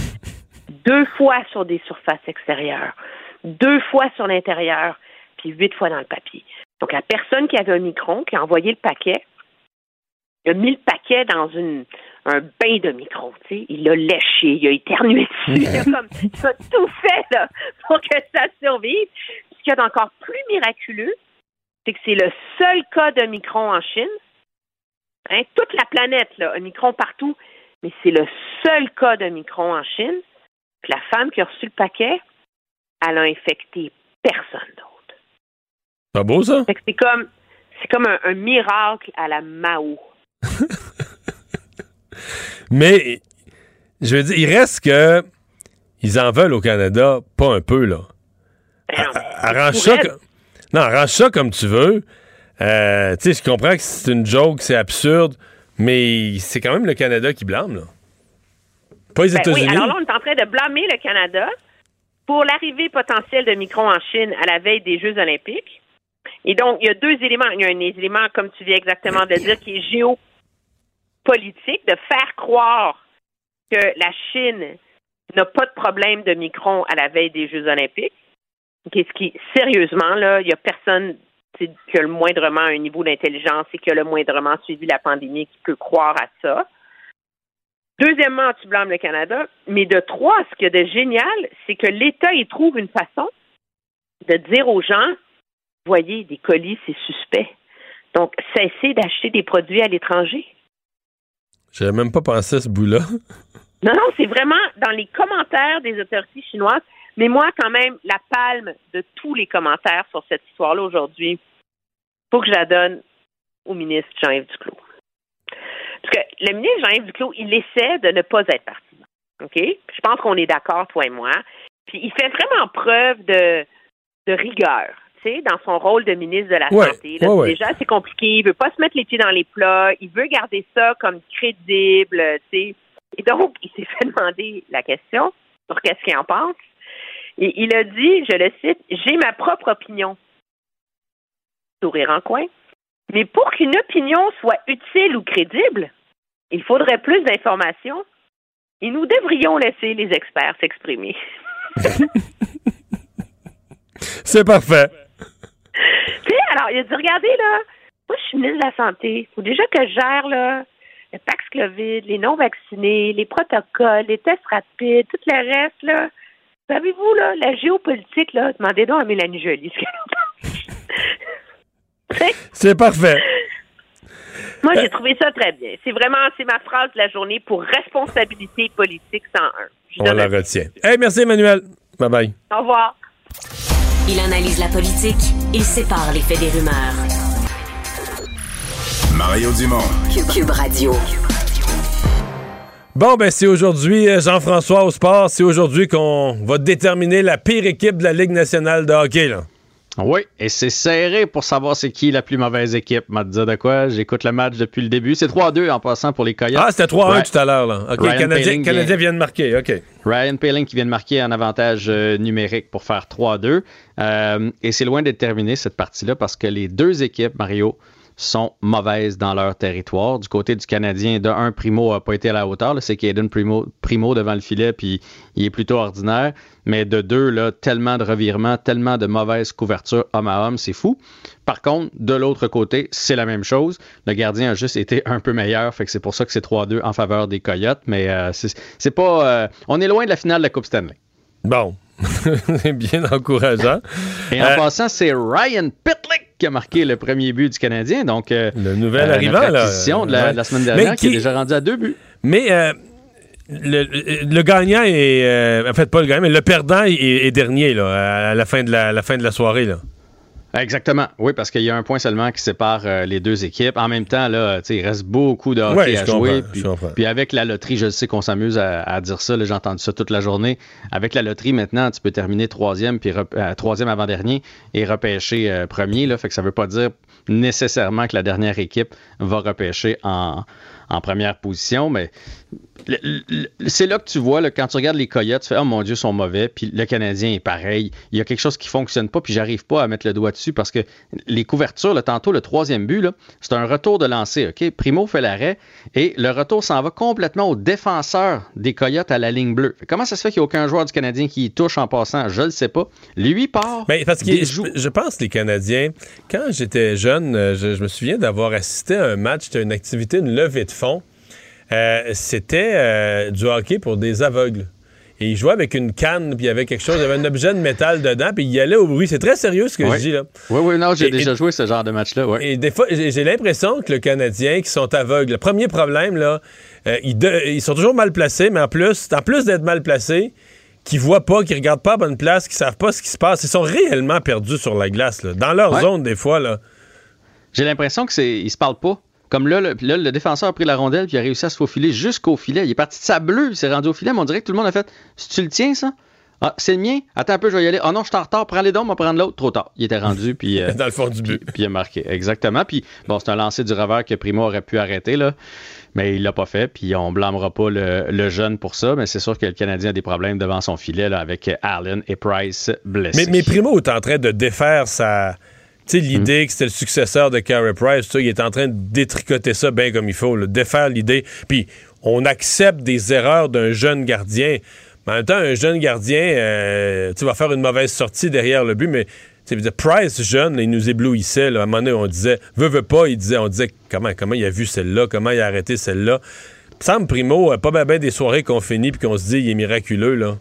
Deux fois sur des surfaces extérieures, deux fois sur l'intérieur, puis huit fois dans le papier. Donc, la personne qui avait un micron, qui a envoyé le paquet, il a mis le paquet dans un bain de micron, tu sais. Il l'a léché, il a éternué dessus. Il a, comme, il a tout fait pour que ça survive. Ce qu'il y a d'encore plus miraculeux, c'est que c'est le seul cas de micron en Chine. Hein, toute la planète, un micron partout, mais c'est le seul cas de micron en Chine. Puis la femme qui a reçu le paquet, elle a infecté personne d'autre. Pas beau, ça? C'est comme, c'est comme un, un miracle à la Mao. Mais, je veux dire, il reste que ils en veulent au Canada, pas un peu, là. Arrange ça, pourraient. co- non, arrange ça comme tu veux. Euh, tu sais, je comprends que c'est une joke, c'est absurde, mais c'est quand même le Canada qui blâme, là. Pas les Ben oui, États-Unis. alors là, on est en train de blâmer le Canada pour l'arrivée potentielle de micron en Chine à la veille des Jeux olympiques. Et donc, il y a deux éléments. Il y a un élément, comme tu viens exactement de dire, qui est géopolitique, de faire croire que la Chine n'a pas de problème de micron à la veille des Jeux olympiques. Qu'est-ce qui, sérieusement, là, il n'y a personne qui a le moindrement un niveau d'intelligence et qui a le moindrement suivi la pandémie qui peut croire à ça. Deuxièmement, tu blâmes le Canada. Mais de trois, ce qu'il y a de génial, c'est que l'État y trouve une façon de dire aux gens, voyez, des colis, c'est suspect. Donc, cessez d'acheter des produits à l'étranger. J'avais même pas pensé à ce bout-là. Non, non, c'est vraiment dans les commentaires des autorités chinoises. Mais moi, quand même, la palme de tous les commentaires sur cette histoire-là aujourd'hui, il faut que je la donne au ministre Jean-Yves Duclos. Parce que le ministre Jean-Yves Duclos, il essaie de ne pas être parti. OK? Je pense qu'on est d'accord, toi et moi. Puis il fait vraiment preuve de, de rigueur dans son rôle de ministre de la Santé. Déjà, c'est compliqué. Il veut pas se mettre les pieds dans les plats. Il veut garder ça comme crédible. sais. Et donc, il s'est fait demander la question sur qu'est-ce qu'il en pense. Et il a dit, je le cite, j'ai ma propre opinion. Sourire en coin. Mais pour qu'une opinion soit utile ou crédible, il faudrait plus d'informations et nous devrions laisser les experts s'exprimer. C'est parfait. Puis, alors, il a dit, regardez, là, moi, je suis ministre de la Santé. Il faut déjà que je gère, là, le Paxlovid, les non-vaccinés, les protocoles, les tests rapides, tout le reste, là. Savez-vous, là, la géopolitique, là, demandez donc à Mélanie Joly C'est parfait. Moi, j'ai trouvé ça très bien. C'est vraiment, c'est ma phrase de la journée pour responsabilité politique 101. On la retient. Hey, merci, Emmanuel. Bye bye. Au revoir. Il analyse la politique, il sépare les faits des rumeurs. Mario Dumont. Cube, Radio. Bon, ben c'est aujourd'hui, euh, Jean-François au sport, c'est aujourd'hui qu'on va déterminer la pire équipe de la Ligue nationale de hockey. Là. Oui, et c'est serré pour savoir c'est qui la plus mauvaise équipe. M'a dit de quoi? J'écoute le match depuis le début. C'est 3-2 en passant pour les Coyotes. Ah, c'était 3-1 tout à l'heure. Là. OK, Ryan Canadien, Canadien vient... de marquer. OK. Ryan Paling qui vient de marquer un avantage euh, numérique pour faire 3-2. Euh, et c'est loin d'être terminé cette partie-là parce que les deux équipes, Mario, sont mauvaises dans leur territoire. Du côté du Canadien, de un, Primo n'a pas été à la hauteur. C'est Caden Primo, Primo devant le filet, puis il est plutôt ordinaire. Mais de deux, là, tellement de revirements, tellement de mauvaises couvertures homme à homme, c'est fou. Par contre, de l'autre côté, c'est la même chose. Le gardien a juste été un peu meilleur, fait que c'est pour ça que c'est 3-2 en faveur des Coyotes. Mais euh, c'est pas. Euh, on est loin de la finale de la Coupe Stanley. Bon, c'est bien encourageant. Et en euh, passant, c'est Ryan Pitlick qui a marqué le premier but du Canadien. Donc, euh, le nouvel euh, arrivant, la, de la, semaine dernière, qui... est déjà rendu à deux buts. Mais le, gagnant est. en fait, pas le gagnant, mais le perdant est, dernier là, à la fin de la, la fin de la soirée. Là. Exactement. Oui, parce qu'il y a un point seulement qui sépare euh, les deux équipes. En même temps, là, il reste beaucoup de hockey à jouer. Puis, avec la loterie, je sais qu'on s'amuse à, dire ça. J'ai entendu ça toute la journée. Avec la loterie, maintenant, tu peux terminer troisième, puis euh, troisième avant-dernier et repêcher euh, premier. Là, fait que ça veut pas dire nécessairement que la dernière équipe va repêcher en, en première position, mais c'est là que tu vois, quand tu regardes les Coyotes, tu fais Oh mon Dieu, ils sont mauvais. Puis le Canadien est pareil. Il y a quelque chose qui fonctionne pas, puis j'arrive pas à mettre le doigt dessus parce que les couvertures, tantôt, le troisième but, c'est un retour de lancer. OK? Primo fait l'arrêt et le retour s'en va complètement au défenseur des Coyotes à la ligne bleue. Comment ça se fait qu'il n'y a aucun joueur du Canadien qui y touche en passant? Je ne sais pas. Lui part. Mais parce que je, pense les Canadiens, quand j'étais jeune, euh, je, je, me souviens d'avoir assisté à un match, c'était une activité, une levée de fonds euh, c'était euh, du hockey pour des aveugles. Et il jouait avec une canne, puis il y avait quelque chose, il y avait un objet de métal dedans, puis il allait au bruit. C'est très sérieux ce que je dis là. Oui, oui, non, j'ai déjà joué ce genre de match-là. Et des fois, j'ai l'impression que le Canadien qui sont aveugles, le premier problème, là, euh, ils, sont toujours mal placés, mais en plus, en plus d'être mal placés, qui voient pas, qui regardent pas à bonne place, qui savent pas ce qui se passe, ils sont réellement perdus sur la glace, là, dans leur zone des fois. là. J'ai l'impression que c'est, ils se parlent pas. Comme là le, défenseur a pris la rondelle puis a réussi à se faufiler jusqu'au filet. Il est parti de sa bleue, il s'est rendu au filet, mais on dirait que tout le monde a fait Si tu le tiens, ça? Ah, c'est le mien? Attends un peu, je vais y aller. Ah oh non, je suis en retard. Prends les dons, on va prendre l'autre. Trop tard. Il était rendu, puis. Euh, Dans le fond du but. Puis, il a marqué. Exactement. Puis, bon, c'est un lancer du revers que Primo aurait pu arrêter, là. Mais il l'a pas fait. Puis, on blâmera pas le, jeune pour ça. Mais c'est sûr que le Canadien a des problèmes devant son filet, là, avec Allen et Price blessés. Mais, mais Primo est en train de défaire sa sais, l'idée que c'était le successeur de Carey Price, il est en train de détricoter ça bien comme il faut, défaire l'idée. Puis on accepte des erreurs d'un jeune gardien. Mais en même temps, un jeune gardien, euh, tu vas faire une mauvaise sortie derrière le but, mais Price, jeune, il nous éblouissait. à un moment donné, on disait, veut, veut pas, il disait, on disait comment, comment il a vu celle-là, comment il a arrêté celle-là. Sam Primo, pas bien des soirées qu'on finit puis qu'on se dit, il est miraculeux, là.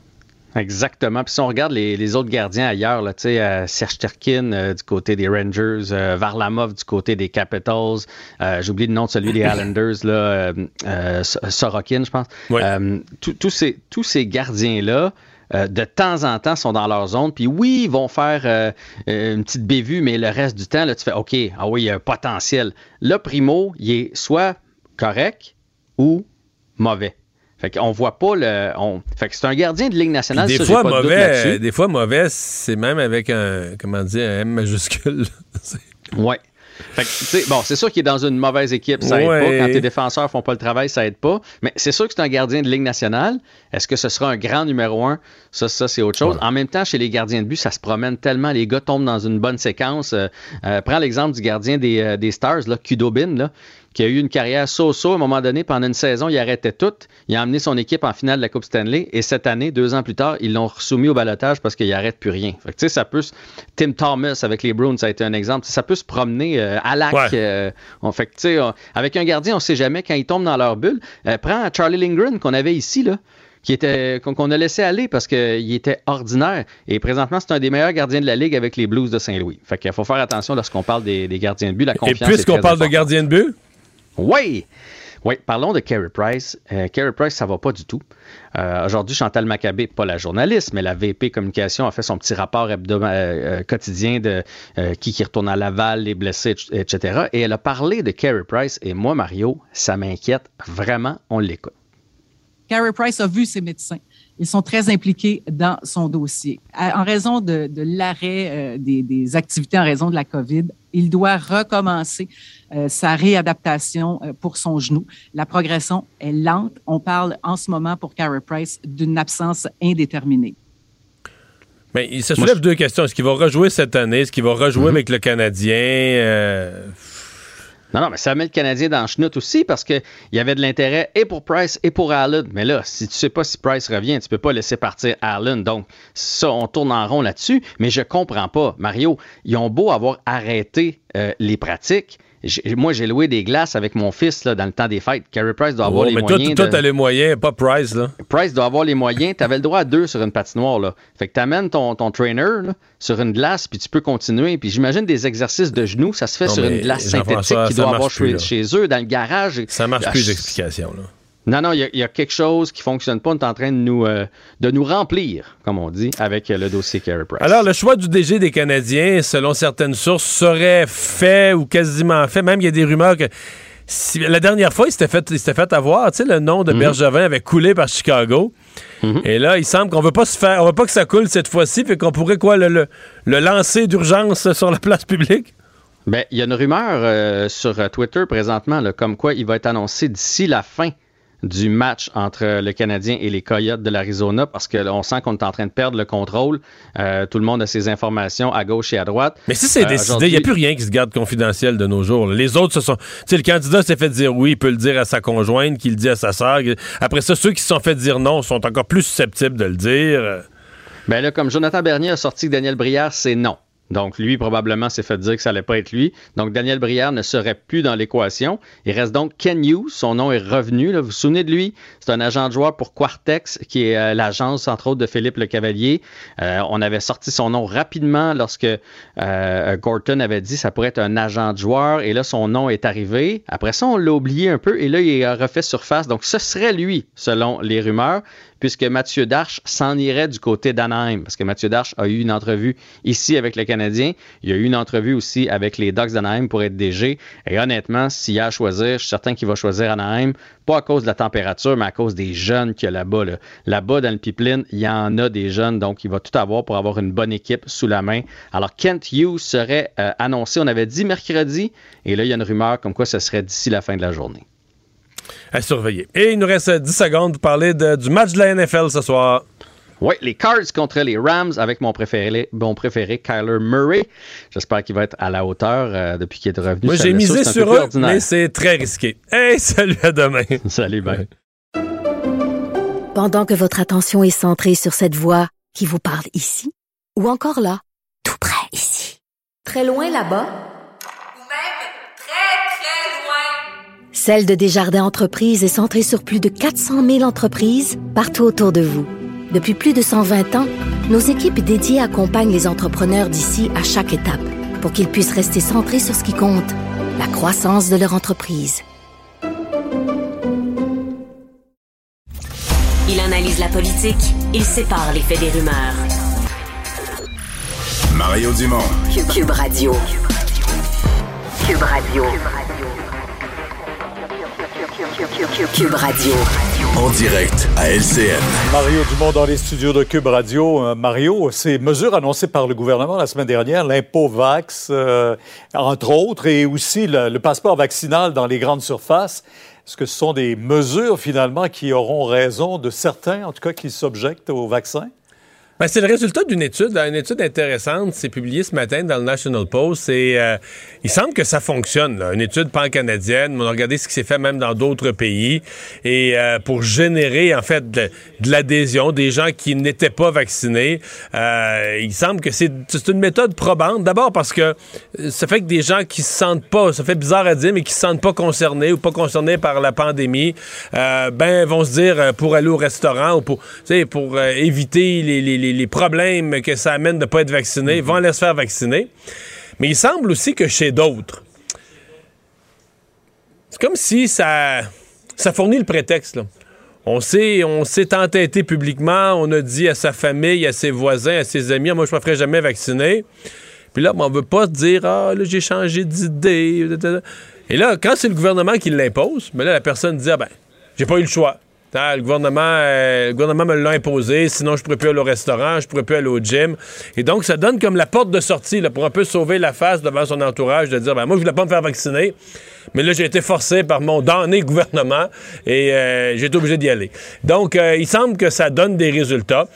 Exactement. Puis si on regarde les, autres gardiens ailleurs, là, euh, Serge Terkin euh, du côté des Rangers, euh, Varlamov du côté des Capitals, j'oublie le nom de celui des Islanders, là, Sorokin, je pense. tous ces, tous ces gardiens-là, de temps en temps, sont dans leur zone. Puis oui, ils vont faire une petite bévue, mais le reste du temps, là, tu fais OK, ah oui, il y a un potentiel. Là, Primo, il est soit correct ou mauvais. Fait qu'on voit pas le. On... Fait que c'est un gardien de Ligue nationale. des, fois, mauvais, des fois, mauvais, c'est même avec un. Comment dire, un M majuscule. ouais. Fait que, bon, c'est sûr qu'il est dans une mauvaise équipe, ça aide pas. Quand tes défenseurs font pas le travail, ça aide pas. Mais c'est sûr que c'est un gardien de Ligue nationale. Est-ce que ce sera un grand numéro un? Ça, ça c'est autre chose. En même temps, chez les gardiens de but, ça se promène tellement. Les gars tombent dans une bonne séquence. Euh, euh, prends l'exemple du gardien des, euh, des Stars, là, Kudobin. Là qui a eu une carrière so-so à un moment donné. Pendant une saison, il arrêtait tout. Il a amené son équipe en finale de la Coupe Stanley. Et cette année, deux ans plus tard, ils l'ont soumis au balotage parce qu'il n'arrête plus rien. Fait ça peut Tim Thomas avec les Bruins, ça a été un exemple. Ça peut se promener euh, à lac. Euh, fait avec un gardien, on ne sait jamais quand il tombe dans leur bulle. Euh, prends Charlie Lindgren qu'on avait ici, là qui était qu'on a laissé aller parce qu'il était ordinaire. Et présentement, c'est un des meilleurs gardiens de la Ligue avec les Blues de Saint-Louis. Fait qu'il faut faire attention lorsqu'on parle des, gardiens de but. La confiance Et puisqu'on parle de gardiens de but, oui! Oui, parlons de Carey Price. Euh, Carey Price, ça va pas du tout. Euh, aujourd'hui, Chantal Maccabé, pas la journaliste, mais la VP Communication, a fait son petit rapport euh, quotidien de qui qui retourne à Laval, les blessés, etc. Et elle a parlé de Carey Price. Et moi, Mario, ça m'inquiète vraiment. On l'écoute. Carey Price a vu ses médecins. Ils sont très impliqués dans son dossier. En raison de, l'arrêt des, des, activités en raison de la COVID, il doit recommencer euh, sa réadaptation euh, pour son genou. La progression est lente. On parle en ce moment pour Carey Price d'une absence indéterminée. Mais il se soulève deux questions. Est-ce qu'il va rejouer cette année? Est-ce qu'il va rejouer mhm. avec le Canadien? Euh, non, non, mais ça met le Canadien dans le chenoute aussi parce qu'il y avait de l'intérêt et pour Price et pour Allen. Mais là, si tu sais pas si Price revient, tu peux pas laisser partir Allen. Donc, ça, on tourne en rond là-dessus. Mais je comprends pas. Mario, ils ont beau avoir arrêté les pratiques moi, j'ai loué des glaces avec mon fils là, dans le temps des fêtes. Carey Price doit avoir les moyens. Toi, toi, les moyens, pas Price. Là. Price doit avoir les moyens. Tu avais le droit à deux sur une patinoire. Là. Fait que tu amènes ton, ton trainer sur une glace, puis tu peux continuer. Puis j'imagine des exercices de genoux, ça se fait sur une glace synthétique qui doit avoir chez, chez, eux, dans le garage. Ça marche plus d'explication. Non, non, il y, a quelque chose qui fonctionne pas. On est en train de nous, euh, de nous remplir, comme on dit, avec euh, le dossier Carey Price. Alors, le choix du DG des Canadiens, selon certaines sources, serait fait ou quasiment fait. Même, il y a des rumeurs que la dernière fois, il s'était fait, fait avoir. Tu sais, le nom de mhm. Bergevin avait coulé par Chicago. Mhm. Et là, il semble qu'on veut pas se faire, on veut pas que ça coule cette fois-ci, puis qu'on pourrait quoi le, le, lancer d'urgence sur la place publique? Ben, il y a une rumeur euh, sur Twitter présentement, comme quoi il va être annoncé d'ici la fin du match entre le Canadien et les Coyotes de l'Arizona parce qu'on sent qu'on est en train de perdre le contrôle. Euh, tout le monde a ses informations à gauche et à droite. Mais si c'est euh, décidé, il n'y a plus rien qui se garde confidentiel de nos jours. Les autres, ce sont. Tu sais, le candidat s'est fait dire oui, il peut le dire à sa conjointe, qu'il le dit à sa sœur. Après ça, ceux qui se sont fait dire non sont encore plus susceptibles de le dire. Ben là, comme Jonathan Bernier a sorti que Daniel Brière, c'est non. Donc, lui, probablement, s'est fait dire que ça allait pas être lui. Donc, Daniel Brière ne serait plus dans l'équation. Il reste donc Ken Hughes. Son nom est revenu. Vous vous souvenez de lui? C'est un agent de joueur pour Quartex, qui est euh, l'agence, entre autres, de Philippe Le Cavalier. Euh, on avait sorti son nom rapidement lorsque euh, Gorton avait dit que ça pourrait être un agent de joueur. Et là, son nom est arrivé. Après ça, on l'a oublié un peu. Et là, il a refait surface. Donc, ce serait lui, selon les rumeurs puisque Mathieu Darche s'en irait du côté d'Anaheim, parce que Mathieu Darche a eu une entrevue ici avec le Canadien. Il a eu une entrevue aussi avec les Ducks d'Anaheim pour être DG. Et honnêtement, s'il y a à choisir, je suis certain qu'il va choisir Anaheim, pas à cause de la température, mais à cause des jeunes qu'il y a là-bas. Là-bas, dans le pipeline, il y en a des jeunes, donc il va tout avoir pour avoir une bonne équipe sous la main. Alors, Kent Hughes serait euh, annoncé, on avait dit mercredi, et là, il y a une rumeur comme quoi ce serait d'ici la fin de la journée à surveiller. Et il nous reste 10 secondes pour parler du match de la NFL ce soir. Oui, les Cards contre les Rams avec mon préféré, mon préféré Kyler Murray. J'espère qu'il va être à la hauteur euh, depuis qu'il est revenu. Moi, j'ai misé sur eux, mais c'est très risqué. Hey, salut, à demain. salut, bye. Pendant que votre attention est centrée sur cette voix qui vous parle ici, ou encore là, tout près ici, très loin là-bas, Celle de Desjardins Entreprises est centrée sur plus de 400 000 entreprises partout autour de vous. Depuis plus de 120 ans, nos équipes dédiées accompagnent les entrepreneurs d'ici à chaque étape pour qu'ils puissent rester centrés sur ce qui compte, la croissance de leur entreprise. Il analyse la politique, il sépare les faits des rumeurs. Mario Dumont. Cube, Radio. Cube Radio. Cube Radio. En direct à LCN. Mario Dumont dans les studios de Cube Radio. Euh, Mario, ces mesures annoncées par le gouvernement la semaine dernière, l'impôt Vax, euh, entre autres, et aussi le, passeport vaccinal dans les grandes surfaces, est-ce que ce sont des mesures finalement qui auront raison de certains, en tout cas, qui s'objectent au vaccin? Ben, c'est le résultat d'une étude, une étude intéressante. C'est publié ce matin dans le National Post. Et euh, il semble que ça fonctionne. Une étude pan-canadienne. On a regardé ce qui s'est fait même dans d'autres pays. Et euh, pour générer, en fait, de, l'adhésion des gens qui n'étaient pas vaccinés, euh, il semble que c'est une méthode probante. D'abord parce que ça fait que des gens qui se sentent pas, ça fait bizarre à dire, mais qui se sentent pas concernés ou pas concernés par la pandémie, ben vont se dire pour aller au restaurant ou pour, pour éviter les, les les, problèmes que ça amène de ne pas être vacciné, vont se faire vacciner. Mais il semble aussi que chez d'autres, c'est comme si ça, ça fournit le prétexte. On s'est, on s'est entêté publiquement, on a dit à sa famille, à ses voisins, à ses amis, moi je ne me ferai jamais vacciner. Puis là, on ne veut pas dire, ah, là, j'ai changé d'idée. Et là, quand c'est le gouvernement qui l'impose, ben là, la personne dit, ah ben, j'ai pas eu le choix. Le gouvernement, euh, le gouvernement me l'a imposé, sinon je pourrais plus aller au restaurant, je pourrais plus aller au gym. Et donc, ça donne comme la porte de sortie là, pour un peu sauver la face devant son entourage, de dire, ben, moi, je voulais pas me faire vacciner, mais là, j'ai été forcé par mon damné gouvernement et euh, j'ai été obligé d'y aller. Donc, euh, il semble que ça donne des résultats.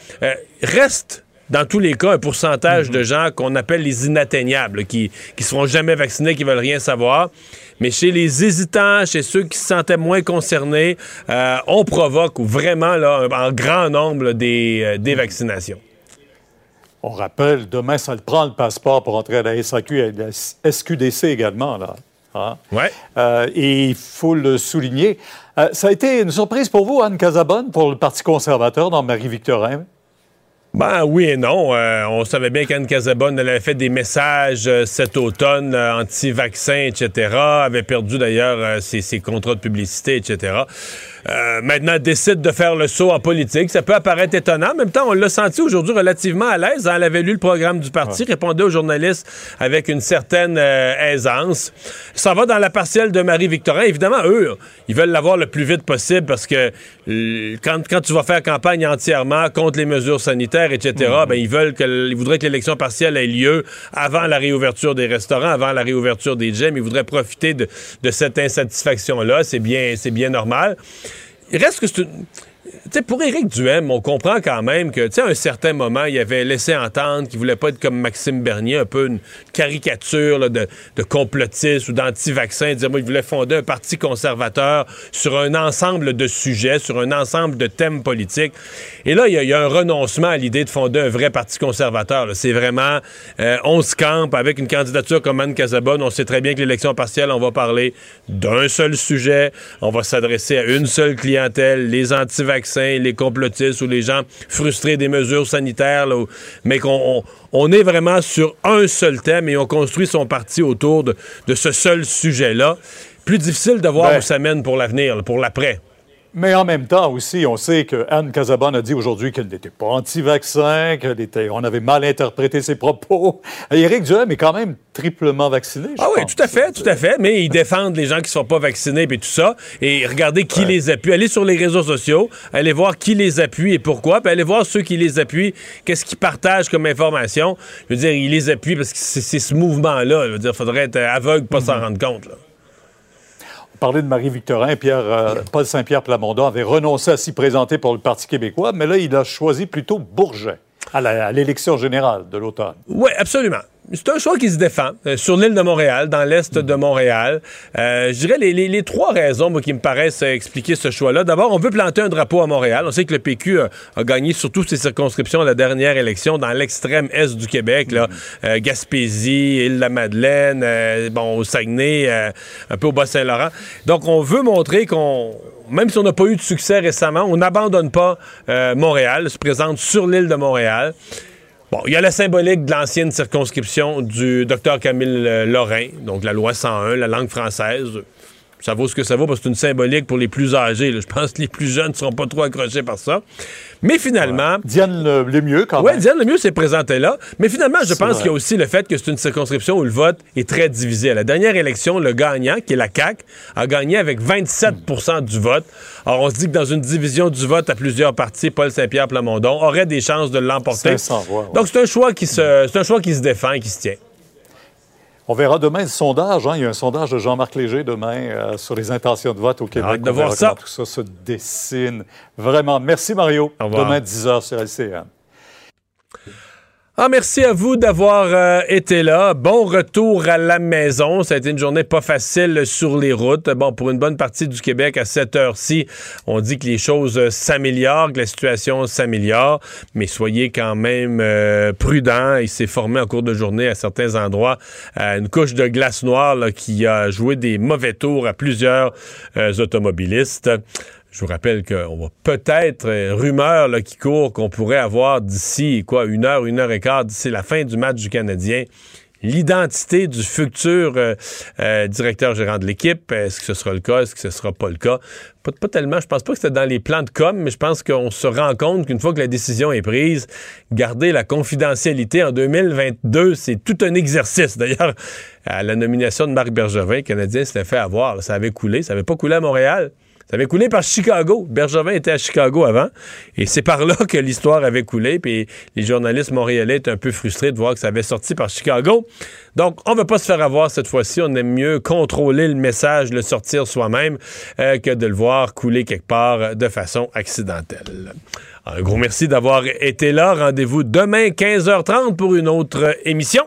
reste dans tous les cas, un pourcentage de gens qu'on appelle les inatteignables, qui ne seront jamais vaccinés, qui veulent rien savoir. Mais chez les hésitants, chez ceux qui se sentaient moins concernés, euh, on provoque vraiment là, en grand nombre des, euh, des vaccinations. On rappelle, demain, ça le prend le passeport pour entrer à la SAQ et à la SQDC également. Là. Hein? Ouais. Euh, et il faut le souligner. ça a été une surprise pour vous, Anne Casabonne, pour le Parti conservateur dans Marie-Victorin? Ben oui et non. Euh, on savait bien qu'Anne Casabonne avait fait des messages euh, cet automne euh, anti-vaccins, etc. avait perdu d'ailleurs ses, ses, contrats de publicité, etc. Euh, maintenant décide de faire le saut en politique. Ça peut apparaître étonnant. En même temps, on l'a senti aujourd'hui relativement à l'aise. Elle avait lu le programme du parti, répondait aux journalistes avec une certaine euh, aisance. Ça va dans la partielle de Marie-Victorin. Évidemment, eux, ils veulent l'avoir le plus vite possible parce que euh, quand, quand, tu vas faire campagne entièrement contre les mesures sanitaires, etc., mm-hmm. ben, ils veulent que, ils voudraient que l'élection partielle ait lieu avant la réouverture des restaurants, avant la réouverture des gyms. Ils voudraient profiter de, de cette insatisfaction-là. C'est bien, c'est bien normal il reste que c'est pour Éric Duhem, on comprend quand même que, à un certain moment, il avait laissé entendre qu'il voulait pas être comme Maxime Bernier, un peu une caricature de, complotiste ou d'anti-vaccin, il voulait fonder un parti conservateur sur un ensemble de sujets, sur un ensemble de thèmes politiques. Et là, il y, a, un renoncement à l'idée de fonder un vrai parti conservateur. C'est vraiment, euh, on se campe avec une candidature comme Anne Casabonne. On sait très bien que l'élection partielle, on va parler d'un seul sujet, on va s'adresser à une seule clientèle, les anti-vaccins les complotistes ou les gens frustrés des mesures sanitaires, mais qu'on on, est vraiment sur un seul thème et on construit son parti autour de, ce seul sujet-là. Plus difficile de voir ben où ça mène pour l'avenir, pour l'après. Mais en même temps aussi, on sait que Anne Casabonne a dit aujourd'hui qu'elle n'était pas anti-vaccin, qu'on avait mal interprété ses propos. Éric Duhem est quand même triplement vacciné. ah oui, tout à fait, tout à fait. Mais ils défendent les gens qui ne sont pas vaccinés et tout ça. Et regardez qui les appuie. Allez sur les réseaux sociaux, allez voir qui les appuie et pourquoi. Puis allez voir ceux qui les appuient, qu'est-ce qu'ils partagent comme information. Je veux dire, ils les appuient parce que c'est ce mouvement-là. Je veux dire, il faudrait être aveugle pour pas s'en mhm. rendre compte. Parler de Marie-Victorin, Pierre, euh, Paul Saint-Pierre Plamondon avait renoncé à s'y présenter pour le Parti québécois, mais là, il a choisi plutôt Bourget à l'élection générale de l'automne. Oui, absolument c'est un choix qui se défend euh, sur l'île de Montréal, dans l'est de Montréal. Euh, je dirais les, trois raisons qui me paraissent expliquer ce choix-là. D'abord, on veut planter un drapeau à Montréal. On sait que le PQ a, gagné surtout ses circonscriptions à la dernière élection dans l'extrême est du Québec, là, euh, Gaspésie, Île-de-la-Madeleine, bon, au Saguenay, un peu au Bas-Saint-Laurent. Donc, on veut montrer qu'on même si on n'a pas eu de succès récemment, on n'abandonne pas Montréal, se présente sur l'île de Montréal. Bon, il y a la symbolique de l'ancienne circonscription du docteur Camille euh, Lorrain, donc la loi 101, la langue française ça vaut ce que ça vaut parce que c'est une symbolique pour les plus âgés. Je pense que les plus jeunes ne seront pas trop accrochés par ça. Mais finalement. Diane le, mieux, quand même. Oui, Diane le mieux s'est présentée là. Mais finalement, je pense qu'il y a aussi le fait que c'est une circonscription où le vote est très divisé. À la dernière élection, le gagnant, qui est la CAQ, a gagné avec 27% du vote. Alors, on se dit que dans une division du vote à plusieurs partis, Paul Saint-Pierre Plamondon aurait des chances de l'emporter. Donc, c'est un choix qui se, c'est un choix qui se défend et qui se tient. On verra demain le sondage. Hein. Il y a un sondage de Jean-Marc Léger demain euh, sur les intentions de vote au Québec. de voir ça. tout ça se dessine. Vraiment. Merci, Mario. Demain, 10h sur LCN. Ah, merci à vous d'avoir euh, été là. Bon retour à la maison. Ça a été une journée pas facile sur les routes. Bon, pour une bonne partie du Québec, à cette heure-ci, on dit que les choses s'améliorent, que la situation s'améliore, mais soyez quand même euh, prudents. Il s'est formé en cours de journée à certains endroits euh, une couche de glace noire qui a joué des mauvais tours à plusieurs automobilistes. Je vous rappelle qu'on va peut-être, euh, rumeur qui court, qu'on pourrait avoir d'ici, quoi, une heure, une heure et quart, d'ici la fin du match du Canadien, l'identité du futur euh, euh, directeur gérant de l'équipe. Est-ce que ce sera le cas? Est-ce que ce sera pas le cas? Pas, tellement. Je pense pas que c'était dans les plans de com, mais je pense qu'on se rend compte qu'une fois que la décision est prise, garder la confidentialité en 2022, c'est tout un exercice. D'ailleurs, à la nomination de Marc Bergevin, le Canadien s'était fait avoir. Ça avait coulé. Ça avait pas coulé à Montréal. Ça avait coulé par Chicago. Bergevin était à Chicago avant. Et c'est par là que l'histoire avait coulé. Puis les journalistes montréalais étaient un peu frustrés de voir que ça avait sorti par Chicago. Donc, on ne veut pas se faire avoir cette fois-ci. On aime mieux contrôler le message, le sortir soi-même, euh, que de le voir couler quelque part de façon accidentelle. Un gros merci d'avoir été là. Rendez-vous demain, 15h30, pour une autre émission.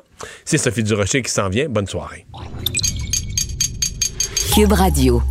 C'est Sophie Durocher qui s'en vient. Bonne soirée. Cube Radio.